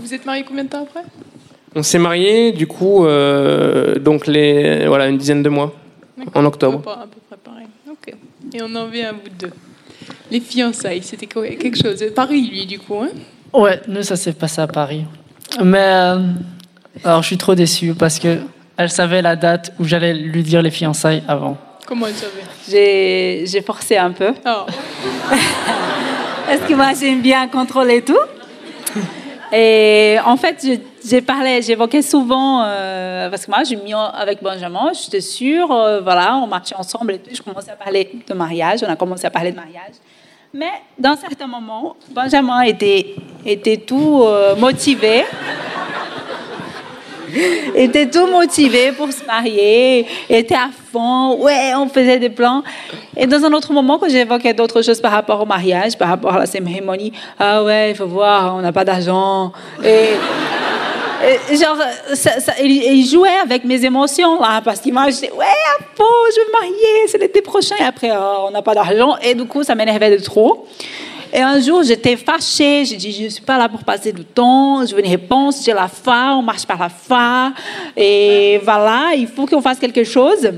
Vous êtes mariés combien de temps après? On s'est mariés, du coup, euh, donc les, voilà, une dizaine de mois, en octobre. À peu près pareil. Ok. Et on en vient à bout de deux. Les fiançailles, c'était quoi- quelque chose. Paris, lui, du coup. Hein? Ouais, nous, ça s'est passé à Paris. Mais euh, alors, je suis trop déçu parce que elle savait la date où j'allais lui dire les fiançailles avant. Comment elle savait? J'ai j'ai forcé un peu. Oh. Parce que moi, j'aime bien contrôler tout. Et en fait, j'ai parlé, j'évoquais souvent, euh, parce que moi, j'ai mis avec Benjamin, j'étais sûre, euh, voilà, on marchait ensemble et tout, je commençais à parler de mariage, on a commencé à parler de mariage. Mais dans certains moments, Benjamin était, était tout euh, motivé. était tout motivé pour se marier, était à fond, ouais, on faisait des plans. Et dans un autre moment, quand j'évoquais d'autres choses par rapport au mariage, par rapport à la cérémonie, ah ouais, il faut voir, on n'a pas d'argent. Et, genre, ça- ça- il, jouait avec mes émotions, là, parce qu'il m'a dit, ouais, à fond, je veux me marier, c'est l'été prochain. Et après, oh, on n'a pas d'argent. Et du coup, ça m'énervait de trop. Et un jour, j'étais fâchée. J'ai dit, je ne suis pas là pour passer du temps. Je veux une réponse. J'ai la foi. On marche par la foi. Et voilà, il faut qu'on fasse quelque chose.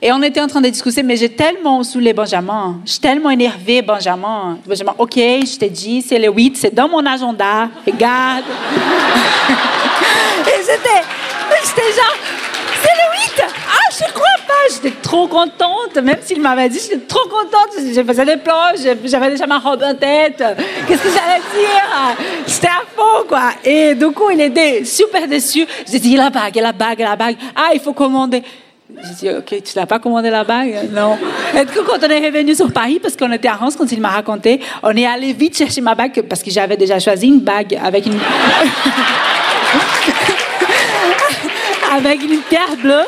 Et on était en train de discuter, mais j'ai tellement saoulé Benjamin. J'ai tellement énervé Benjamin. Benjamin, OK, je t'ai dit, c'est le 8, c'est dans mon agenda. Regarde. Et j'étais, j'étais genre, c'est le 8 Ah, je crois pas J'étais trop contente, même s'il m'avait dit, j'étais trop contente. J'ai fait des plans, j'avais déjà ma robe en tête. Qu'est-ce que j'allais dire? J'étais à fond, quoi. Et du coup, il était super déçu. J'ai dit, la bague, la bague, la bague. Ah, il faut commander. J'ai dit, OK, tu n'as pas commandé la bague? Non. Et coup, quand on est revenu sur Paris, parce qu'on était à Reims, quand il m'a raconté, on est allé vite chercher ma bague, parce que j'avais déjà choisi une bague avec une... avec une pierre bleue.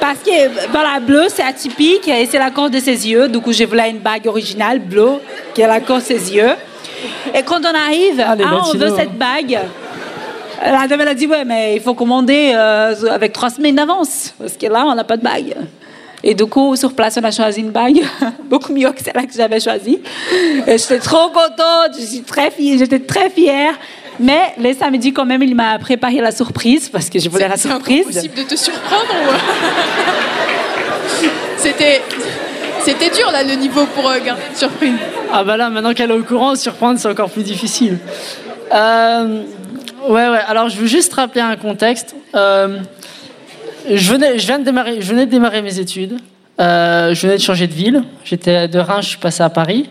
Parce que dans la bleue, c'est atypique et c'est la couleur de ses yeux. Du coup, je voulais une bague originale bleue qui est la couleur de ses yeux. Et quand on arrive, les ah, on veut cette bague. La dame, elle a dit, ouais, mais il faut commander euh, avec trois semaines d'avance. Parce que là, on n'a pas de bague. Et du coup, sur place, on a choisi une bague beaucoup mieux que celle que j'avais choisie. Et j'étais trop contente, très fière, j'étais très fière. Mais le samedi, quand même, il m'a préparé la surprise parce que je voulais la C'est surprise. possible de te surprendre ou... C'était... C'était dur, là, le niveau pour euh, garder une surprise. Ah bah là, maintenant qu'elle est au courant, surprendre, c'est encore plus difficile. Euh, ouais, ouais. Alors, je veux juste rappeler un contexte. Euh, je, venais, je, viens de démarrer, je venais de démarrer mes études. Euh, je venais de changer de ville. J'étais de Reims, je suis passé à Paris.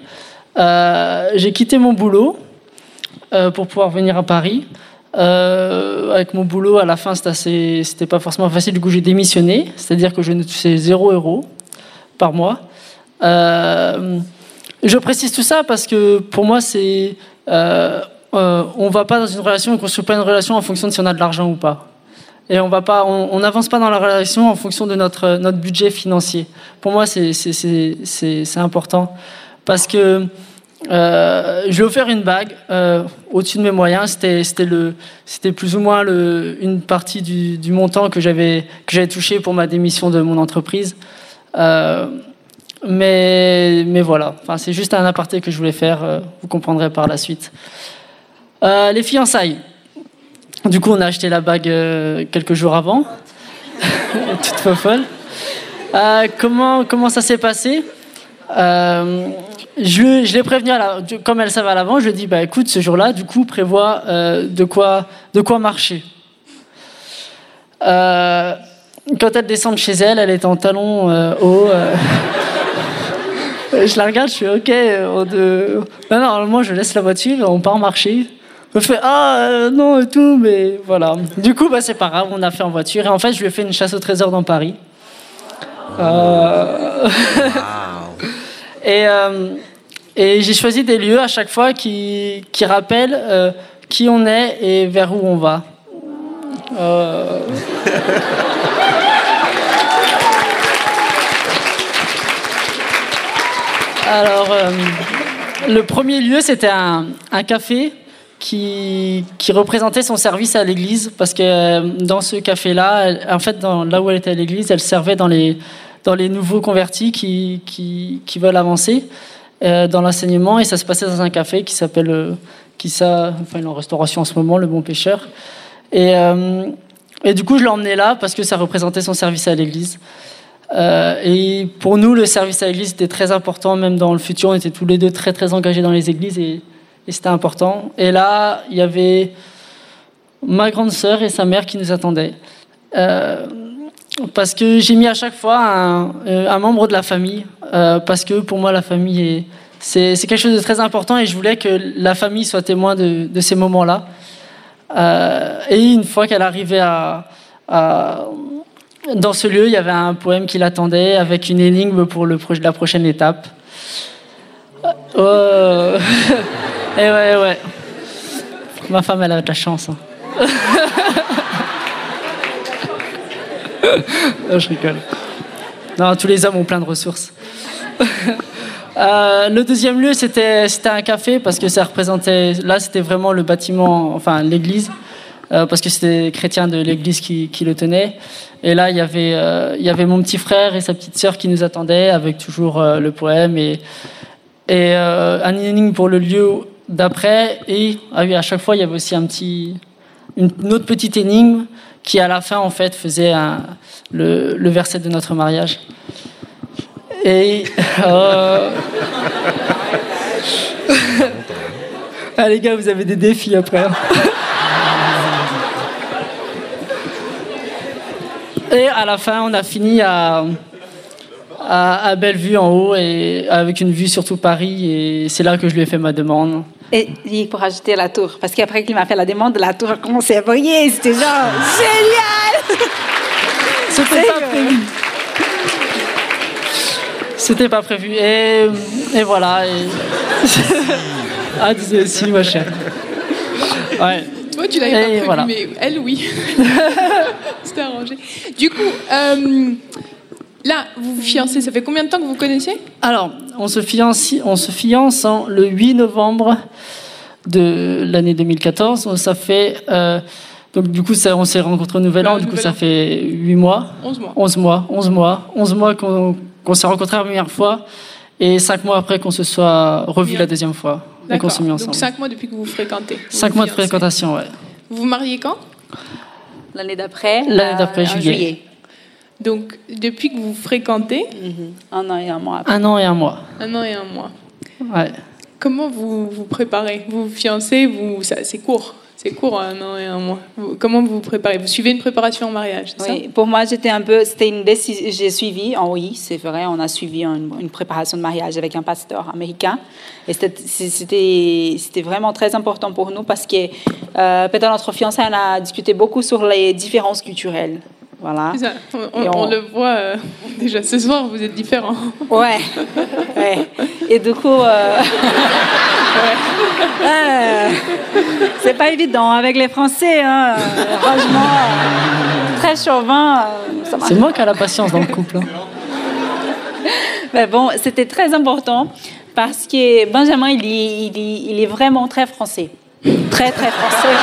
Euh, J'ai quitté mon boulot pour pouvoir venir à Paris. Euh, avec mon boulot, à la fin, c'était pas forcément facile. Du coup, j'ai démissionné, c'est-à-dire que je ne touchais 0 euros par mois. Euh, je précise tout ça parce que pour moi, c'est euh, euh, on va pas dans une relation, on construit pas une relation en fonction de si on a de l'argent ou pas. Et on va pas, on n'avance pas dans la relation en fonction de notre notre budget financier. Pour moi, c'est important parce que euh, je lui ai offert une bague euh, au-dessus de mes moyens. C'était, plus ou moins une partie du, montant que j'avais, touché pour ma démission de mon entreprise. Euh, mais, voilà, c'est juste un aparté que je voulais faire. vous comprendrez par la suite. Les fiançailles. Du coup, on a acheté la bague quelques jours avant. Toute folle. Comment, comment ça s'est passé? Euh, je, l'ai prévenu, à la- comme elle savait à l'avant, je lui ai dit, bah, écoute, ce jour-là, du coup, prévois euh, de, quoi, de quoi marcher. Euh, quand elle descend de chez elle, elle est en talons hauts. je la regarde, je fais, ok, on de... bah, normalement, je laisse la voiture on part marcher. Me fait, ah, non, et tout, mais voilà. Du coup, bah, c'est pas grave, on a fait en voiture. Et en fait, je lui ai fait une chasse au trésor dans Paris. Euh, et euh, et j'ai choisi des lieux à chaque fois qui, rappellent euh, qui on est et vers où on va. Euh, Alors, le premier lieu, c'était un, café qui, représentait son service à l'église, parce que dans ce café-là, en fait, là où elle était à l'église, elle servait dans les, dans les nouveaux convertis qui, qui, veulent avancer euh, dans l'enseignement, et ça se passait dans un café qui s'appelle, euh, ça, enfin, il est en restauration en ce moment, le Bon Pêcheur. Et, euh, et du coup, je l'ai emmené là parce que ça représentait son service à l'église. Euh, et pour nous, le service à l'église était très important, même dans le futur, on était tous les deux très très engagés dans les églises et, c'était important. Et là, il y avait ma grande sœur et sa mère qui nous attendaient. Parce que j'ai mis à chaque fois un, euh, membre de la famille, euh, parce que pour moi, la famille est, c'est, quelque chose de très important et je voulais que la famille soit témoin de, ces moments-là. Euh, et une fois qu'elle arrivait dans ce lieu, il y avait un poème qui l'attendait avec une énigme pour la prochaine étape. Euh, et ouais, ouais. Ma femme, elle a de la chance. hein. Non, je rigole. Non, tous les hommes ont plein de ressources. Euh, le deuxième lieu, c'était un café parce que ça représentait. Là, c'était vraiment le bâtiment, enfin l'église, euh, parce que c'était les chrétiens de l'église qui, le tenaient. Et là, il y avait euh, il y avait mon petit frère et sa petite sœur qui nous attendaient avec toujours le poème et et un énigme pour le lieu d'après. Et ah à chaque fois, il y avait aussi un petit une autre petite énigme qui, à la fin, en fait, faisait le, le verset de notre mariage. Et. euh, ah, les gars, vous avez des défis après. hein. Et à la fin, on a fini à, à, à Bellevue en haut et avec une vue sur tout Paris. Et c'est là que je lui ai fait ma demande. Et il pour ajouter la tour, parce qu'après qu'il m'a fait la demande, la tour a commencé à briller. C'était genre génial. C'était pas prévu. C'était pas prévu. Et, et voilà. et- ah, désolé, si, ma chère. Ouais. Toi, tu l'avais pas prévu, voilà. mais elle, oui. C'était arrangé. Du coup, euh, là, vous vous fiancez, ça fait combien de temps que vous vous connaissez? Alors, on se fiance, on se fiance en- le 8 novembre de l'année 2014. Donc, Ça fait. euh, donc, du coup, ça, on s'est rencontrés au Nouvel An. Du coup, ça fait 8 mois. 11 mois. 11 mois, 11 mois, 11 mois qu'on s'est rencontrés la première fois et 5 mois après qu'on se soit revu Bien. la deuxième fois et qu'on s'est mis ensemble. Donc 5 mois depuis que vous vous fréquentez. Vous 5 vous mois de fréquentation, ouais. Vous vous mariez quand? L'année d'après. L'année euh, d'après, en juillet. Donc, depuis que vous fréquentez, Mhm. Un an et un mois après. Un an et un mois. un an et un mois. Ouais. Comment vous vous préparez? Vous vous fiancez, vous, ça- c'est court. C'est court, un an et un mois. Vous- Comment vous vous préparez? Vous suivez une préparation en mariage, c'est Oui, pour moi, j'étais un peu, c'était une décision, j'ai suivi, en oui, c'est vrai, on a suivi une, une préparation de mariage avec un pasteur américain. Et c'était, c'était, c'était vraiment très important pour nous parce que euh, pendant notre fiançailles, on a discuté beaucoup sur les différences culturelles. Voilà. ça on, le voit euh, déjà ce soir, vous êtes différents. Ouais, ouais. Et du coup, euh, euh, c'est pas évident avec les Français, hein. Franchement, très chauvin, euh, C'est moi qui ai la patience dans le couple. hein. Mais bon, c'était très important parce que Benjamin, il est vraiment très français. Très, très français.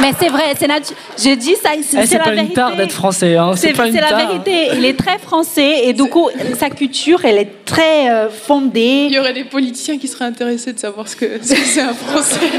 Mais c'est vrai, c'est natu- Je dis ça, c'est Eh, c'est c'est la pas une tare d'être français. Hein. C'est pas une c'est la tare. vérité. Il est très français et du coup, sa culture, elle est très euh, fondée. Il y aurait des politiciens qui seraient intéressés de savoir ce que ce que c'est un Français.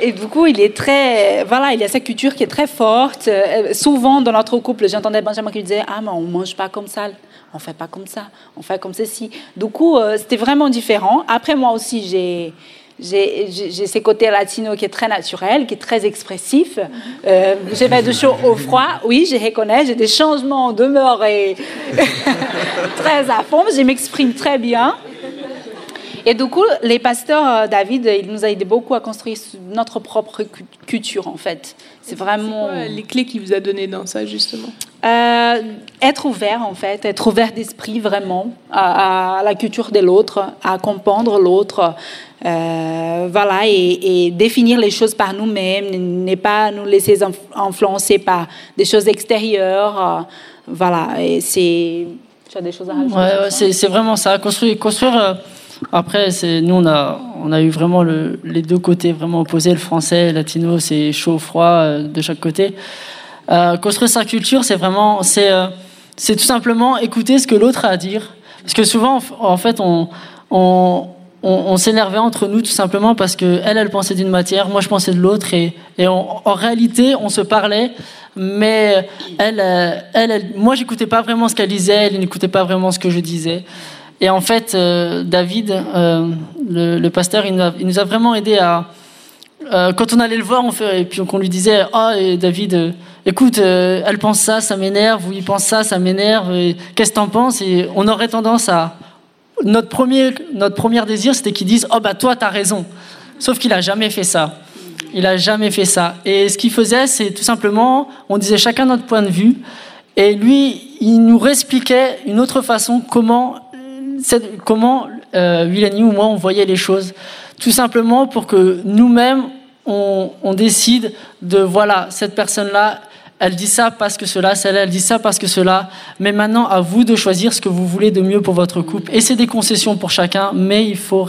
Et du coup, il est très. Voilà, il a sa culture qui est très forte. Euh, souvent, dans notre couple, j'entendais Benjamin qui disait Ah, mais on mange pas comme ça. On fait pas comme ça. On fait comme ceci. Du coup, euh, c'était vraiment différent. Après, moi aussi, j'ai. J'ai ces côtés latinos qui est très naturel, qui est très expressif. Euh, j'ai fait de chaud au froid, oui, je reconnais. J'ai des changements d'humeur et très à fond. Je m'exprime très bien. Et du coup, les pasteurs, euh, David, il nous a aidé beaucoup à construire notre propre cu- culture, en fait. C'est vraiment Ouais, les clés qu'il vous a données dans ça, justement? euh, être ouvert, en fait, être ouvert d'esprit vraiment à, à la culture de l'autre, à comprendre l'autre, euh, voilà, et, et définir les choses par nous-mêmes, ne pas nous laisser inf- influencer par des choses extérieures, euh, voilà. Et c'est, tu as des choses à rajouter Ouais, c'est vraiment ça. Construire, construire. euh, après, c'est nous on a on a eu vraiment le, les deux côtés vraiment opposés. Le français, le latino, c'est chaud, froid de chaque côté. Construire sa culture, c'est vraiment c'est c'est tout simplement écouter ce que l'autre a à dire. Parce que souvent, en fait, on on on, s'énervait entre nous tout simplement parce que elle, elle pensait d'une matière, moi je pensais de l'autre, et, en réalité, on se parlait, mais elle, euh, elle, elle moi j'écoutais pas vraiment ce qu'elle disait, elle n'écoutait pas vraiment ce que je disais. Et en fait, euh, David, euh, le, pasteur, il nous, a, vraiment aidé à. quand on allait le voir, on fait, et puis qu'on lui disait Ah, David, écoute, elle pense ça, ça m'énerve, ou il pense ça, ça m'énerve, qu'est-ce que t'en penses? Et on aurait tendance à. Notre premier, notre désir, c'était qu'ils disent Oh, bah toi, t'as raison. Sauf qu'il a jamais fait ça. Il a jamais fait ça. Et ce qu'il faisait, c'est tout simplement, on disait chacun notre point de vue, et lui, il nous réexpliquait une autre façon comment comment euh, ou moi on voyait les choses. Tout simplement pour que nous-mêmes on, on décide de voilà cette personne-là. Elle dit ça parce que cela, celle-là, elle dit ça parce que cela. Mais maintenant, à vous de choisir ce que vous voulez de mieux pour votre couple. Et c'est des concessions pour chacun, mais il faut,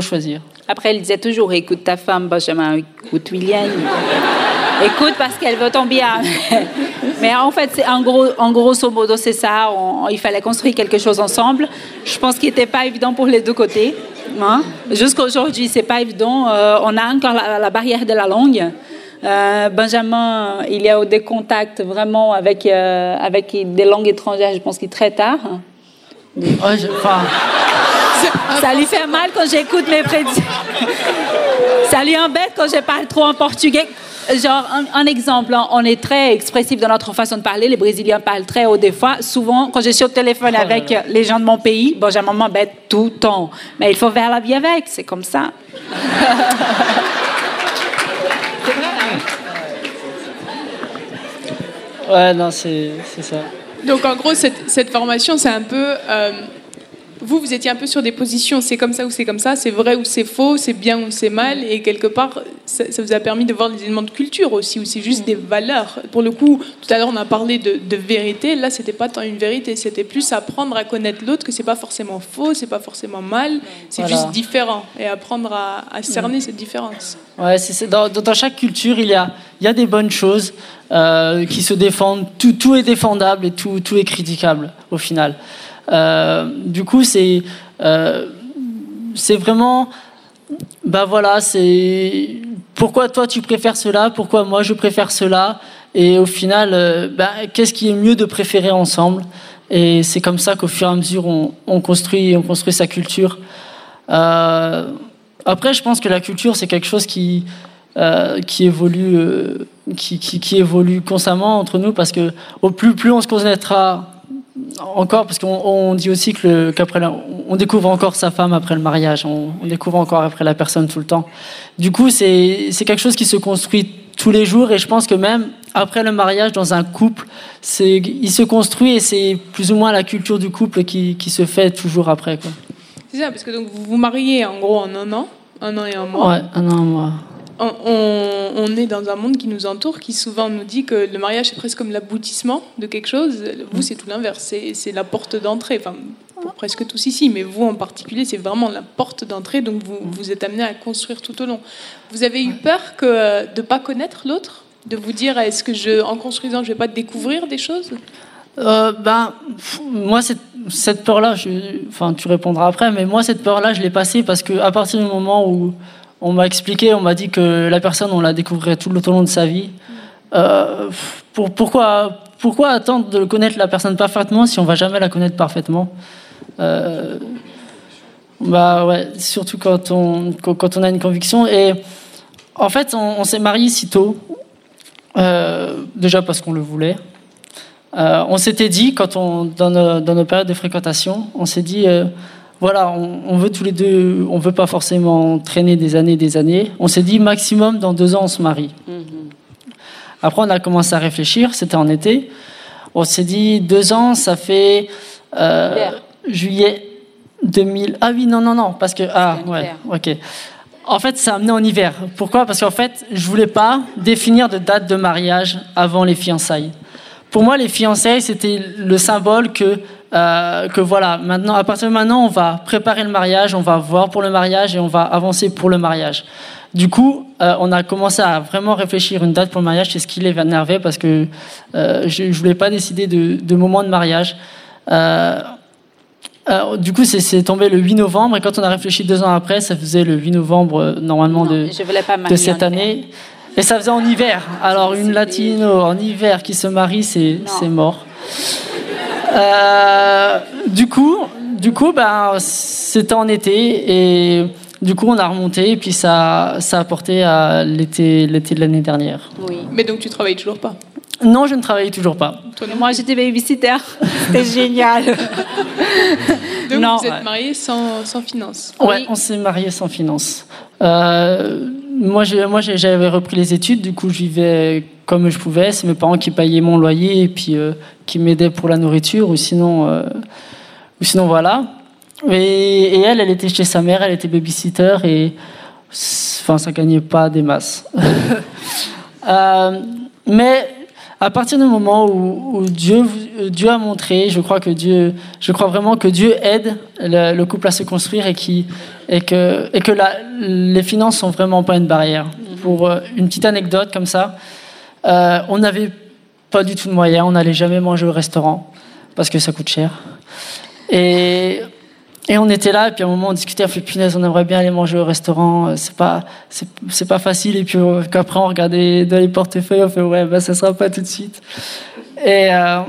choisir. Après, il disait toujours écoute ta femme, Benjamin, écoute William. écoute parce qu'elle veut ton bien. Mais en fait, c'est en, gros, en grosso modo, c'est ça. On- il fallait construire quelque chose ensemble. Je pense qu'il n'était pas évident pour les deux côtés. Hein? Jusqu'à aujourd'hui, c'est pas évident. Euh, on a encore la, la barrière de la langue. Euh, Benjamin, il y a eu des contacts vraiment avec, euh, avec des langues étrangères, je pense qu'il est très tard. Ouais, je- enfin, Ça lui fait mal quand j'écoute mes prédictions. Ça lui embête quand je parle trop en portugais. Genre, un, un exemple, hein, on est très expressif dans notre façon de parler. Les Brésiliens parlent très haut des fois. Souvent, quand je suis au téléphone avec les gens de mon pays, Benjamin m'embête tout le temps. Mais il faut faire la vie avec, c'est comme ça. ouais, non, c'est ça. Donc en gros, cette, cette formation, c'est un peu... euh, vous, vous étiez un peu sur des positions, c'est comme ça ou c'est comme ça, c'est vrai ou c'est faux, c'est bien ou c'est mal, et quelque part, ça, ça vous a permis de voir des éléments de culture aussi, ou c'est juste des valeurs. Pour le coup, tout à l'heure, on a parlé de, de vérité, là, c'était pas tant une vérité, c'était plus apprendre à connaître l'autre, que c'est pas forcément faux, c'est pas forcément mal, c'est Voilà. juste différent, et apprendre à, à cerner cette différence. Ouais, c'est- dans, dans chaque culture, il y a, il y a des bonnes choses euh, qui se défendent. Tout, tout est défendable et tout, tout est critiquable au final. Euh, du coup, c'est, euh, c'est vraiment, bah voilà, c'est pourquoi toi tu préfères cela, pourquoi moi je préfère cela, et au final, euh, bah, qu'est-ce qui est mieux de préférer ensemble? Et c'est comme ça qu'au fur et à mesure, on, on construit, on construit sa culture. Après, je pense que la culture, c'est quelque chose qui, qui, évolue, qui, qui évolue constamment entre nous parce que au plus, plus on se connaîtra encore, parce qu'on on dit aussi que qu'après, on découvre encore sa femme après le mariage, on, on découvre encore après la personne tout le temps. Du coup, c'est quelque chose qui se construit tous les jours et je pense que même après le mariage dans un couple, il se construit et c'est plus ou moins la culture du couple qui, qui se fait toujours après. C'est ça, parce que donc vous vous mariez en gros en un an, un an et un mois. Ouais, un an, moi. On, on- on est dans un monde qui nous entoure, qui souvent nous dit que le mariage c'est presque comme l'aboutissement de quelque chose. Vous, c'est tout l'inverse, c'est la porte d'entrée. Enfin, pour presque tous ici, mais vous en particulier, c'est vraiment la porte d'entrée. Donc vous vous êtes amené à construire tout au long. Vous avez eu peur que euh, de pas connaître l'autre, de vous dire est-ce que je, en construisant, je vais pas découvrir des choses? Euh, ben, moi, cette, cette peur-là, enfin, tu répondras après, mais moi, cette peur-là, je l'ai passée parce que à partir du moment où on m'a expliqué, on m'a dit que la personne, on la découvrirait tout le long de sa vie. euh, pourquoi, pourquoi attendre de connaître la personne parfaitement si on va jamais la connaître parfaitement? Euh, Bah ouais, surtout quand on, quand on a une conviction. Et en fait, on, s'est marié si tôt, euh, déjà parce qu'on le voulait. On s'était dit, quand on, dans, nos, dans nos périodes de fréquentation, on s'est dit, voilà, on, on veut tous les deux, on veut pas forcément traîner des années, des années. On s'est dit, maximum, dans deux ans, on se marie. Après, on a commencé à réfléchir, c'était en été. On s'est dit, deux ans, ça fait euh, juillet 2000. Ah oui, non, non, non, parce que. Ah, ouais, ok. En fait, ça a amené en hiver. Pourquoi? Parce qu'en fait, je voulais pas définir de date de mariage avant les fiançailles. Pour moi, les fiançailles, c'était le symbole que, euh, que voilà, maintenant, à partir de maintenant, on va préparer le mariage, on va voir pour le mariage et on va avancer pour le mariage. Du coup, euh, on a commencé à vraiment réfléchir une date pour le mariage. C'est ce qui les énervé parce que euh, je ne voulais pas décider de, de moment de mariage. Du coup, c'est- tombé le 8 novembre et quand on a réfléchi deux ans après, ça faisait le 8 novembre normalement de, de cette année. Et ça faisait en hiver. Alors une latino en hiver qui se marie, c'est mort. Euh, du coup, du coup, ben c'était en été et du coup on a remonté et puis ça ça a porté à l'été l'été de l'année dernière. Oui. Mais donc tu travailles toujours pas? Non, je ne travaillais toujours pas. Moi, j'étais babysitter. C'était génial. Donc Non, vous êtes mariés sans, sans finance Ouais, on s'est marié sans finance. Euh, moi, j'avais repris les études, du coup, je vivais comme je pouvais. C'est mes parents qui payaient mon loyer et puis euh, qui m'aidaient pour la nourriture, ou sinon, euh, ou sinon voilà. Et, et elle, elle était chez sa mère, elle était babysitter et, enfin, ça gagnait pas des masses. Euh, mais à partir du moment où, Dieu, euh, Dieu a montré, je crois que Dieu, je crois vraiment que Dieu aide le, le couple à se construire et, qui, et que, et que les finances sont vraiment pas une barrière. Pour euh, une petite anecdote comme ça, euh, on n'avait pas du tout de moyens, on n'allait jamais manger au restaurant parce que ça coûte cher. Et, et on était là, et puis à un moment on discutait, on fait punaise, on aimerait bien aller manger au restaurant, euh, c'est pas, c'est, pas facile. Et puis qu'après on regardait dans les portefeuilles, on fait ouais, bah, ça sera pas tout de suite. Et, euh,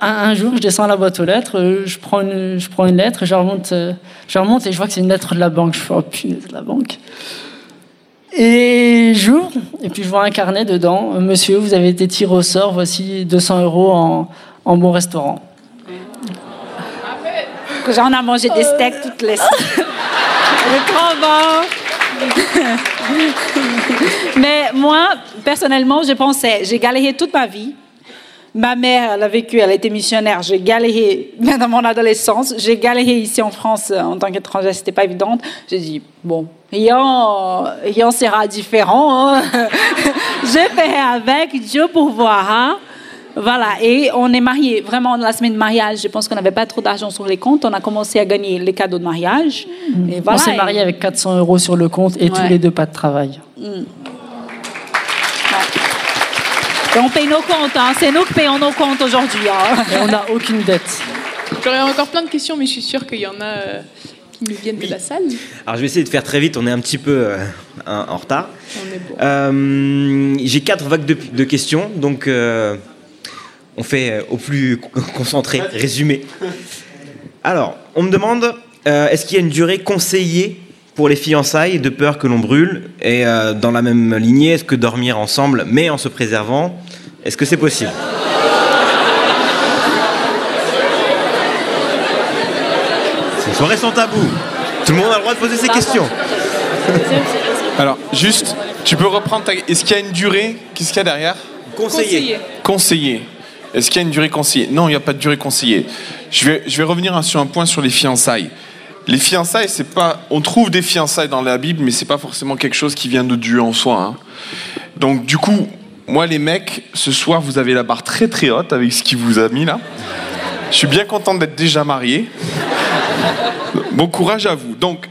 un, jour, je descends à la boîte aux lettres, euh, je prends une, je prends une lettre, je remonte, je remonte et je vois que c'est une lettre de la banque. Je fais oh punaise, la banque. Et j'ouvre, et puis je vois un carnet dedans. Monsieur, vous avez été tiré au sort, voici 200 euros en, en bon restaurant. Que J'en ai mangé des steaks toutes les Le trop bon. Mais moi, personnellement, je pensais, j'ai galéré toute ma vie. Ma mère, elle a vécu, elle était missionnaire. J'ai galéré dans mon adolescence. J'ai galéré ici en France en tant qu'étrangère, c'était pas évident. J'ai dit, bon, rien, rien sera différent. hein. je fais avec, Dieu pourvoira. Voilà, et on est mariés. Vraiment, la semaine de mariage, je pense qu'on n'avait pas trop d'argent sur les comptes. On a commencé à gagner les cadeaux de mariage. Et on voilà, s'est et- mariés avec 400 euros sur le compte et tous les deux pas de travail. Mm. Et on paye nos comptes, hein. c'est nous qui payons nos comptes aujourd'hui. hein. Et on n'a aucune dette. J'aurais encore plein de questions, mais je suis sûre qu'il y en a euh, qui nous viennent de la salle. Alors je vais essayer de faire très vite, on est un petit peu euh, en retard. On bon. Euh, J'ai quatre vagues de, de questions, donc euh, on fait euh, au plus co- concentré, résumé. Alors, on me demande, euh, est-ce qu'il y a une durée conseillée pour les fiançailles, de peur que l'on brûle? Et euh, dans la même lignée, est-ce que dormir ensemble, mais en se préservant, est-ce que c'est possible? Ces soirées sont tabous. Tout le monde a le droit de poser ses questions. Alors, juste, tu peux reprendre ta... Est-ce qu'il y a une durée? Qu'est-ce qu'il y a derrière? Conseiller. Conseiller. Est-ce qu'il y a une durée conseillée? Non, il n'y a pas de durée conseillée. Je vais, revenir sur un point sur les fiançailles. Les fiançailles, c'est pas. On trouve des fiançailles dans la Bible, mais c'est pas forcément quelque chose qui vient de Dieu en soi. hein. Donc, du coup, moi, les mecs, ce soir, vous avez la barre très très haute avec ce qu'il vous a mis là. Je suis bien content d'être déjà marié. Bon courage à vous. Donc,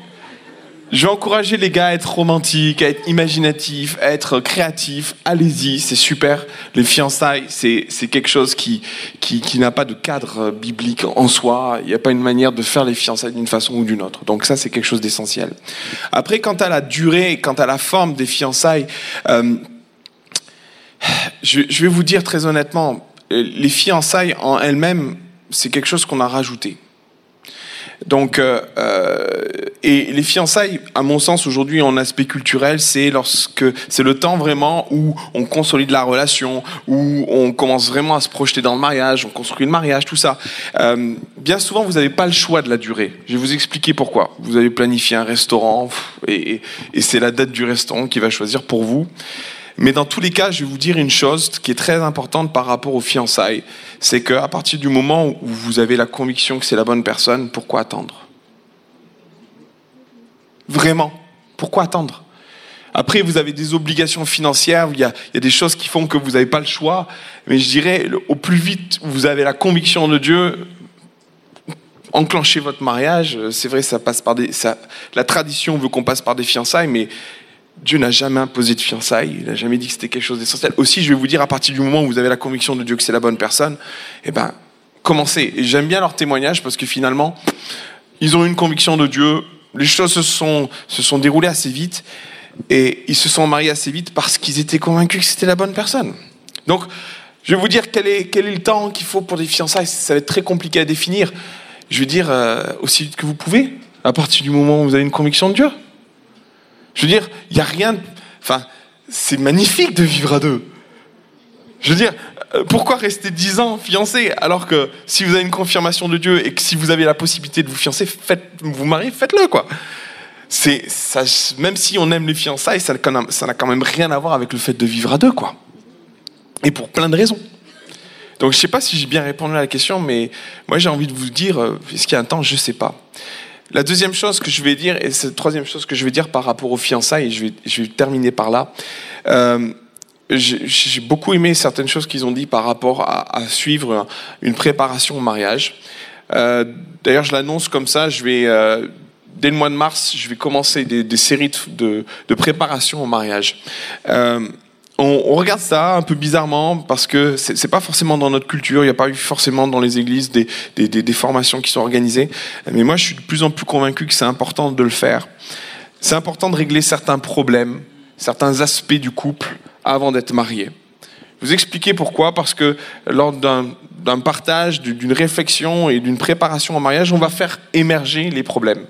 je vais encourager les gars à être romantiques, à être imaginatifs, à être créatifs. Allez-y, c'est super. Les fiançailles, c'est, c'est quelque chose qui, qui, qui n'a pas de cadre euh, biblique en soi. Il n'y a pas une manière de faire les fiançailles d'une façon ou d'une autre. Donc ça, c'est quelque chose d'essentiel. Après, quant à la durée, quant à la forme des fiançailles, euh, je, je vais vous dire très honnêtement, les fiançailles en elles-mêmes, c'est quelque chose qu'on a rajouté. Donc, euh, euh, et les fiançailles, à mon sens, aujourd'hui, en aspect culturel, c'est lorsque c'est le temps vraiment où on consolide la relation, où on commence vraiment à se projeter dans le mariage, on construit le mariage, tout ça. Euh, bien souvent, vous n'avez pas le choix de la durée. Je vais vous expliquer pourquoi. Vous avez planifié un restaurant et- et c'est la date du restaurant qui va choisir pour vous. Mais dans tous les cas, je vais vous dire une chose qui est très importante par rapport aux fiançailles, c'est qu'à partir du moment où vous avez la conviction que c'est la bonne personne, pourquoi attendre? Vraiment, pourquoi attendre? Après, vous avez des obligations financières, il y a, des choses qui font que vous n'avez pas le choix, mais je dirais, au plus vite vous avez la conviction de Dieu, enclenchez votre mariage. C'est vrai, ça passe par la tradition veut qu'on passe par des fiançailles, mais Dieu n'a jamais imposé de fiançailles, il n'a jamais dit que c'était quelque chose d'essentiel. Aussi, je vais vous dire, à partir du moment où vous avez la conviction de Dieu que c'est la bonne personne, eh ben, commencez. J'aime bien leur témoignage parce que finalement, ils ont une conviction de Dieu, les choses se sont, se sont déroulées assez vite, et ils se sont mariés assez vite parce qu'ils étaient convaincus que c'était la bonne personne. Donc, je vais vous dire quel est, quel est le temps qu'il faut pour des fiançailles. Ça va être très compliqué à définir. Je vais dire euh, aussi vite que vous pouvez, à partir du moment où vous avez une conviction de Dieu. Je veux dire, il n'y a rien. Enfin, c'est magnifique de vivre à deux. Je veux dire, pourquoi rester dix ans fiancé alors que si vous avez une confirmation de Dieu et que si vous avez la possibilité de vous fiancer, faites, vous marier, faites-le quoi. C'est même si on aime les fiançailles, ça n'a quand même- rien à voir avec le fait de vivre à deux quoi. Et pour plein de raisons. Donc je sais pas si j'ai bien répondu à la question, mais moi j'ai envie de vous dire, euh, est-ce qu'il y a un temps, je sais pas. La deuxième chose que je vais dire, et c'est la troisième chose que je vais dire par rapport aux fiançailles, et je vais, je vais terminer par là. Euh, j'ai beaucoup aimé certaines choses qu'ils ont dit par rapport à, suivre une préparation au mariage. Euh, D'ailleurs, je l'annonce comme ça, je vais, euh, dès le mois de mars, je vais commencer des, séries de, préparation au mariage. Euh, on, regarde ça un peu bizarrement parce que c'est pas forcément dans notre culture, il n'y a pas eu forcément dans les églises des- des formations qui sont organisées. Mais moi, je suis de plus en plus convaincu que c'est important de le faire. C'est important de régler certains problèmes, certains aspects du couple avant d'être marié. Vous expliquer pourquoi Parce que lors d'un partage, du- d'une réflexion et d'une préparation au mariage, on va faire émerger les problèmes.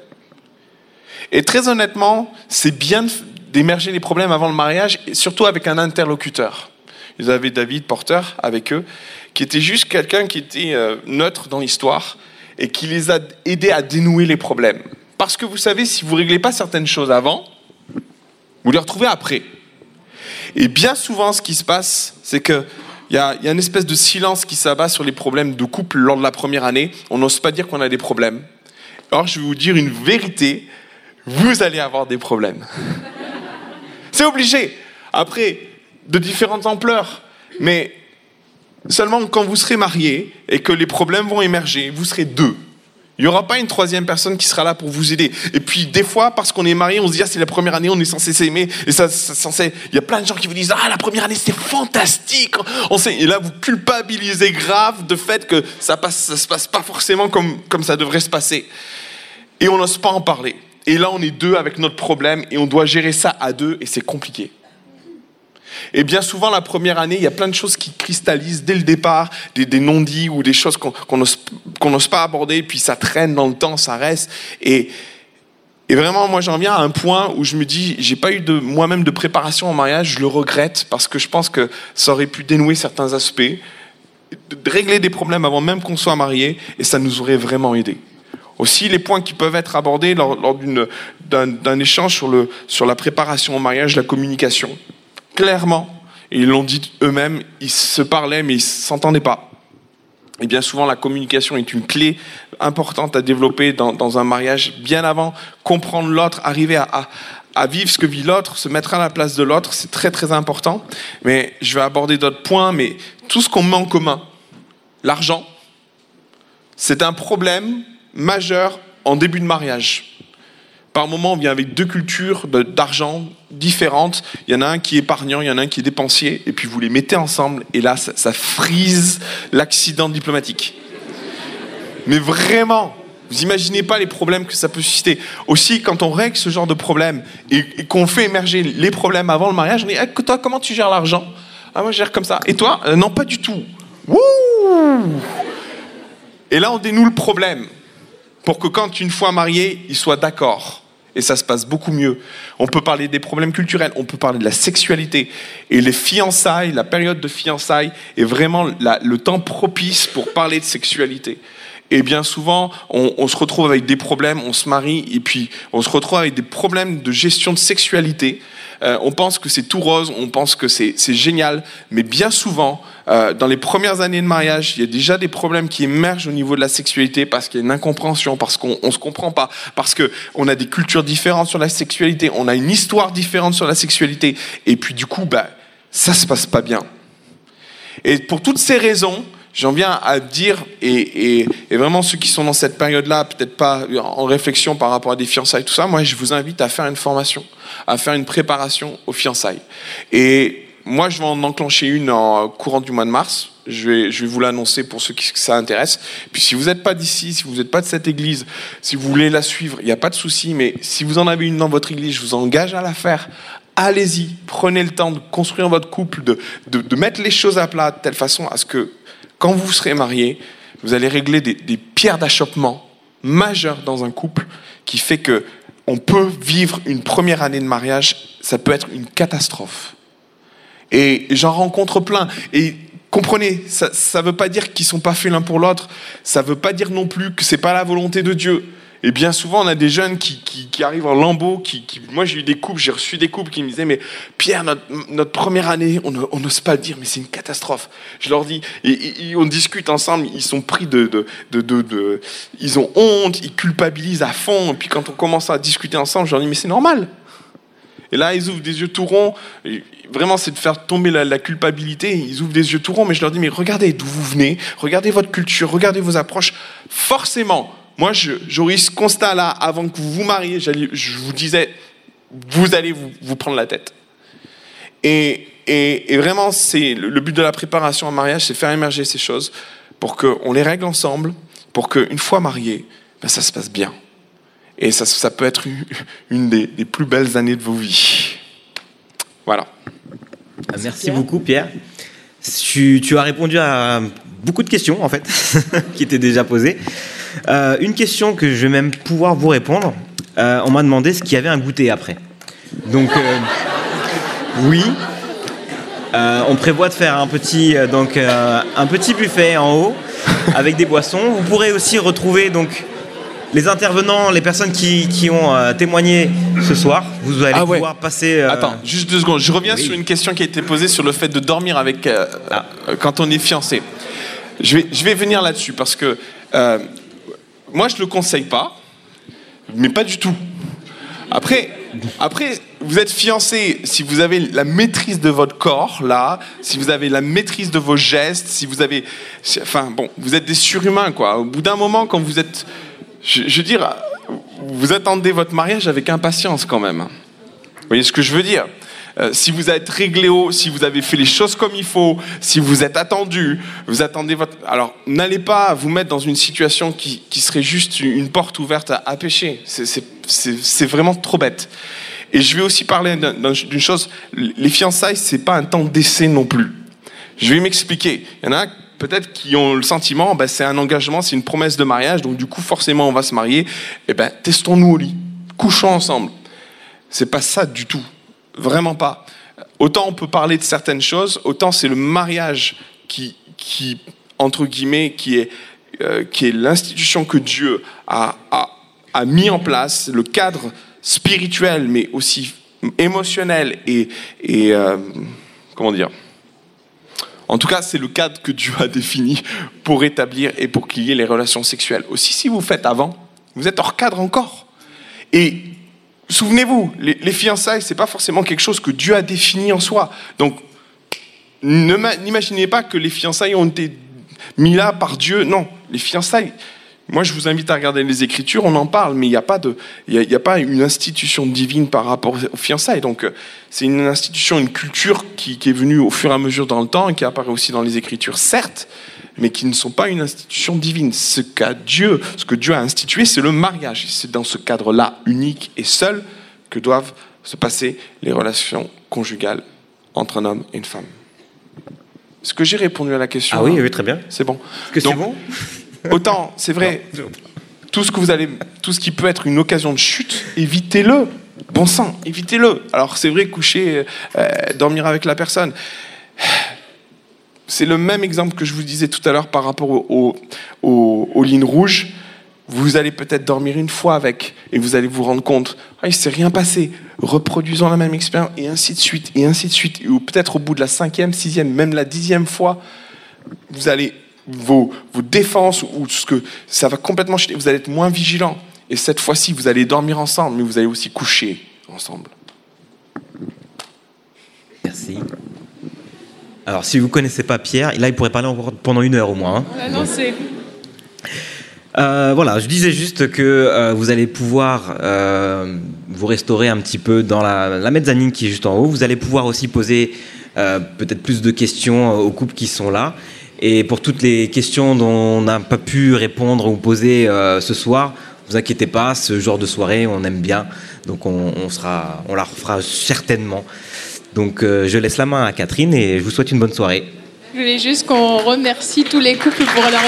Et très honnêtement, c'est bien d'émerger les problèmes avant le mariage, surtout avec un interlocuteur. Ils avaient David Porter avec eux, qui était juste quelqu'un qui était euh, neutre dans l'histoire et qui les a aidés à dénouer les problèmes. Parce que vous savez, si vous ne réglez pas certaines choses avant, vous les retrouvez après. Et bien souvent, ce qui se passe, c'est que il y a, y a une espèce de silence qui s'abat sur les problèmes de couple lors de la première année. On n'ose pas dire qu'on a des problèmes. Or, je vais vous dire une vérité. Vous allez avoir des problèmes. C'est obligé. Après, de différentes ampleurs. Mais seulement quand vous serez mariés et que les problèmes vont émerger, vous serez deux. Il n'y aura pas une troisième personne qui sera là pour vous aider. Et puis, des fois, parce qu'on est marié, on se dit, ah, c'est la première année, on est censé s'aimer. Et ça, c'est censé. Il y a plein de gens qui vous disent, ah, la première année, c'est fantastique. On sait... Et là, vous culpabilisez grave de fait que ça passe, ça se passe pas forcément comme, comme ça devrait se passer. Et on n'ose pas en parler. Et là, on est deux avec notre problème et on doit gérer ça à deux et c'est compliqué. Et bien souvent, la première année, il y a plein de choses qui cristallisent dès le départ, des, non-dits ou des choses qu'on n'ose pas aborder, puis ça traîne dans le temps, ça reste. Et vraiment, moi, j'en viens à un point où je me dis, j'ai pas eu moi-même de préparation au mariage, je le regrette parce que je pense que ça aurait pu dénouer certains aspects, régler des problèmes avant même qu'on soit marié, et ça nous aurait vraiment aidé. Aussi, les points qui peuvent être abordés lors, lors d'un échange sur, le, sur la préparation au mariage, la communication. Clairement, et ils l'ont dit eux-mêmes, ils se parlaient mais ils s'entendaient pas. Et bien souvent, la communication est une clé importante à développer dans, un mariage, bien avant comprendre l'autre, arriver à, à, à vivre ce que vit l'autre, se mettre à la place de l'autre, c'est très très important. Mais je vais aborder d'autres points, mais tout ce qu'on met en commun, l'argent, c'est un problème majeur en début de mariage. Par moment, on vient avec deux cultures d'argent différentes. Il y en a un qui est épargnant, il y en a un qui est dépensier, et puis vous les mettez ensemble, et là, ça, frise l'accident diplomatique. Mais vraiment, vous imaginez pas les problèmes que ça peut susciter. Aussi, quand on règle ce genre de problème et, et qu'on fait émerger les problèmes avant le mariage, on dit Eh, toi, comment tu gères l'argent? Ah, moi, je gère comme ça. Et toi? Euh, Non, pas du tout. Wouh Et là, on dénoue le problème pour que quand une fois marié, ils soient d'accord. Et ça se passe beaucoup mieux. On peut parler des problèmes culturels, on peut parler de la sexualité. Et les fiançailles, la période de fiançailles est vraiment le temps propice pour parler de sexualité. Et bien souvent, on se retrouve avec des problèmes, on se marie, et puis on se retrouve avec des problèmes de gestion de sexualité. Euh, on pense que c'est tout rose, on pense que c'est génial, mais bien souvent, euh, dans les premières années de mariage, il y a déjà des problèmes qui émergent au niveau de la sexualité parce qu'il y a une incompréhension, parce qu'on ne se comprend pas, parce qu'on a des cultures différentes sur la sexualité, on a une histoire différente sur la sexualité, et puis du coup, bah, ça se passe pas bien. Et pour toutes ces raisons, j'en viens à dire, et, vraiment ceux qui sont dans cette période-là, peut-être pas en réflexion par rapport à des fiançailles, tout ça, moi je vous invite à faire une formation, à faire une préparation aux fiançailles. Et moi je vais en enclencher une en courant du mois de mars. Je vais, vous l'annoncer pour ceux qui ça intéresse. Puis si vous n'êtes pas d'ici, si vous n'êtes pas de cette église, si vous voulez la suivre, il n'y a pas de souci. Mais si vous en avez une dans votre église, je vous engage à la faire. Allez-y, prenez le temps de construire votre couple, de mettre les choses à plat de telle façon à ce que quand vous serez mariés, vous allez régler des, pierres d'achoppement majeures dans un couple qui fait que on peut vivre une première année de mariage, ça peut être une catastrophe. Et j'en rencontre plein. Et comprenez, ça ne veut pas dire qu'ils sont pas faits l'un pour l'autre. Ça veut pas dire non plus que c'est pas la volonté de Dieu. Et bien souvent, on a des jeunes qui, qui, arrivent en lambeaux. Qui, moi, j'ai eu des couples, j'ai reçu des couples qui me disaient Mais Pierre, notre, première année, on n'ose pas le dire, mais c'est une catastrophe. Je leur dis, et, on discute ensemble, ils sont pris de, de, de, Ils ont honte, ils culpabilisent à fond. Et puis quand on commence à discuter ensemble, je leur dis Mais c'est normal. Et là, ils ouvrent des yeux tout ronds. Vraiment, c'est de faire tomber la, la culpabilité. Ils ouvrent des yeux tout ronds, mais je leur dis, mais regardez d'où vous venez, regardez votre culture, regardez vos approches. Forcément, moi, j'aurais ce constat-là avant que vous vous mariez. Je vous disais, vous allez vous, prendre la tête. Et, vraiment, c'est le, but de la préparation au mariage, c'est faire émerger ces choses pour qu'on les règle ensemble, pour qu'une fois mariés, ben, ça se passe bien. Et ça, peut être une- des, plus belles années de vos vies. Voilà. Ah, Merci beaucoup, Pierre. Tu as répondu à beaucoup de questions, en fait, qui étaient déjà posées. Euh, une question que je vais même pouvoir vous répondre. Euh, on m'a demandé ce qu'il y avait un goûter après. Donc, euh, oui. On prévoit de faire un petit, donc, un petit buffet en haut avec des boissons. Vous pourrez aussi retrouver donc, les intervenants, les personnes qui, qui ont euh, témoigné ce soir. Vous allez Ah ouais. pouvoir passer. euh, Attends, juste deux secondes. Je reviens Oui. sur une question qui a été posée sur le fait de dormir avec euh, euh, quand on est fiancé. Je vais, je vais venir là-dessus parce que moi je le conseille pas, mais pas du tout. Après, après, vous êtes fiancé si vous avez la maîtrise de votre corps là, si vous avez la maîtrise de vos gestes, si vous avez, enfin bon, vous êtes des surhumains quoi. Au bout d'un moment, quand vous êtes, je, je veux dire, vous attendez votre mariage avec impatience quand même. Vous voyez ce que je veux dire? Euh, si vous êtes réglé haut, si vous avez fait les choses comme il faut, si vous êtes attendu, vous attendez votre... Alors, n'allez pas vous mettre dans une situation qui, qui serait juste une porte ouverte à, à pécher. C'est- vraiment trop bête. Et je vais aussi parler d'un- d'un- d'une chose, les fiançailles, c'est pas un temps d'essai non plus. Je vais m'expliquer. Il y en a peut-être qui ont le sentiment, ben, c'est un engagement, c'est une promesse de mariage, donc du coup, forcément, on va se marier. Eh ben, testons-nous au lit. couchons ensemble. C'est pas ça du tout. Vraiment pas. Autant on peut parler de certaines choses, autant c'est le mariage qui, entre guillemets, qui est, euh, est l'institution que Dieu a, a, a mis en place, le cadre spirituel, mais aussi émotionnel et, et euh, comment dire en tout cas, c'est le cadre que Dieu a défini pour établir et pour qu'il y ait les relations sexuelles. Aussi, si vous faites avant, vous êtes hors cadre encore. Et souvenez-vous, les, les fiançailles, c'est pas forcément quelque chose que Dieu a défini en soi. Donc, ne ma- n'imaginez pas que les fiançailles ont été mis là par Dieu. Non, les fiançailles. Moi, je vous invite à regarder les Écritures, on en parle, mais il n'y a, pas de- a pas une institution divine par rapport aux fiançailles. Donc, euh, c'est une institution, une culture qui, qui est venue au fur et à mesure dans le temps et qui apparaît aussi dans les Écritures, certes, mais qui ne sont pas une institution divine. Ce qu'a Dieu, ce que Dieu a institué, c'est le mariage. C'est dans ce cadre-là, unique et seul, que doivent se passer les relations conjugales entre un homme et une femme. Est-ce que j'ai répondu à la question Ah oui, oui, très bien. C'est bon. Que c'est Donc, bon Autant, c'est vrai, tout ce que vous allez, tout ce qui peut être une occasion de chute, évitez-le. Bon sang, évitez-le. Alors c'est vrai, coucher, euh, dormir avec la personne. C'est le même exemple que je vous disais tout à l'heure par rapport au- au- au- aux lignes rouges. Vous allez peut-être dormir une fois avec et vous allez vous rendre compte, ah, il s'est rien passé. Reproduisons la même expérience et ainsi de suite et ainsi de suite. Ou peut-être au bout de la cinquième, sixième, même la dixième fois, vous allez vos, vos défenses ou ce que ça va complètement chuter. Vous allez être moins vigilant. Et cette fois-ci, vous allez dormir ensemble, mais vous allez aussi coucher ensemble. Merci. Alors, si vous ne connaissez pas Pierre, là, il pourrait parler encore pendant une heure au moins. hein. On a lancé. Euh, voilà, je disais juste que euh, vous allez pouvoir euh, vous restaurer un petit peu dans la, la mezzanine qui est juste en haut. Vous allez pouvoir aussi poser peut-être plus de questions aux couples qui sont là. Et pour toutes les questions dont on n'a pas pu répondre ou poser ce soir, vous inquiétez pas, ce genre de soirée, on aime bien. Donc on, on sera, on la refera certainement. Donc euh, je laisse la main à Catherine et je vous souhaite une bonne soirée. Je voulais juste qu'on remercie tous les couples pour leur.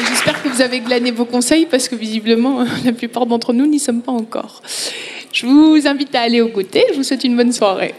Et J'espère que vous avez glané vos conseils parce que visiblement, la plupart d'entre nous n'y sommes pas encore. Je vous invite à aller au goûter. Je vous souhaite une bonne soirée.